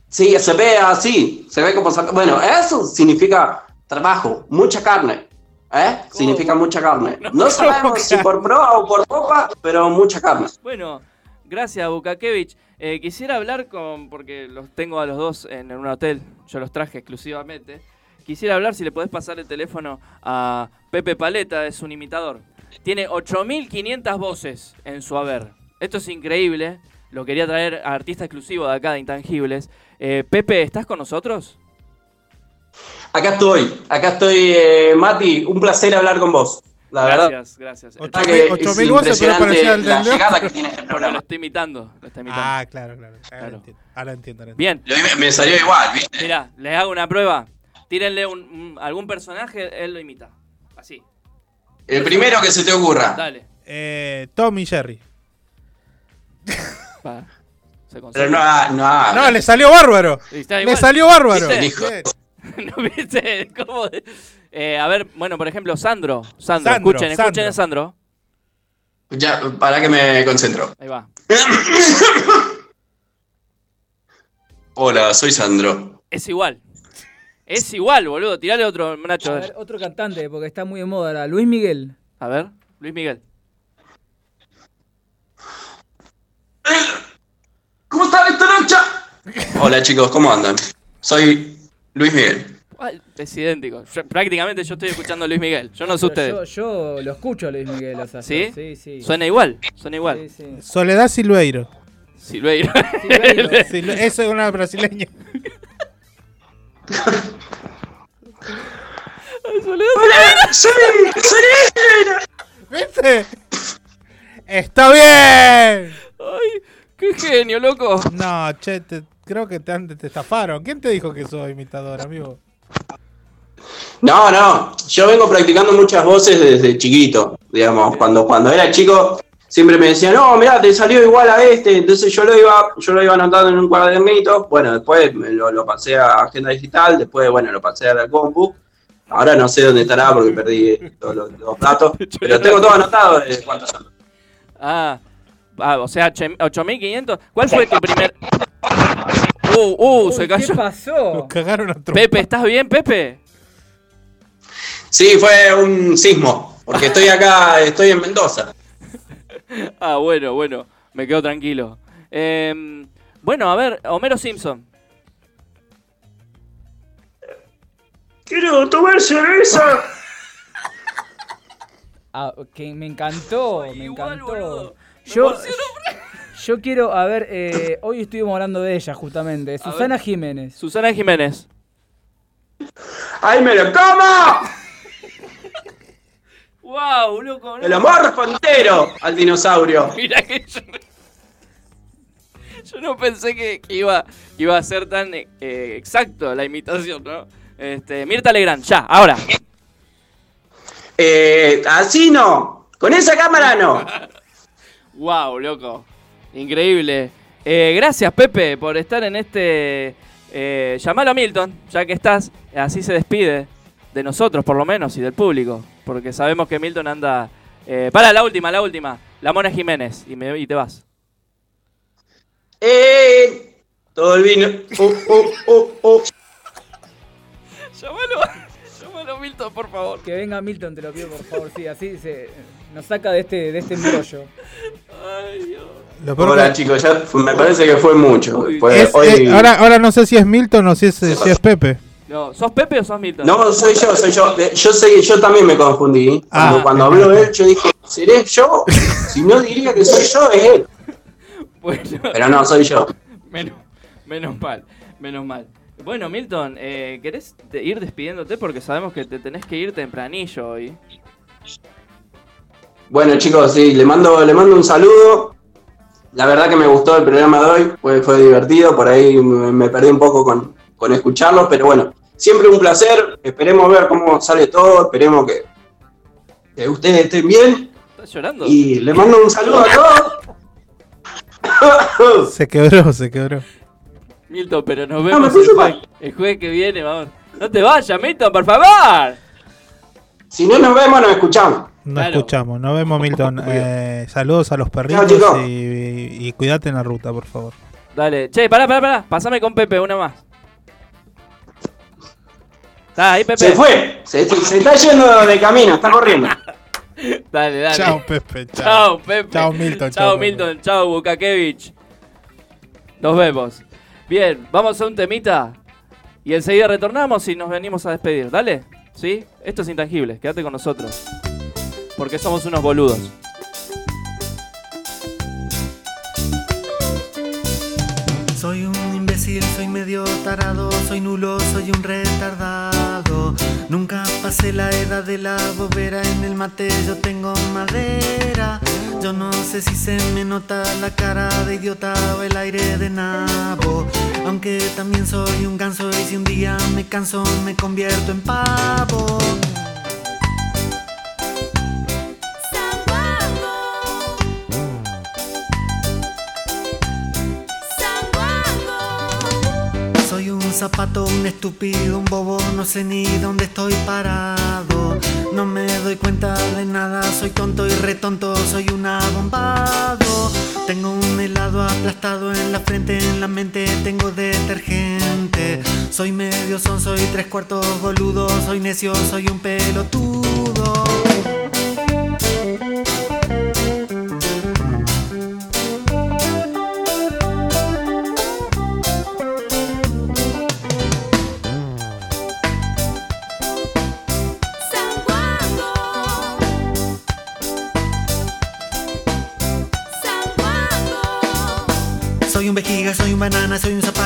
Sí, se ve así, se ve como... saca- Bueno, eso significa trabajo, mucha carne. ¿Eh? Significa mucha carne. No sabemos si por pro o por popa, pero mucha carne. Bueno, gracias Bukakevich. Eh, quisiera hablar con, porque los tengo a los dos en un hotel, yo los traje exclusivamente. Quisiera hablar si le podés pasar el teléfono a Pepe Paleta, es un imitador. Tiene 8500 voces en su haber. Esto es increíble. Lo quería traer a artista exclusivo de acá de Intangibles. Eh, Pepe, ¿estás con nosotros? Acá estoy, acá estoy, eh, Mati, un placer hablar con vos. La verdad. Gracias, gracias. La verdad que Ocho es mil voces, pero impresionante parecía el la llegada que tiene este Lo programa. estoy imitando, lo estoy imitando. Ah, claro, claro. Ahora Claro. entiendo. Ahora entiendo. ahora entiendo. Bien. Me, me salió igual, ¿viste? Mira, les hago una prueba. Tírenle un, un- algún personaje, él lo imita. Así. El primero que se te ocurra. Dale. Eh, Tom y Jerry. Se Pero concentra. no, no, No, le salió bárbaro. Le salió bárbaro. ¿Viste? ¿No viste? ¿Cómo? de- Eh, a ver, bueno, por ejemplo, Sandro. Sandro, Sandro, escuchen, escuchen a Sandro. Ya, para que me concentro. Ahí va. Hola, soy Sandro. Es igual. Es igual, boludo. Tirale otro, Nacho. A ver, otro cantante, porque está muy de moda ahora. Luis Miguel. A ver, Luis Miguel. ¿Cómo están esta noche? Hola chicos, ¿cómo andan? Soy Luis Miguel. Es idéntico. Yo- prácticamente yo estoy escuchando a Luis Miguel. Yo no sé ustedes. Yo, yo lo escucho a Luis Miguel. O sea, ¿Sí? Sí, sí. Suena igual, suena igual. Sí, sí. Soledad Silveiro. Silveiro. Silveiro. Silve- Eso es una brasileña. ¡Sí! ¡Sí! ¿Viste? ¡Está bien! Ay, qué genio, loco. No, che, te- creo que te, han- te estafaron. ¿Quién te dijo que soy imitador, amigo? No, no, yo vengo practicando muchas voces desde chiquito, digamos, cuando, cuando era chico siempre me decían, no, mira, te salió igual a este, entonces yo lo iba, yo lo iba anotando en un cuadernito, bueno, después me lo, lo pasé a agenda digital, después, bueno, lo pasé a la compu, ahora no sé dónde estará porque perdí los, los- los datos, pero tengo todo anotado de cuántos son. Ah, ah, o sea, ocho- 8500. ¿Cuál fue tu primer.? Uh, uh, se cayó. ¿Qué pasó? Cagaron a. Pepe, ¿estás bien, Pepe? Sí, fue un sismo, porque estoy acá, estoy en Mendoza. Ah, bueno, bueno. Me quedo tranquilo. Em, bueno, a ver, Homero Simpson. quiero tomar cerveza. Ah, que me encantó, me encantó. Yo, yo quiero, a ver, eh, hoy estuvimos hablando de ella justamente, Susana Jiménez. Susana Jiménez. ¡Ay, me lo como! ¡Wow, loco! ¡Me lo morfo entero al dinosaurio! Mira que yo, yo no pensé que, que iba, iba a ser tan eh, exacto la imitación, ¿no? Este, Mirta Legrand, ya, ahora. Eh, así no. Con esa cámara no. Wow, loco. Increíble. Eh, gracias, Pepe, por estar en este. Eh, llamalo a Milton, ya que estás. Así se despide de nosotros, por lo menos, y del público. Porque sabemos que Milton anda. Eh, para, la última, la última. La Mona Jiménez. Y, me, y te vas. Eh, todo el vino. Uh, uh, uh. Llamalo, llamalo a Milton, por favor. Que venga Milton, te lo pido por favor, sí, así se nos saca de este, de este embrollo. Ay, Dios. Hola que- chicos, ya me parece que fue mucho. Fue- es- hoy- eh, ahora, ahora no sé si es Milton o si es, si es Pepe. No, ¿sos Pepe o sos Milton? No, soy yo, soy yo. Eh, Yo sé que yo también me confundí. Cuando, Ah. cuando habló él, yo dije, ¿seré yo? Si no diría que soy yo, es él. Bueno, Pero no, soy yo. menos, menos mal, menos mal. Bueno, Milton, eh, ¿querés ir despidiéndote? Porque sabemos que te tenés que ir tempranillo hoy. Bueno chicos, sí, le mando, le mando un saludo. La verdad que me gustó el programa de hoy, fue, fue divertido, por ahí me, me perdí un poco con, con escucharlo, pero bueno, siempre un placer, esperemos ver cómo sale todo, esperemos que, que ustedes estén bien ¿Estás llorando? y le mando un saludo a todos. Se quebró, se quebró. Milton, pero nos vemos puse el, mal. jue- el jueves que viene, vamos. No te vayas, Milton, por favor. Si no nos vemos, nos escuchamos. No Claro. escuchamos. Nos vemos, Milton. Eh, saludos a los perritos chicos. y, y cuídate en la ruta, por favor. Dale, che, pará, pará, pará. Pasame con Pepe, una más. Está ahí, Pepe. Se fue, se, se está yendo de camino, está corriendo. Dale, dale. Chao, Pepe. Chao. Pepe. Chao, Milton. Chao. Milton. Chao, Bukakevich. Nos vemos. Bien, vamos a un temita. Y enseguida retornamos y nos venimos a despedir. Dale. ¿Sí? Esto es intangible. Quédate con nosotros. Porque somos unos boludos. Soy un imbécil, soy medio tarado, soy nulo, soy un retardado. Nunca pasé la edad de la bobera, en el mate yo tengo madera. Yo no sé si se me nota la cara de idiota o el aire de nabo. Aunque también soy un ganso y si un día me canso me convierto en pavo. Zapato, un estúpido, un bobo, no sé ni dónde estoy parado. No me doy cuenta de nada, soy tonto y retonto, soy un abombado. Tengo un helado aplastado en la frente, en la mente tengo detergente. Soy medio son, soy tres cuartos boludo, soy necio, soy un pelotudo.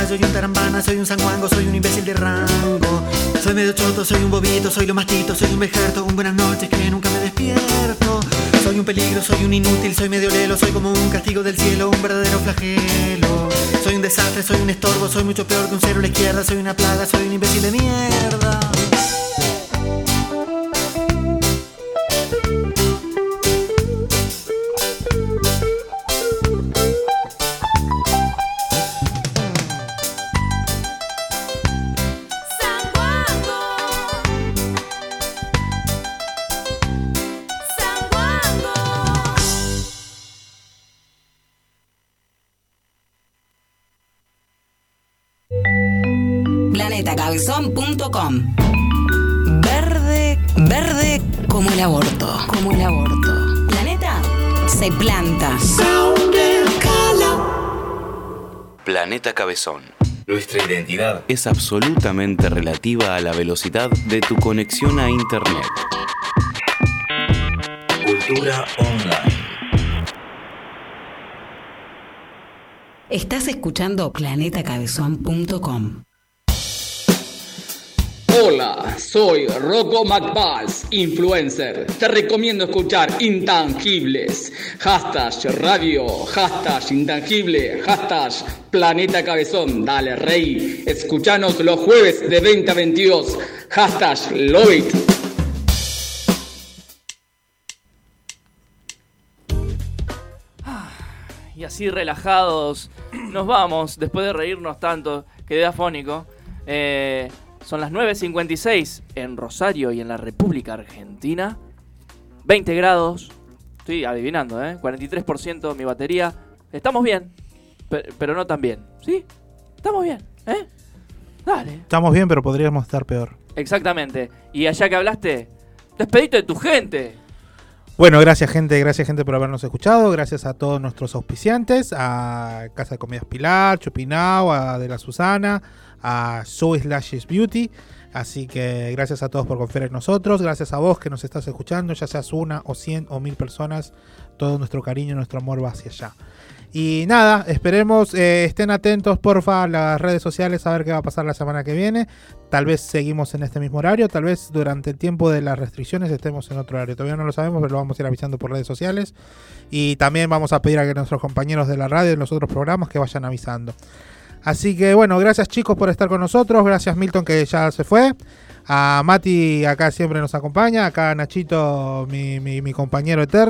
Soy un tarambana, soy un sanguango, soy un imbécil de rango. Soy medio choto, soy un bobito, soy lo mastito, soy un vejerto, un buenas noches que nunca me despierto. Soy un peligro, soy un inútil, soy medio lelo, soy como un castigo del cielo, un verdadero flagelo. Soy un desastre, soy un estorbo, soy mucho peor que un cero a la izquierda, soy una plaga, soy un imbécil de mierda. Planeta Cabezón. Nuestra identidad es absolutamente relativa a la velocidad de tu conexión a Internet. Cultura online. Estás escuchando planetacabezón.com. Hola, soy Rocco McBalls, influencer. Te recomiendo escuchar Intangibles. Hashtag radio, hashtag intangible, hashtag planeta cabezón. Dale, rey. Escuchanos los jueves de 20 a 22. Hashtag love. Y así relajados nos vamos, después de reírnos tanto, quedé afónico. Eh, son las 9.56 en Rosario y en la República Argentina. 20 grados. Estoy adivinando, ¿eh? 43% mi batería. Estamos bien, pe- pero no tan bien. ¿Sí? Estamos bien, ¿eh? Dale. Estamos bien, pero podríamos estar peor. Exactamente. Y allá que hablaste, despedite de tu gente. Bueno, gracias gente, gracias gente por habernos escuchado, gracias a todos nuestros auspiciantes, a Casa de Comidas Pilar, Chupinao, a De la Susana, a Zoe Slashes Beauty. Así que gracias a todos por confiar en nosotros, gracias a vos que nos estás escuchando, ya seas una o cien o mil personas, todo nuestro cariño, nuestro amor va hacia allá. Y nada, esperemos, eh, estén atentos porfa a las redes sociales a ver qué va a pasar la semana que viene. Tal vez seguimos en este mismo horario, tal vez durante el tiempo de las restricciones estemos en otro horario. Todavía no lo sabemos, pero lo vamos a ir avisando por redes sociales. Y también vamos a pedir a que nuestros compañeros de la radio y los otros programas que vayan avisando. Así que bueno, gracias chicos por estar con nosotros. Gracias Milton que ya se fue. A Mati acá siempre nos acompaña. Acá Nachito, mi, mi- mi compañero eterno.